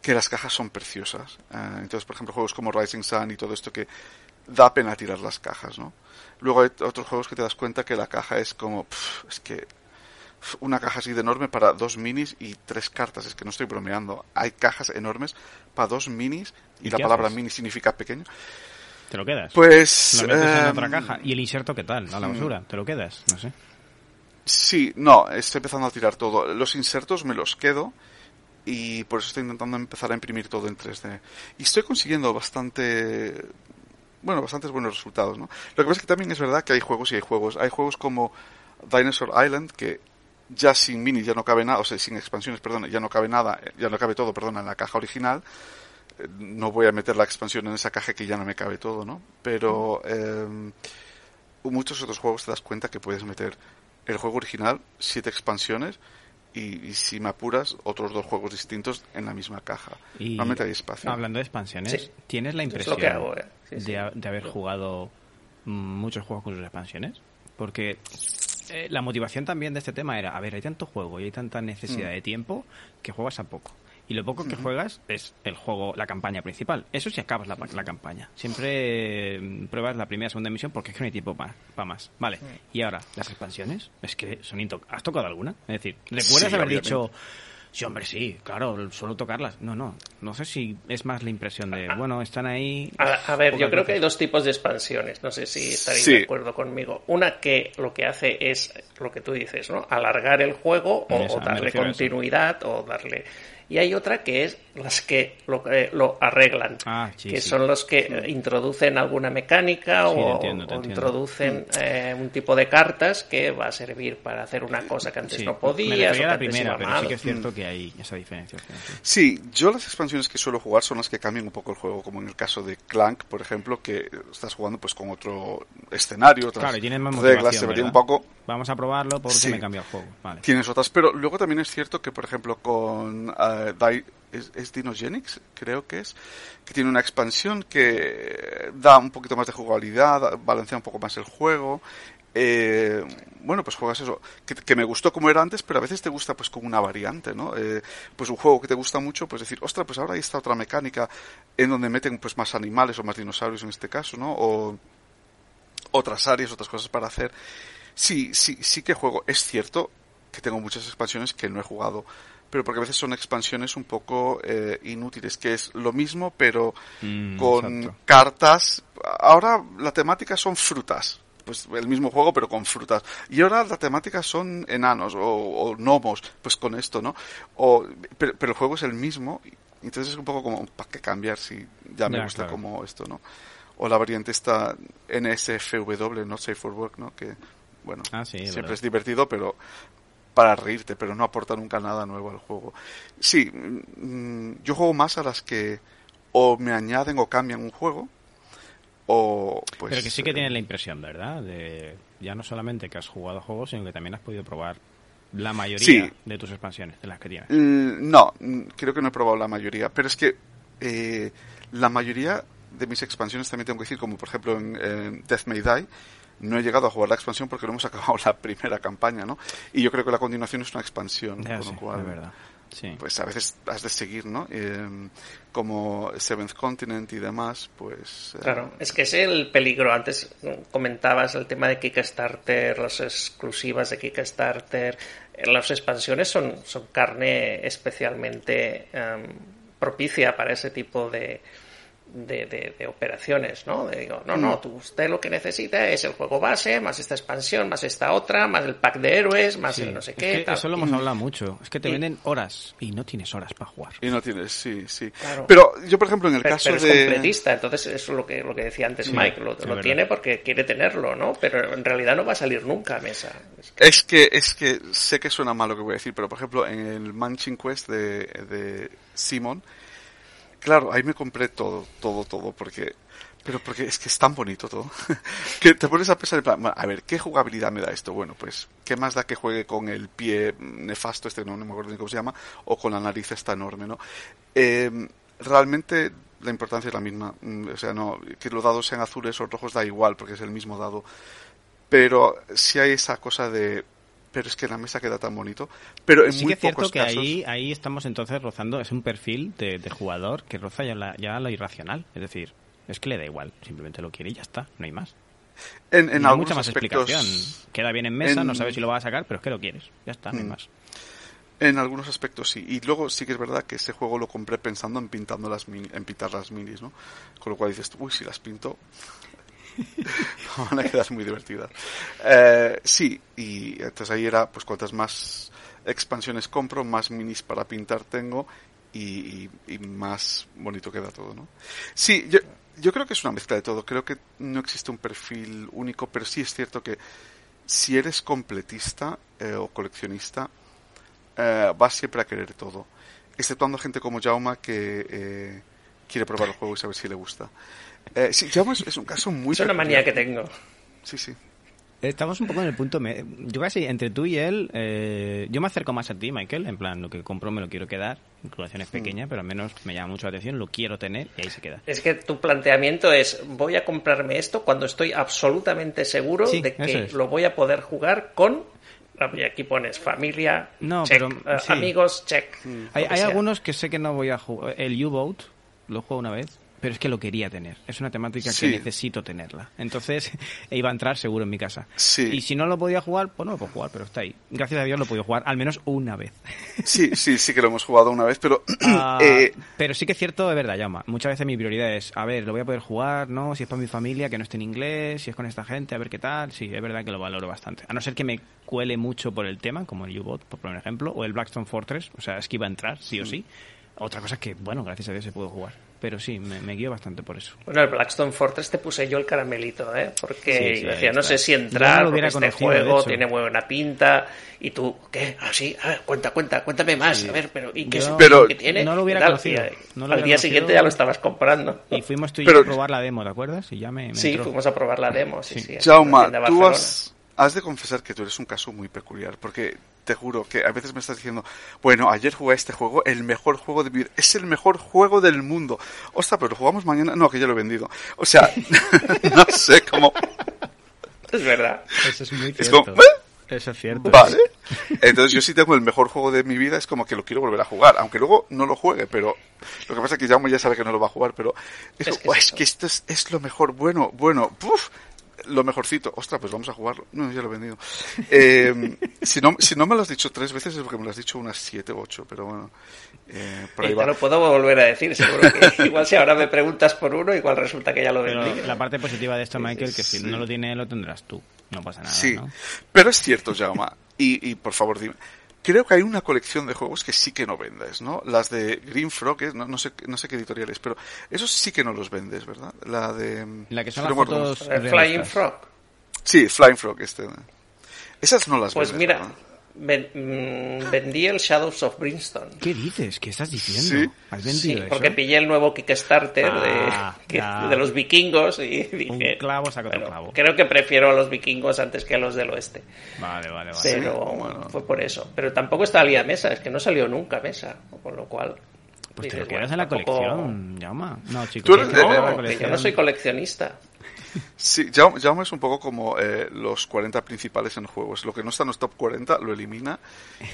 que las cajas son preciosas. Ah, entonces, por ejemplo, juegos como Rising Sun y todo esto que da pena tirar las cajas, ¿no? Luego hay otros juegos que te das cuenta que la caja es como, es que una caja así de enorme para dos minis y tres cartas, es que no estoy bromeando. Hay cajas enormes para dos minis y, ¿Y la palabra haces? mini significa pequeño. ¿Te lo quedas? Pues... Lo metes en em, otra caja. ¿Y el inserto qué tal? A la basura. ¿Te lo quedas? No sé. Sí, no, estoy empezando a tirar todo. Los insertos me los quedo y por eso estoy intentando empezar a imprimir todo en 3D. Y estoy consiguiendo bastante, bueno, bastantes buenos resultados, ¿no? Lo que pasa es que también es verdad que hay juegos y hay juegos. Hay juegos como Dinosaur Island que ya sin mini ya no cabe nada, o sea, sin expansiones, perdón, ya no cabe nada, ya no cabe todo, perdón, en la caja original. No voy a meter la expansión en esa caja que ya no me cabe todo, ¿no? Pero eh, muchos otros juegos te das cuenta que puedes meter el juego original, siete expansiones y, y si me apuras, otros dos juegos distintos en la misma caja. Y Normalmente hay espacio. Hablando de expansiones, Sí. ¿tienes la Es impresión hago, eh. Sí, sí. de, ha- de haber jugado muchos juegos con sus expansiones? Porque eh, la motivación también de este tema era, a ver, hay tanto juego y hay tanta necesidad Mm. de tiempo que juegas a poco. Y lo poco que juegas es el juego, la campaña principal. Eso si acabas la, la campaña. Siempre eh, pruebas la primera segunda misión porque es que no hay tiempo para más. Vale. Y ahora, las expansiones, es que son into- ¿Has tocado alguna? Es decir, ¿recuerdas Sí, haber obviamente. dicho, sí, hombre, sí, claro, suelo tocarlas? No, no. No sé si es más la impresión de, bueno, están ahí. A, a ver, yo creo que hay dos tipos de expansiones. No sé si estaréis Sí. de acuerdo conmigo. Una que lo que hace es lo que tú dices, ¿no? Alargar el juego o, Esa, o me darle continuidad o darle. Y hay otra que es las que lo, eh, lo arreglan, Ah, sí, que sí. son los que eh, introducen alguna mecánica o, entiendo, introducen eh, un tipo de cartas que va a servir para hacer una cosa que antes Sí, no me podías refería o a que la antes primera, iba pero mal. sí que es cierto que hay esa diferenciación. sí. Yo las expansiones que suelo jugar son las que cambian un poco el juego, como en el caso de Clank, por ejemplo, que estás jugando pues con otro escenario, otras Claro, y tienes más reglas, motivación, se varía un poco. Vamos a probarlo porque Sí. me cambia el juego. Vale. Tienes otras, pero luego también es cierto que, por ejemplo, con es, Dinogenics, creo que es, que tiene una expansión que da un poquito más de jugabilidad, balancea un poco más el juego. Eh, bueno, pues juegas eso, que, me gustó como era antes, pero a veces te gusta pues con una variante, ¿no? Eh, pues un juego que te gusta mucho, pues decir, ostras, pues ahora hay esta otra mecánica en donde meten pues más animales o más dinosaurios en este caso, ¿no? O otras áreas, otras cosas para hacer. Sí, sí, sí que juego. Es cierto que tengo muchas expansiones que no he jugado, pero porque a veces son expansiones un poco eh, inútiles, que es lo mismo, pero Mm, con exacto. cartas. Ahora la temática son frutas. Pues el mismo juego, pero con frutas. Y ahora la temática son enanos o, o gnomos, pues con esto, ¿no? O, pero, pero el juego es el mismo. Entonces es un poco como, ¿para qué cambiar si ya me gusta claro. como esto, ¿no? O la variante esta NSFW, no Safe for Work, ¿no? Que, bueno, Ah, sí, siempre verdad. es divertido, pero para reírte, pero no aporta nunca nada nuevo al juego. Sí, mm, yo juego más a las que o me añaden o cambian un juego, o pues... Pero que sí que eh, tienes la impresión, ¿verdad? De ya no solamente que has jugado juegos, sino que también has podido probar la mayoría Sí. de tus expansiones, de las que tienes. Mm, No, mm, creo que no he probado la mayoría, pero es que eh, la mayoría de mis expansiones también tengo que decir, como por ejemplo en, en Death May Die, no he llegado a jugar la expansión porque no hemos acabado la primera campaña, ¿no? Y yo creo que la continuación es una expansión, Ya con lo cual, es verdad. Sí. pues a veces has de seguir, ¿no? Eh, como Seventh Continent y demás, pues... eh, Claro, es que es el peligro. Antes comentabas el tema de Kickstarter, las exclusivas de Kickstarter. Eh, Las expansiones son, son carne especialmente em, propicia para ese tipo de, de, de- de operaciones, ¿no? De digo, no, no, tú, usted lo que necesita es el juego base, más esta expansión, más esta otra, más el pack de héroes, más Sí. el no sé Es qué. que tal. eso lo hemos hablado mucho. Es que te y- venden horas y no tienes horas para jugar. Y no tienes, sí, sí. Claro. Pero yo, por ejemplo, en el Pero, caso pero es de... completista, entonces eso es lo que, lo que decía antes Sí, Mike, lo, es tiene porque quiere tenerlo, ¿no? Pero en realidad no va a salir nunca a mesa. Es que- Es que, es que sé que suena mal lo que voy a decir, pero por ejemplo, en el Manchin Quest de, de Simon, claro, ahí me compré todo, todo, todo, porque, pero porque es que es tan bonito todo, que te pones a pensar en plan, "Bueno, a ver, ¿qué jugabilidad me da esto? Bueno, pues, ¿qué más da que juegue con el pie nefasto este, no, no me acuerdo ni cómo se llama, o con la nariz esta enorme, ¿no? Eh, realmente la importancia es la misma, mm, o sea, no, que los dados sean azules o rojos da igual, porque es el mismo dado, pero si hay esa cosa de pero es que la mesa queda tan bonito pero en sí muy que es cierto pocos que casos ahí, ahí estamos entonces rozando, es un perfil de, de jugador que roza ya, la- ya lo irracional. Es decir, es que le da igual, simplemente lo quiere y ya está, no hay más. en, en no hay mucha más aspectos explicación. Queda bien en mesa, en- no sabes si lo vas a sacar, pero es que lo quieres, ya está, no hay Mm. más. En algunos aspectos sí. Y luego sí que es verdad que ese juego lo compré pensando en pintando las mini- en pintar las minis, ¿no? Con lo cual dices, uy, si las pinto, van a quedar muy divertidas. Eh, sí, y entonces ahí era, pues cuantas más expansiones compro, más minis para pintar tengo y, más bonito queda todo, ¿no? Sí, yo, creo que es una mezcla de todo. Creo que no existe un perfil único, pero sí es cierto que si eres completista eh, o coleccionista, eh, vas siempre a querer todo. Exceptuando gente como Jauma que quiere probar el juego y saber si le gusta. Eh, sí, es, un caso muy... Es una manía que tengo. Sí, sí. Estamos un poco en el punto. me- Yo casi entre tú y él, eh, yo me acerco más a ti, Michael. En plan, lo que compro me lo quiero quedar. Colección es pequeña, pero al menos me llama mucho la atención. Lo quiero tener y ahí se queda. Es que tu planteamiento es, voy a comprarme esto cuando estoy absolutamente seguro Sí, de que es. lo voy a poder jugar con... Y aquí pones familia, No, check, pero, eh, sí. amigos, check. Hay, que hay sea. algunos que sé que no voy a jugar. El U-Boat lo juego una vez, pero es que lo quería tener. Es una temática Sí. que necesito tenerla. Entonces iba a entrar seguro en mi casa. Sí. Y si no lo podía jugar, pues no lo puedo jugar, pero está ahí. Gracias a Dios lo he podido jugar al menos una vez. Sí, sí, sí que lo hemos jugado una vez, pero... Ah, eh, pero sí que es cierto, es verdad, llama. Muchas veces mi prioridad es, a ver, lo voy a poder jugar, ¿no? Si es para mi familia, que no esté en inglés, si es con esta gente, a ver qué tal. Sí, es verdad que lo valoro bastante. A no ser que me cuele mucho por el tema, como el U-Bot, por ejemplo, o el Blackstone Fortress, o sea, es que iba a entrar, sí o sí. Otra cosa es que, bueno, gracias a Dios se puede jugar. Pero sí, me, me guío bastante por eso. Bueno, el Blackstone Fortress te puse yo el caramelito, ¿eh? Porque Sí, decía, no sé si no entrar, porque hubiera este juego tiene muy buena pinta. Y tú, ¿qué? Ah, sí, a ver, cuenta, cuenta, cuéntame más. A ver, pero ¿y qué, Yo es- Pero- qué tiene? no lo hubiera conocido, no lo al hubiera día conocido. siguiente ya lo estabas comprando. Y fuimos tú y Pero- yo a probar la demo, ¿te acuerdas? Y ya me, me Sí, entró. fuimos a probar la demo, sí, Sí. tú has, has de confesar que tú eres un caso muy peculiar, porque te juro que a veces me estás diciendo, bueno, ayer jugué a este juego, el mejor juego de mi vida, es el mejor juego del mundo. Ostras, pero lo jugamos mañana, no, que ya lo he vendido. O sea, no sé cómo... Es verdad. Eso es muy Es cierto. como, ¿eh? Eso es cierto. Vale. Entonces yo sí tengo el mejor juego de mi vida, es como que lo quiero volver a jugar, aunque luego no lo juegue, pero lo que pasa es que Jaume ya sabe que no lo va a jugar, pero es, Es que es "Buah, es eso". que esto es, es lo mejor, bueno, bueno, puf, lo mejorcito. Ostras, pues vamos a jugarlo. No, ya lo he vendido. Eh, si, no, si no me lo has dicho tres veces es porque me lo has dicho unas siete o ocho, pero bueno, eh, por ahí Y te va. lo puedo volver a decir, seguro que igual si ahora me preguntas por uno, igual resulta que ya lo Pero vendí. la parte positiva de esto, Michael, que si Sí. no lo tiene, lo tendrás tú. No pasa nada, Sí, ¿no? pero es cierto, Jaume, y, y por favor dime, creo que hay una colección de juegos que sí que no vendes, ¿no? Las de Green Frog, no, no sé, no sé qué editorial es, pero esos sí que no los vendes, ¿verdad? La de... La que son las fotos Eh, Flying. Frog. Sí, Flying Frog, este. Esas no las Pues vendes, mira, ¿verdad? Ven- mm, vendí el Shadows of Brimstone. ¿Qué dices? ¿Qué estás diciendo? Sí. ¿Has Sí, vendido eso? porque pillé el nuevo Kickstarter Ah, de, que- de los vikingos y dije, Un clavo saca otro bueno, clavo. creo que prefiero a los vikingos antes que a los del oeste. Vale, vale, vale. Pero bueno. fue por eso. Pero tampoco salía a mesa, es que no salió nunca a mesa, con lo cual... Pues te lo quedas bueno, en la tampoco- colección, llama. No, chicos. Tú eres de- no, de- la que yo colección. no soy coleccionista. Sí, Jaume, es un poco como eh, los 40 principales en juegos. Lo que no está en los top 40 lo elimina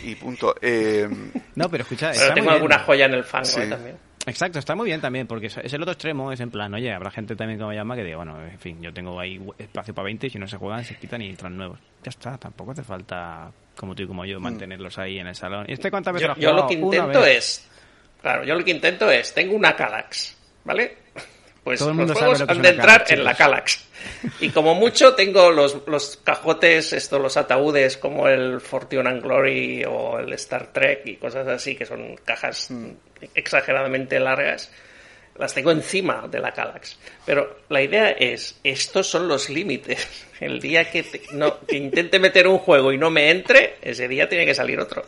y punto. Eh, No, pero escucha, Pero tengo alguna joya en el fango Sí. eh, también. Exacto, está muy bien también, porque es el otro extremo, es en plan, oye, habrá gente también que me llama que diga, bueno, en fin, yo tengo ahí espacio para 20 y si no se juegan se quitan y entran nuevos. Ya está, tampoco hace falta, como tú y como yo, mantenerlos ahí en el salón. ¿Y este cuántas veces Yo, lo has yo lo que intento es... Claro, yo lo que intento es... Tengo una Calax, ¿vale? Pues Todo el los mundo sabe juegos han de entrar en la. Calax. Y como mucho tengo los, los cajotes, estos, los ataúdes como el Fortune and Glory o el Star Trek y cosas así, que son cajas exageradamente largas. Las tengo encima de la Calax. Pero la idea es, estos son los límites. El día que, te- no, que intente meter un juego y no me entre, ese día tiene que salir otro.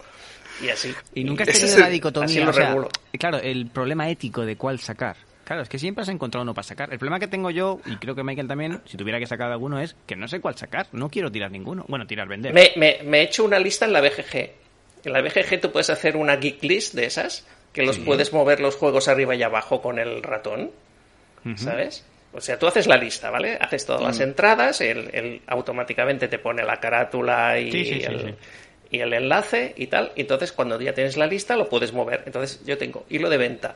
Y así. Y nunca has tenido la dicotomía, así lo o sea, regulo. claro, el problema ético de cuál sacar. Claro, es que siempre has encontrado uno para sacar. El problema que tengo yo, y creo que Michael también, si tuviera que sacar alguno, es que no sé cuál sacar. No quiero tirar ninguno. Bueno, tirar, vender. Me, me- me he hecho una lista en la BGG. En la BGG tú puedes hacer una geek list de esas, que los puedes mover los juegos arriba y abajo con el ratón, ¿sabes? O sea, tú haces la lista, ¿vale? Haces todas las entradas, él, él automáticamente te pone la carátula y, Sí, sí, sí, el, y el enlace y tal. Y entonces, cuando ya tienes la lista, lo puedes mover. Entonces, yo tengo hilo de venta.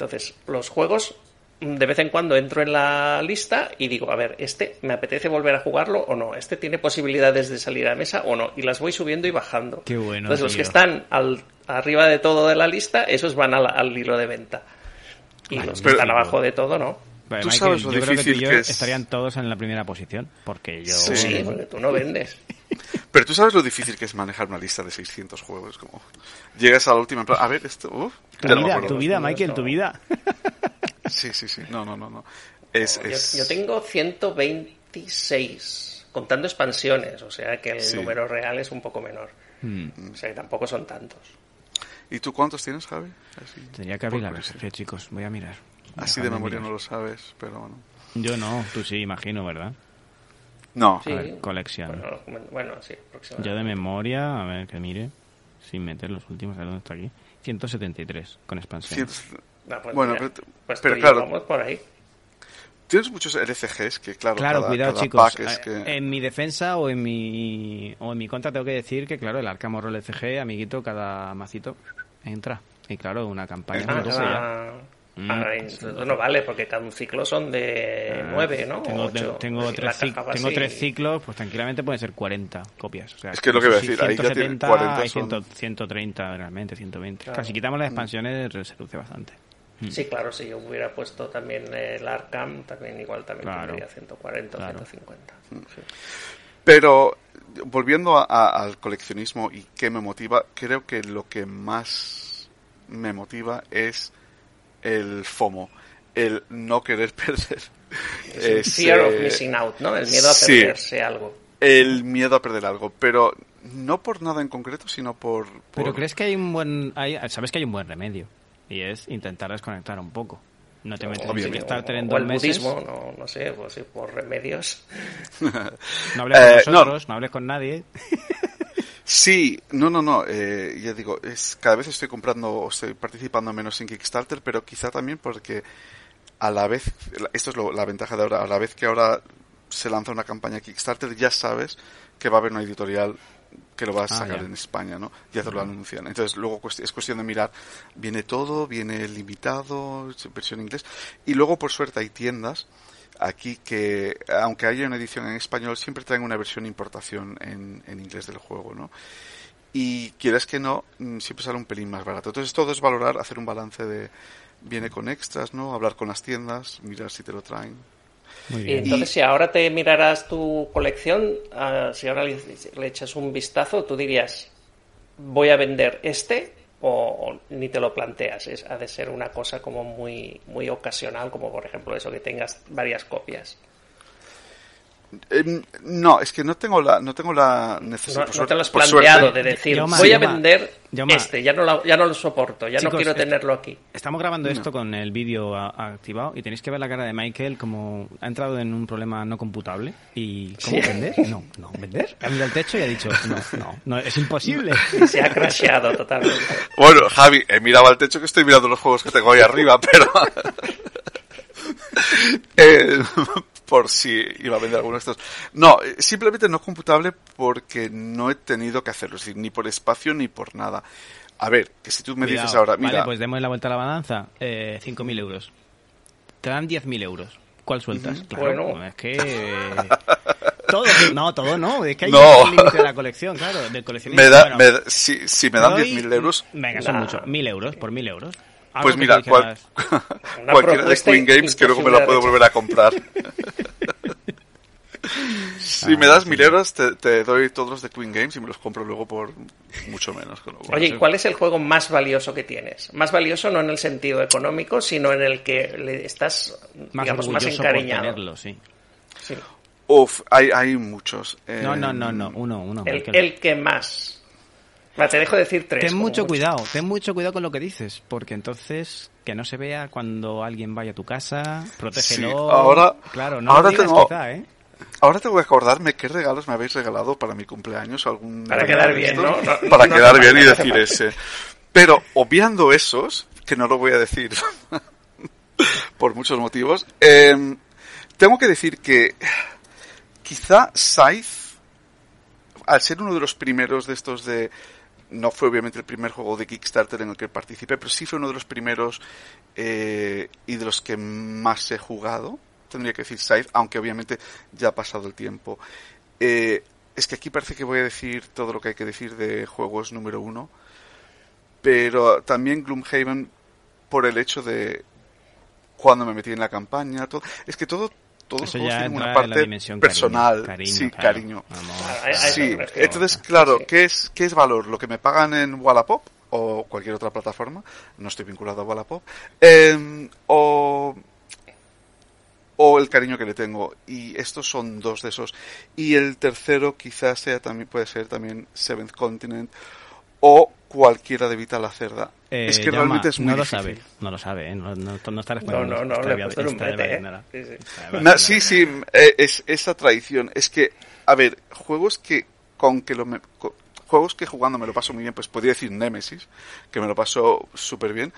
Entonces, los juegos de vez en cuando entro en la lista y digo, a ver, este me apetece volver a jugarlo o no, este tiene posibilidades de salir a mesa o no, y las voy subiendo y bajando. Qué bueno. Entonces los que están al, arriba de todo de la lista, esos van al, al hilo de venta. Y los que están abajo de todo, no. Vale, Tú Michael, sabes lo yo creo que tú difícil y yo que es- estarían todos en la primera posición, porque yo... Sí. Sí, porque tú no vendes. Pero tú sabes lo difícil que es manejar una lista de 600 juegos. Como llegas a la última a ver, esto, uf, Tu no vida, tu vida, Michael, tu vida. Sí, sí, sí. No, no, no, no. Es, Yo, es- yo tengo 126, contando expansiones, o sea que el Sí. número real es un poco menor. Hmm, O sea que tampoco son tantos. ¿Y tú cuántos tienes, Javi? Así, Tendría que abrir la sí, chicos. Voy a mirar. Así de memoria mirar. no lo sabes, pero bueno. Yo no, tú sí, imagino, ¿verdad? No, Sí. A ver, colección. Bueno, bueno, sí, Yo de memoria, a ver que mire, sin meter los últimos, a ver dónde está aquí. 173 con expansión. cientos- Ah, pues bueno, mira, pero- pues pero claro. vamos por ahí. tienes muchos LCGs que, claro, Claro, cada, cuidado cada chicos. pack es Eh, que... En mi defensa o en mi o en mi contra tengo que decir que claro, el Arkham Horror LCG, amiguito, cada macito entra. Y claro, una campaña Ah, ya. Mm, ah, entonces no vale, porque cada un ciclo son de nueve, ¿no? Tengo, ocho. tengo, tengo Y tres, tengo así. tres ciclos, pues tranquilamente pueden ser 40 copias. O sea, Es que es lo que iba a sí, decir, ahí ya tienen 170, 40 hay son- 100 130 realmente, 120. Claro. Claro, si quitamos las expansiones se reduce bastante. Sí, claro, si yo hubiera puesto también el Arkham, también igual también Claro. tendría 140 o Claro. 150. Sí. Pero volviendo a- a- al coleccionismo y qué me motiva, creo que lo que más me motiva es el FOMO, el no querer perder. Es el ese- fear of missing out, ¿no? El miedo a Sí. perderse algo. El miedo a perder algo, pero no por nada en concreto, sino por... Pero por- crees que hay un buen hay, sabes que hay un buen remedio y es intentar desconectar un poco. No te metes en Obviamente. Kickstarter en o dos el meses. budismo, no, no sé, pues por remedios. No hables con Eh, nosotros, no. hables con nadie. Sí, no, no, no. eh, ya digo, es cada vez estoy comprando o estoy participando menos en Kickstarter, pero quizá también porque a la vez, esto es lo- la ventaja de ahora, a la vez que ahora se lanza una campaña Kickstarter, ya sabes que va a haber una editorial que lo va a Ah, sacar en España, ¿no? Ya te lo anuncian. Entonces luego es cuestión de mirar, viene todo, viene limitado, versión inglés, y luego por suerte hay tiendas aquí que, aunque haya una edición en español, siempre traen una versión importación en, en inglés del juego, ¿no? Y quieres que no, mm, siempre sale un pelín más barato. Entonces todo es valorar, hacer un balance de, viene con extras, ¿no? Hablar con las tiendas, mirar si te lo traen. Muy Y bien. entonces, si ahora te miraras tu colección, ah, si ahora le, le echas un vistazo, tú dirías, voy a vender este o, ni te lo planteas. Es, ha de ser una cosa como muy, muy ocasional, como por ejemplo eso, que tengas varias copias. Em, no, es que no tengo la, no tengo la No, necesidad. no te lo has planteado suerte. de decir, Yoma, voy a Yoma, vender Yoma. este, ya no, lo, ya no lo soporto, ya no quiero tenerlo aquí. Estamos grabando esto con el vídeo activado y tenéis que ver la cara de Michael como ha entrado en un problema no computable y ¿cómo vender? No, no, vender. Ha mirado al techo y ha dicho, no, no, no, es imposible. Y se ha crasheado totalmente. Bueno, Javi, he mirado al techo que estoy mirando los juegos que tengo ahí arriba, pero... Eh, por si iba a vender alguno de estos. No, eh, simplemente no computable porque no he tenido que hacerlo, es decir, ni por espacio ni por nada. A ver, que si tú me dices ahora, mira, Vale, pues demos la vuelta a la balanza. Eh, 5.000 euros. Te dan 10.000 euros. ¿Cuál sueltas? Claro, Bueno. es que... Todo, no, todo no. Es que hay No. un límite de la colección, claro. Del coleccionista. me da, Bueno, me da- si, si me dan te doy- 10.000 euros, Venga, son Nah. muchos. 1.000 euros por 1.000 euros. Pues mira, cual- cualquiera de Queen Games creo que me la puedo volver a comprar. si Ah, me das sí. 1000 euros, te, te doy todos los de Queen Games y me los compro luego por mucho menos. con lo cual- Oye, ¿y cuál es el juego más valioso que tienes? Más valioso no en el sentido económico, sino en el que le estás, más digamos, más encariñado. tenerlo, sí. Sí. Uf, hay, hay muchos. eh, No, no, no, no. Uno, uno. El que más. Te dejo decir tres. Ten mucho cuidado, ten mucho cuidado con lo que dices, porque entonces que no se vea cuando alguien vaya a tu casa, protégelo. Sí, ahora- claro, no ahora lo tengo- quizá, ¿eh? Ahora tengo que acordarme qué regalos me habéis regalado para mi cumpleaños. Algún Para quedar bien, ¿no? No- Para no quedar bien y decir ese. Pero obviando esos, que no lo voy a decir por muchos motivos, eh, tengo que decir que quizá Scythe, al ser uno de los primeros de estos de no fue obviamente el primer juego de Kickstarter en el que participé, pero sí fue uno de los primeros eh, y de los que más he jugado. Tendría que decir Scythe, aunque obviamente ya ha pasado el tiempo. Eh, es que aquí parece que voy a decir todo lo que hay que decir de juegos número uno, pero también Gloomhaven por el hecho de cuando me metí en la campaña, todo. Es que todo todos los tienen una parte personal, cariño, sí, cariño. Sí, entonces, claro, ¿qué es, ¿qué es valor? ¿Lo que me pagan en Wallapop o cualquier otra plataforma? No estoy vinculado a Wallapop. Eh, o, o el cariño que le tengo. Y estos son dos de esos. Y el tercero quizás sea también, puede ser también Seventh Continent o cualquiera de Vita la Cerda. Eh, es que realmente es muy no lo difícil. sabe, no lo sabe, ¿eh? no, no, no está No, no, no, le he puesto en un brete, ¿eh? Sí, sí. Eh, es esa tradición. Es que, a ver, juegos que con que lo me- co- juegos que jugando me lo paso muy bien, pues podría decir Nemesis, que me lo paso súper bien.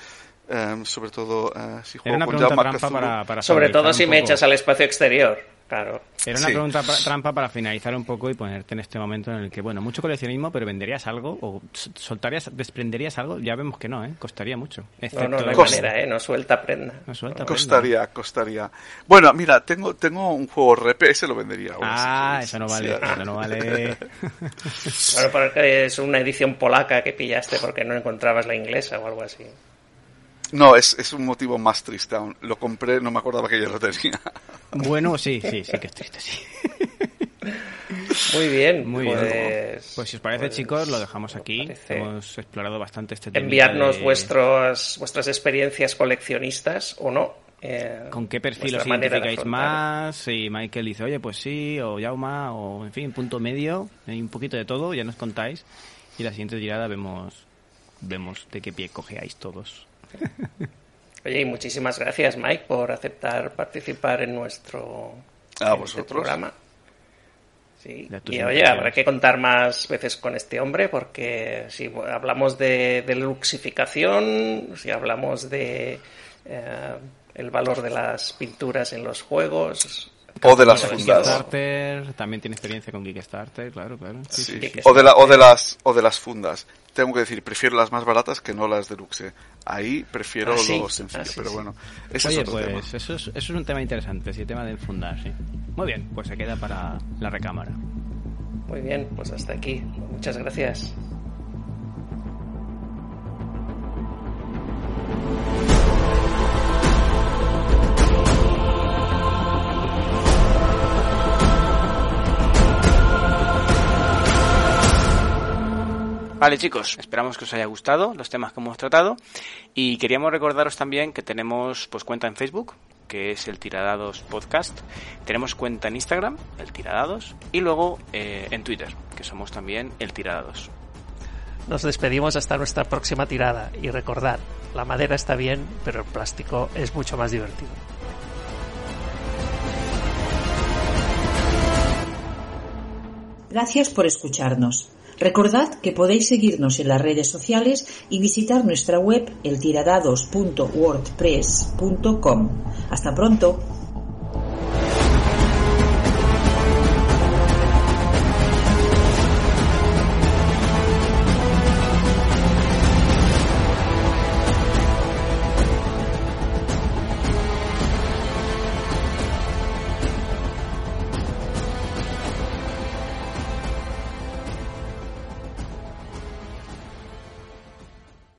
eh, sobre todo eh, si juego con Jaume Cthulhu. para, para Sobre todo si me poco. echas al espacio exterior. Claro. Era una Sí. pregunta pa- trampa para finalizar un poco y ponerte en este momento en el que, bueno, mucho coleccionismo, pero ¿venderías algo? ¿O soltarías, desprenderías algo? Ya vemos que no, ¿eh? Costaría mucho. No, Excepto no, no hay manera, ¿eh? No suelta prenda. No suelta, Costaría, costaría. Bueno, mira, tengo tengo un juego rep, ese lo vendería. ahora, si Ah, queréis. eso no vale, eso no vale. Bueno, porque es una edición polaca que pillaste porque no encontrabas la inglesa o algo así. No, es, es un motivo más triste aún. Lo compré, no me acordaba que ya lo tenía. bueno, sí, sí, sí que es triste, sí. Muy bien, Muy bien. pues, Pues si os parece, pues, chicos, lo dejamos aquí. Hemos explorado bastante este tema. enviarnos vuestros, vuestras experiencias coleccionistas o no. eh, ¿Con qué perfil os de identificáis más? Si Michael dice, oye, pues sí, o Yauma, o en fin, punto medio, hay un poquito de todo, ya nos contáis. Y la siguiente tirada vemos, vemos de qué pie cojeáis todos. Oye, y muchísimas gracias, Mike, por aceptar participar en nuestro A en este programa. Sí. De Y oye, habrá que contar más veces con este hombre porque si hablamos de, de luxificación, si hablamos de eh, el valor de las pinturas en los juegos, O de las fundas. También tiene experiencia con Kickstarter, claro, claro. Sí, Sí. sí, sí. O de la, o de las o de las fundas. Tengo que decir, prefiero las más baratas que no las deluxe. Ahí prefiero Ah, sí. lo sencillo, Ah, sí, pero sí. bueno, ese Oye, es otro pues tema. eso es, eso es un tema interesante, sí, el tema del fundar, sí. Muy bien, pues se queda para la recámara. muy bien, pues hasta aquí. Muchas gracias. Vale chicos, esperamos que os haya gustado los temas que hemos tratado y queríamos recordaros también que tenemos pues cuenta en Facebook, que es el Tiradados Podcast, tenemos cuenta en Instagram, el Tiradados, y luego eh, en Twitter, que somos también el Tiradados. Nos despedimos hasta nuestra próxima tirada y recordad, la madera está bien, pero el plástico es mucho más divertido. Gracias por escucharnos. Recordad que podéis seguirnos en las redes sociales y visitar nuestra web eltiradados.wordpress.com. Hasta pronto.